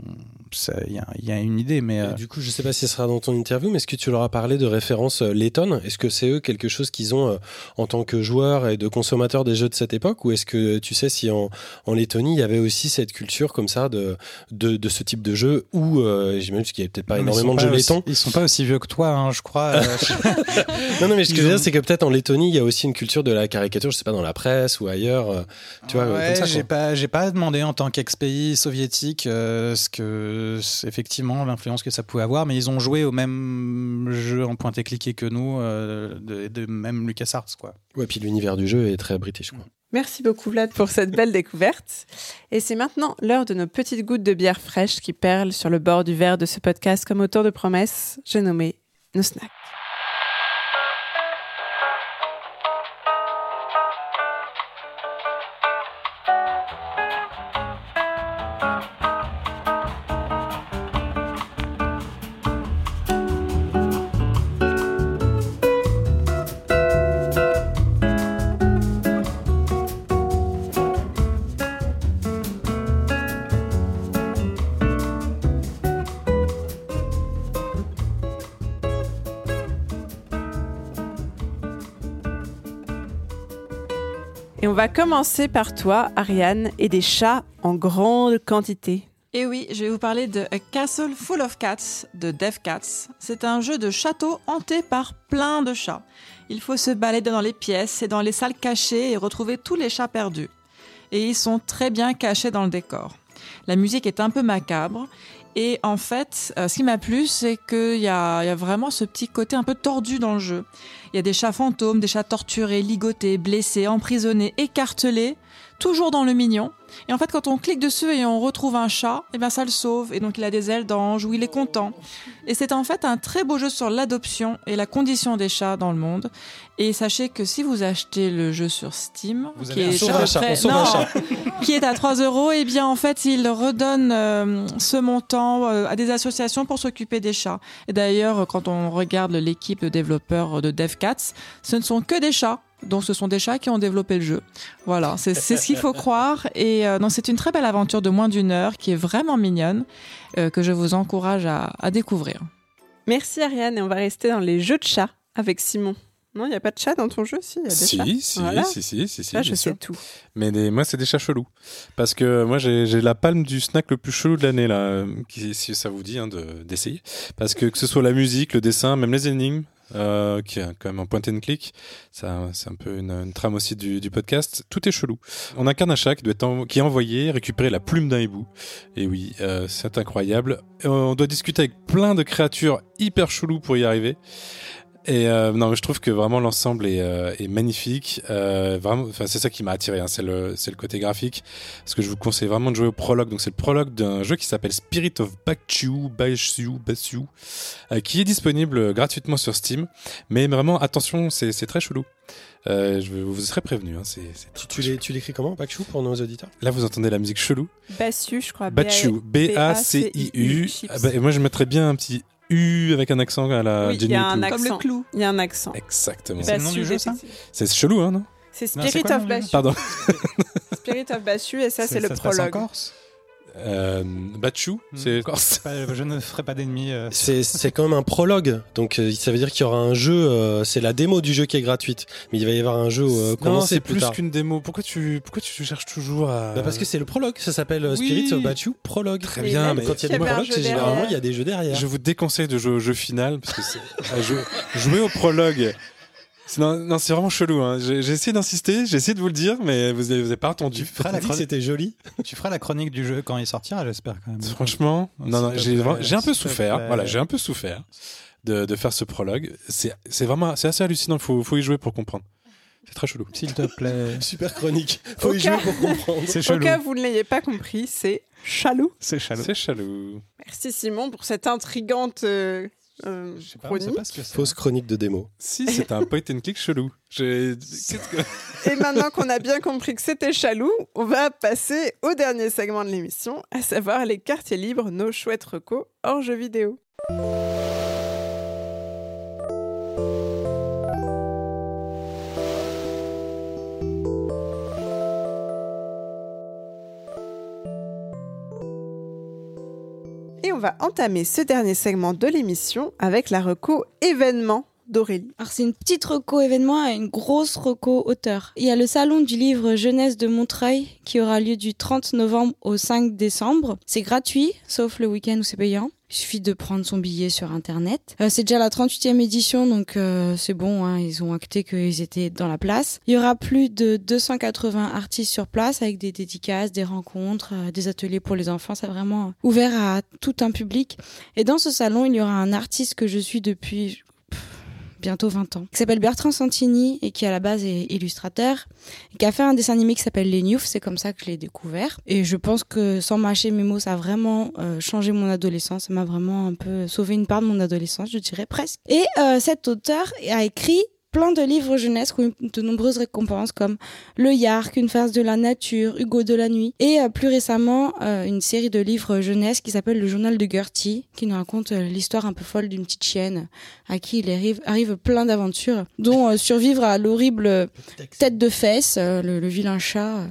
il y, y, a une idée. Mais du coup, je sais pas si ce sera dans ton interview, mais est-ce que tu leur as parlé de référence Letton Est-ce que c'est eux quelque chose qu'ils ont en tant que joueur et de consommateur des jeux de cette époque ou est-ce que tu sais si en, en, Lettonie il y avait aussi cette culture comme ça de, de, de ce type de jeu ou euh, j'imagine qu'il n'y avait peut-être pas énormément de jeux lettons. Ils sont pas aussi vieux que toi, hein, je crois. Euh, non, non, mais ce que je veux dire, c'est que peut-être en Lettonie il y a aussi une culture de la caricature, je sais pas, dans la presse ou ailleurs. Euh, tu vois, ouais, j'ai pas, j'ai pas demandé en tant qu'ex-pays soviétique ce que, effectivement, l'influence que ça pouvait avoir, mais ils ont joué au même jeu en pointé cliqué que nous, de, de, même LucasArts, quoi. Ouais, puis l'univers du jeu est très british, quoi. Merci beaucoup Vlad pour cette belle découverte. Et c'est maintenant l'heure de nos petites gouttes de bière fraîche qui perlent sur le bord du verre de ce podcast comme auteur de promesses. J'ai nommé nos snacks. Va commencer par toi, Ariane, et des chats en grande quantité. Et oui, je vais vous parler de A Castle Full of Cats de Dev Cats. C'est un jeu de château hanté par plein de chats. Il faut se balader dans les pièces et dans les salles cachées et retrouver tous les chats perdus. Et ils sont très bien cachés dans le décor. La musique est un peu macabre et en fait, euh, ce qui m'a plu, c'est qu'il y a, y a vraiment ce petit côté un peu tordu dans le jeu. Il y a des chats fantômes, des chats torturés, ligotés, blessés, emprisonnés, écartelés, toujours dans le mignon. Et en fait, quand on clique dessus et on retrouve un chat, et eh bien ça le sauve. Et donc il a des ailes d'ange ou il est content. Et c'est en fait un très beau jeu sur l'adoption et la condition des chats dans le monde. Et sachez que si vous achetez le jeu sur Steam, qui, est qui est à 3 euros, et eh bien en fait il redonne euh, ce montant euh, à des associations pour s'occuper des chats. Et d'ailleurs, quand on regarde l'équipe de développeurs de DevCats, ce ne sont que des chats. Donc ce sont des chats qui ont développé le jeu. Voilà, c'est ce qu'il faut croire. Et euh, c'est une très belle aventure de moins d'une heure qui est vraiment mignonne, euh, que je vous encourage à, découvrir. Merci Ariane, et on va rester dans les jeux de chats avec Simon. Non, il n'y a pas de chat dans ton jeu Si, il y a des si, chats. Si, si, si, si, Là, je sais tout. Mais moi, c'est des chats chelous. Parce que moi, j'ai la palme du snack le plus chelou de l'année, là, qui, si ça vous dit hein, d'essayer. Parce que que ce soit la musique, le dessin, même les énigmes, euh, qui est quand même un point and click. C'est un, peu une, trame aussi du, podcast. Tout est chelou. On incarne un chat qui, doit être qui est envoyé récupérer la plume d'un hibou. Et oui, euh, c'est incroyable. On doit discuter avec plein de créatures hyper chelou pour y arriver. Et euh, non, je trouve que vraiment l'ensemble est, euh, est, magnifique. Euh, vraiment, enfin, c'est ça qui m'a attiré. Hein, c'est le, c'est le côté graphique. Parce que je vous conseille vraiment de jouer au prologue. Donc c'est le prologue d'un jeu qui s'appelle Spirit of Bakshu, Bakshu, Bakshu, euh, qui est disponible gratuitement sur Steam. Mais vraiment, attention, c'est, c'est très chelou. Euh, je vous serai prévenu. Hein, c'est, tu, tu, l'écris comment Bakshu pour nos auditeurs? Là, vous entendez la musique chelou. Bassu, je crois. Bakshu, B-A-C-I-U. Ah bah, et moi, je mettrais bien un petit U avec un accent à la oui, Jenny y a un accent. Comme le clou. Il y a un accent. Exactement. C'est le nom du jeu, ça C'est chelou, hein, non C'est Spirit of Bassu. Pardon. Spirit of Bassu, et ça, c'est le prologue. en Corse euh, Bachu, hmm. c'est je ne ferai pas d'ennemis. Euh. C'est quand même un prologue, donc euh, ça veut dire qu'il y aura un jeu. Euh, c'est la démo du jeu qui est gratuite, mais il va y avoir un jeu non, c'est plus, qu'une démo. Pourquoi tu pourquoi tu cherches toujours à bah Parce que c'est le prologue. Ça s'appelle Spirit of Bachu prologue. Très bien, mais quand il y a des prologues, généralement il y a des jeux derrière. Je vous déconseille de jouer au jeu final parce que c'est jouer au prologue non, c'est vraiment chelou. Hein. J'ai essayé d'insister, j'ai essayé de vous le dire, mais vous n'avez pas entendu. Tu feras la chronique, c'était joli. tu feras la chronique du jeu quand il sortira, j'espère quand même. Franchement, non, non, j'ai un peu souffert. Voilà, j'ai un peu souffert de, de faire ce prologue. C'est vraiment, c'est assez hallucinant. Faut, faut y jouer pour comprendre. C'est très chelou. S'il te plaît. Super chronique. Faut y jouer pour comprendre. C'est chelou. Au cas où vous ne l'ayez pas compris, c'est chalou. C'est chalou. C'est chalou. Merci Simon pour cette intrigante euh, euh, je sais pas, chronique. Pas ce Fausse chronique de démo. Si, c'est un point and click chelou. Et maintenant qu'on a bien compris que c'était chalou, on va passer au dernier segment de l'émission, à savoir les quartiers libres, nos chouettes recos hors jeux vidéo. On va entamer ce dernier segment de l'émission avec la reco événement d'Aurélie. Alors c'est une petite reco événement et une grosse reco auteur. Il y a le salon du livre jeunesse de Montreuil qui aura lieu du 30 novembre au 5 décembre. C'est gratuit, sauf le week-end où c'est payant. Il suffit de prendre son billet sur internet. Euh, c'est déjà la 38e édition, donc euh, c'est bon, hein, ils ont acté qu'ils étaient dans la place. Il y aura plus de 280 artistes sur place avec des dédicaces, des rencontres, euh, des ateliers pour les enfants. C'est vraiment ouvert à tout un public. Et dans ce salon, il y aura un artiste que je suis depuis bientôt 20 ans, qui s'appelle Bertrand Santini et qui à la base est illustrateur, et qui a fait un dessin animé qui s'appelle Les Newf, c'est comme ça que je l'ai découvert. Et je pense que sans mâcher mes mots, ça a vraiment euh, changé mon adolescence, ça m'a vraiment un peu sauvé une part de mon adolescence, je dirais presque. Et euh, cet auteur a écrit plein de livres jeunesse qui ont eu de nombreuses récompenses comme Le Yark, Une phase de la nature, Hugo de la nuit et euh, plus récemment euh, une série de livres jeunesse qui s'appelle Le journal de Gertie qui nous raconte euh, l'histoire un peu folle d'une petite chienne à qui il arrive, arrive plein d'aventures dont survivre à l'horrible tête de fesse, le, vilain chat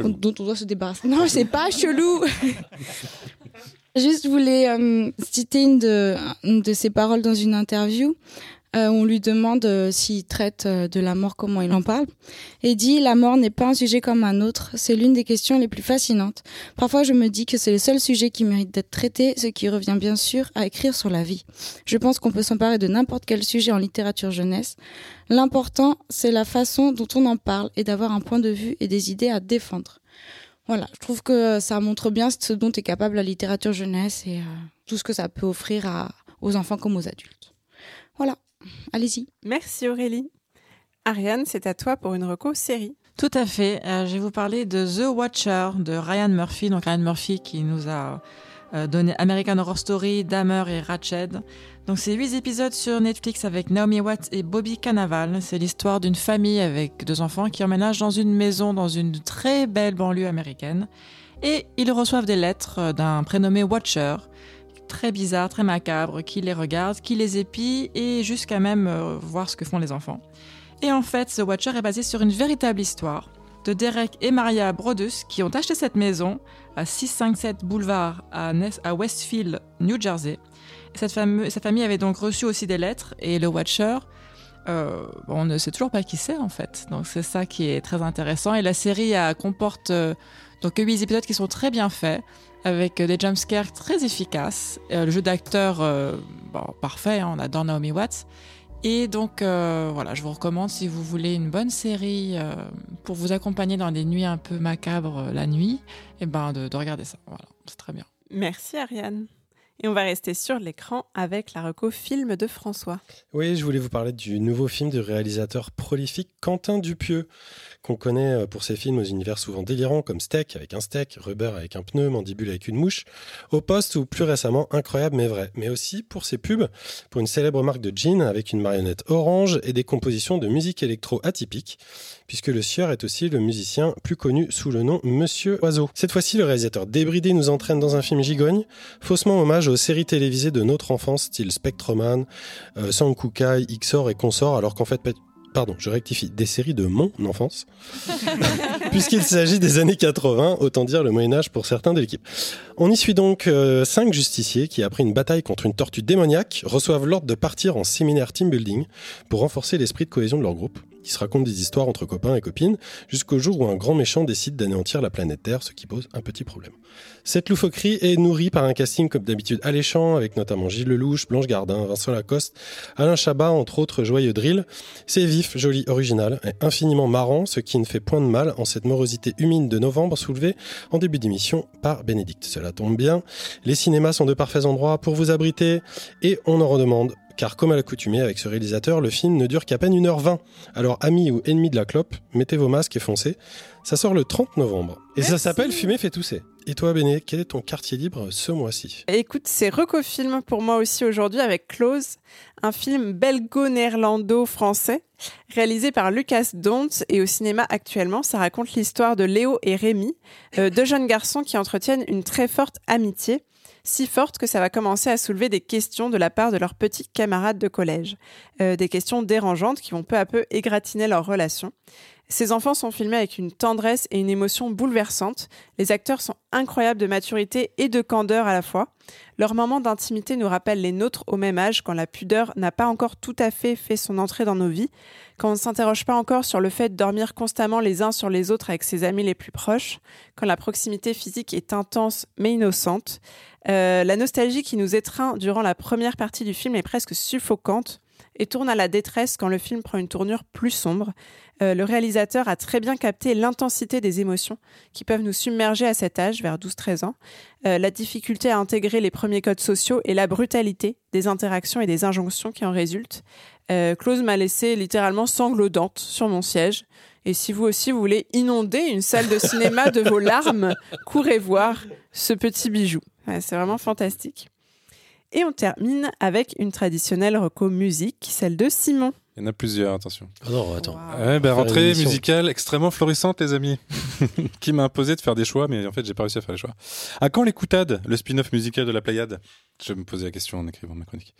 dont on doit se débarrasser. Non, c'est pas chelou. Juste, je voulais citer une de, une de ses paroles dans une interview. Euh, on lui demande euh, s'il traite euh, de la mort, comment il en parle. Et dit La mort n'est pas un sujet comme un autre, c'est l'une des questions les plus fascinantes. Parfois, je me dis que c'est le seul sujet qui mérite d'être traité, ce qui revient bien sûr à écrire sur la vie. Je pense qu'on peut s'emparer de n'importe quel sujet en littérature jeunesse. L'important, c'est la façon dont on en parle et d'avoir un point de vue et des idées à défendre. Voilà, je trouve que ça montre bien ce dont est capable la littérature jeunesse et tout ce que ça peut offrir aux enfants comme aux adultes. Voilà. Allez-y. Merci Aurélie. Ariane, c'est à toi pour une reco série. Tout à fait. Euh, je vais vous parler de The Watcher de Ryan Murphy. Donc Ryan Murphy qui nous a euh, donné American Horror Story, Dahmer et Ratched. Donc c'est huit épisodes sur Netflix avec Naomi Watts et Bobby Cannavale. C'est l'histoire d'une famille avec deux enfants qui emménagent dans une maison dans une très belle banlieue américaine. Et ils reçoivent des lettres d'un prénommé Watcher très bizarre, très macabre, qui les regarde, qui les épie et jusqu'à même euh, voir ce que font les enfants. Et en fait, The Watcher est basé sur une véritable histoire de Derek et Maria Brodus qui ont acheté cette maison à 657 Boulevard à, Westfield, New Jersey. cette, famille avait donc reçu aussi des lettres et le Watcher, euh, on ne sait toujours pas qui c'est en fait. Donc c'est ça qui est très intéressant. Et la série comporte euh, donc 8 épisodes qui sont très bien faits avec des jumpscares très efficaces. Euh, le jeu d'acteur, euh, parfait, hein, on adore Naomi Watts. Et donc euh, voilà, je vous recommande si vous voulez une bonne série pour vous accompagner dans des nuits un peu macabres la nuit, et eh ben de, de regarder ça. Voilà, c'est très bien. Merci Ariane. Et on va rester sur l'écran avec la reco film de François. Oui, je voulais vous parler du nouveau film du réalisateur prolifique Quentin Dupieux qu'on connaît euh, pour ses films aux univers souvent délirants comme Steak avec un steak, Rubber avec un pneu, Mandibule avec une mouche, Au Poste ou plus récemment Incroyable mais vrai, mais aussi pour ses pubs pour une célèbre marque de jeans avec une marionnette orange et des compositions de musique électro atypiques, puisque le sieur est aussi le musicien plus connu sous le nom Monsieur Oiseau. Cette fois-ci, le réalisateur débridé nous entraîne dans un film gigogne, faussement hommage aux séries télévisées de notre enfance style Spectreman, euh, Sankukai, XOR et consorts, alors qu'en fait pardon, je rectifie, des séries de mon enfance, puisqu'il s'agit des années 80, autant dire le Moyen Âge pour certains de l'équipe. On y suit donc euh, cinq justiciers qui, après une bataille contre une tortue démoniaque, reçoivent l'ordre de partir en séminaire team building pour renforcer l'esprit de cohésion de leur groupe. Ils se racontent des histoires entre copains et copines, jusqu'au jour où un grand méchant décide d'anéantir la planète Terre, ce qui pose un petit problème. Cette loufoquerie est nourrie par un casting comme d'habitude alléchant, avec notamment Gilles Lelouch, Blanche Gardin, Vincent Lacoste, Alain Chabat, entre autres joyeux drill. C'est vif, joli, original et infiniment marrant, ce qui ne fait point de mal en cette morosité humide de novembre soulevée en début d'émission par Bénédicte. Cela tombe bien, les cinémas sont de parfaits endroits pour vous abriter et on en redemande car comme à l'accoutumée avec ce réalisateur, le film ne dure qu'à peine 1h20. Alors amis ou ennemis de la clope, mettez vos masques et foncez. Ça sort le 30 novembre. Et ça s'appelle Fumer fait tousser. Et toi, Béné, quel est ton quartier libre ce mois-ci? Écoute, c'est Recofilm pour moi aussi aujourd'hui avec Close, un film belgo-néerlando-français réalisé par Lucas Dont et au cinéma actuellement. Ça raconte l'histoire de Léo et Rémi, euh, deux jeunes garçons qui entretiennent une très forte amitié si forte que ça va commencer à soulever des questions de la part de leurs petits camarades de collège. Euh, des questions dérangeantes qui vont peu à peu égratigner leur relation. Ces enfants sont filmés avec une tendresse et une émotion bouleversantes. Les acteurs sont incroyables de maturité et de candeur à la fois. Leurs moments d'intimité nous rappellent les nôtres au même âge, quand la pudeur n'a pas encore tout à fait fait son entrée dans nos vies, quand on ne s'interroge pas encore sur le fait de dormir constamment les uns sur les autres avec ses amis les plus proches, quand la proximité physique est intense mais innocente. Euh, la nostalgie qui nous étreint durant la première partie du film est presque suffocante et tourne à la détresse quand le film prend une tournure plus sombre. Euh, le réalisateur a très bien capté l'intensité des émotions qui peuvent nous submerger à cet âge, vers 12-13 ans, euh, la difficulté à intégrer les premiers codes sociaux et la brutalité des interactions et des injonctions qui en résultent. Euh, Close m'a laissé littéralement sanglodante sur mon siège. Et si vous aussi vous voulez inonder une salle de cinéma de vos larmes, courez voir ce petit bijou. c'est vraiment fantastique. Et on termine avec une traditionnelle reco musique, celle de Simon. Il y en a plusieurs, attention. Oh non, attends. Ben, rentrée musicale extrêmement florissante, les amis. qui m'a imposé de faire des choix, mais en fait, j'ai pas réussi à faire les choix. À quand l'écoutade, le spin-off musical de la Pléiade? Je me posais la question en écrivant ma chronique.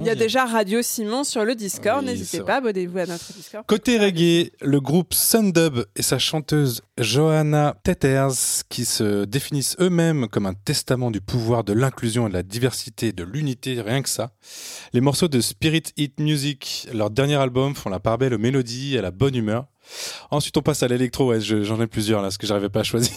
Il y a déjà Radio Simon sur le Discord. N'hésitez pas, abonnez-vous à notre Discord. Côté reggae, le groupe Sundub et sa chanteuse Johanna Teters, qui se définissent eux-mêmes comme un testament du pouvoir de l'inclusion et de la diversité, de l'unité, rien que ça. Les morceaux de Spirit Hit Music, leur dernier album, font la part belle aux mélodies et à la bonne humeur. Ensuite, on passe à l'électro. Ouais, j'en ai plusieurs là, parce que j'arrivais pas à choisir.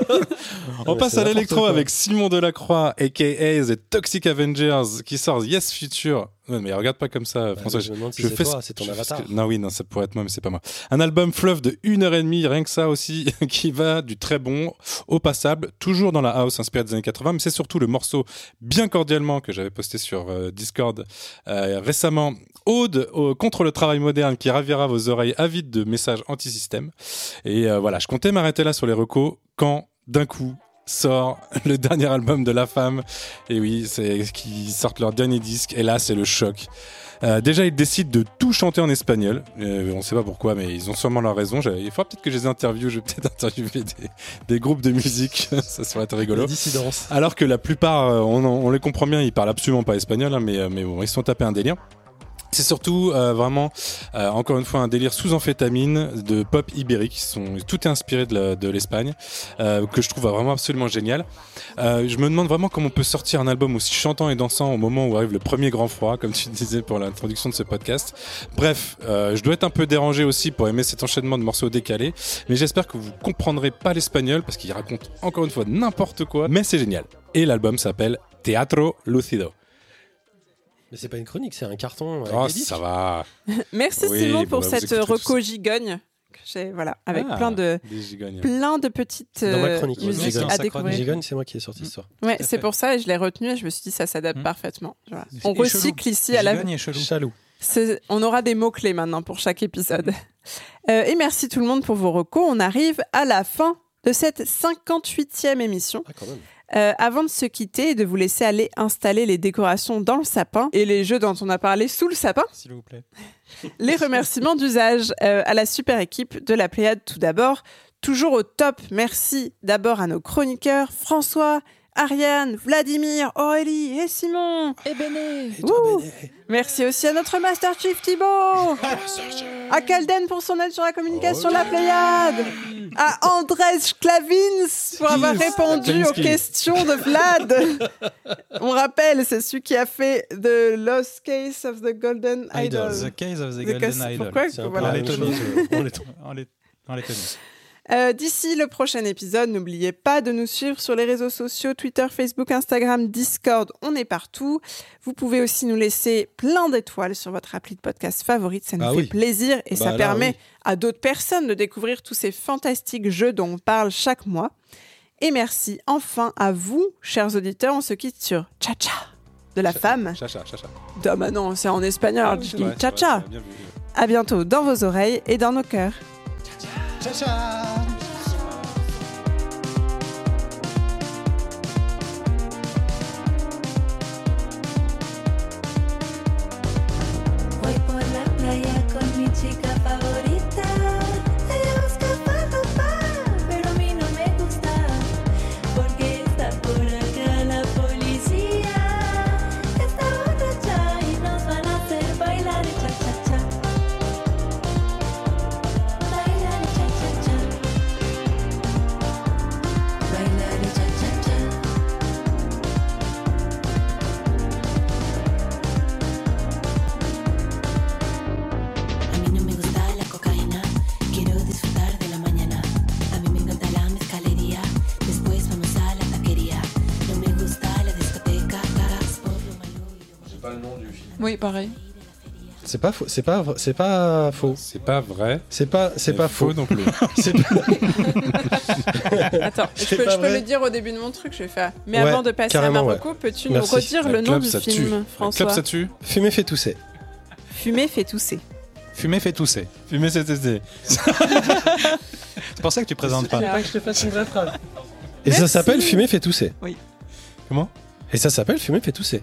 on passe à l'électro avec Simon Delacroix, aka The Toxic Avengers, qui sort Yes Future. Non, mais regarde pas comme ça, bah, François. Je, je fais c'est ton avatar. Non, oui, non, ça pourrait être moi, mais c'est pas moi. Un album fleuve de une heure et demie, rien que ça aussi, qui va du très bon au passable, toujours dans la house inspirée des années 80, mais c'est surtout le morceau bien cordialement que j'avais posté sur euh, Discord euh, récemment, Aude contre le travail moderne qui ravira vos oreilles avides de messages anti-système. Et euh, voilà, je comptais m'arrêter là sur les recos quand d'un coup sort le dernier album de La Femme. Et oui, c'est qui sortent leur dernier disque. Et là, c'est le choc. Euh, déjà, ils décident de tout chanter en espagnol. Euh, on ne sait pas pourquoi, mais ils ont sûrement leur raison. Il faudra peut-être que je les interviewe. Je vais peut-être interviewer des, groupes de musique. ça serait rigolo. Alors que la plupart, on, les comprend bien, ils parlent absolument pas espagnol, hein, mais, mais bon, ils se sont tapés un délire. C'est surtout euh, vraiment, euh, encore une fois, un délire sous amphétamine de pop ibérique. Sont, tout est inspiré de l'Espagne, euh, que je trouve vraiment absolument génial. je me demande vraiment comment on peut sortir un album aussi chantant et dansant au moment où arrive le premier grand froid, comme tu disais pour l'introduction de ce podcast. Bref, je dois être un peu dérangé aussi pour aimer cet enchaînement de morceaux décalés, mais j'espère que vous comprendrez pas l'espagnol parce qu'il raconte encore une fois n'importe quoi, mais c'est génial. Et l'album s'appelle Teatro Lucido. Mais c'est pas une chronique, c'est un carton. oh, ça va. Merci Simon pour cette reco gigogne. Voilà, avec ah, plein de plein de petites Dans ma euh, chronique, musiques à découvrir. Gigogne, c'est moi qui ai sorti ce soir. Ouais, c'est pour ça et je l'ai retenu et je me suis dit ça s'adapte mmh. parfaitement. On recycle ici à la. Chalou. On aura des mots clés maintenant pour chaque épisode. Euh, et merci tout le monde pour vos recos. On arrive à la fin de cette 58e émission. Ah, quand même. Euh, avant de se quitter et de vous laisser aller installer les décorations dans le sapin et les jeux dont on a parlé sous le sapin. S'il vous plaît. les remerciements d'usage euh, à la super équipe de la Pléiade tout d'abord. Toujours au top, merci d'abord à nos chroniqueurs François, Ariane, Vladimir, Aurélie et Simon. Et Béné. Merci aussi à notre Master Chief Thibaut. à Calden pour son aide sur la communication de la Pléiade. À Andrés Clavins pour avoir répondu aux questions de Vlad. On rappelle, c'est celui qui a fait The Lost Case of the Golden Idol. The Case of the, Golden Idol. Pourquoi voilà. On les euh, d'ici le prochain épisode, n'oubliez pas de nous suivre sur les réseaux sociaux, Twitter, Facebook, Instagram, Discord, on est partout. Vous pouvez aussi nous laisser plein d'étoiles sur votre appli de podcast favorite, ça nous ah fait plaisir et ça bah permet à d'autres personnes de découvrir tous ces fantastiques jeux dont on parle chaque mois. Et merci enfin à vous, chers auditeurs, on se quitte sur Cha-Cha de la femme. Cha-Cha, Cha-Cha. Ah non, c'est en espagnol, ah Cha-Cha. À bientôt dans vos oreilles et dans nos cœurs. cha. Voy por la playa con mi chica favorita. Ciao, ciao Oui, pareil. C'est pas faux. C'est pas, c'est pas faux. C'est pas vrai. C'est pas, c'est pas faux. non plus. Pas- Attends, je peux, pas je peux vrai. le dire au début de mon truc, je vais faire. Mais Ouais, avant de passer à Marocco, ouais. peux-tu nous redire La le nom du ça tue. film, La François clope, ça tue. Fumer fait tousser. Fumer fait tousser. Fumer fait tousser. Fumer, c'est testé. C'est pour ça que tu présentes pas. que je te fasse une vraie phrase. Et ça s'appelle fumer fait tousser. Comment? Et ça s'appelle fumer fait tousser.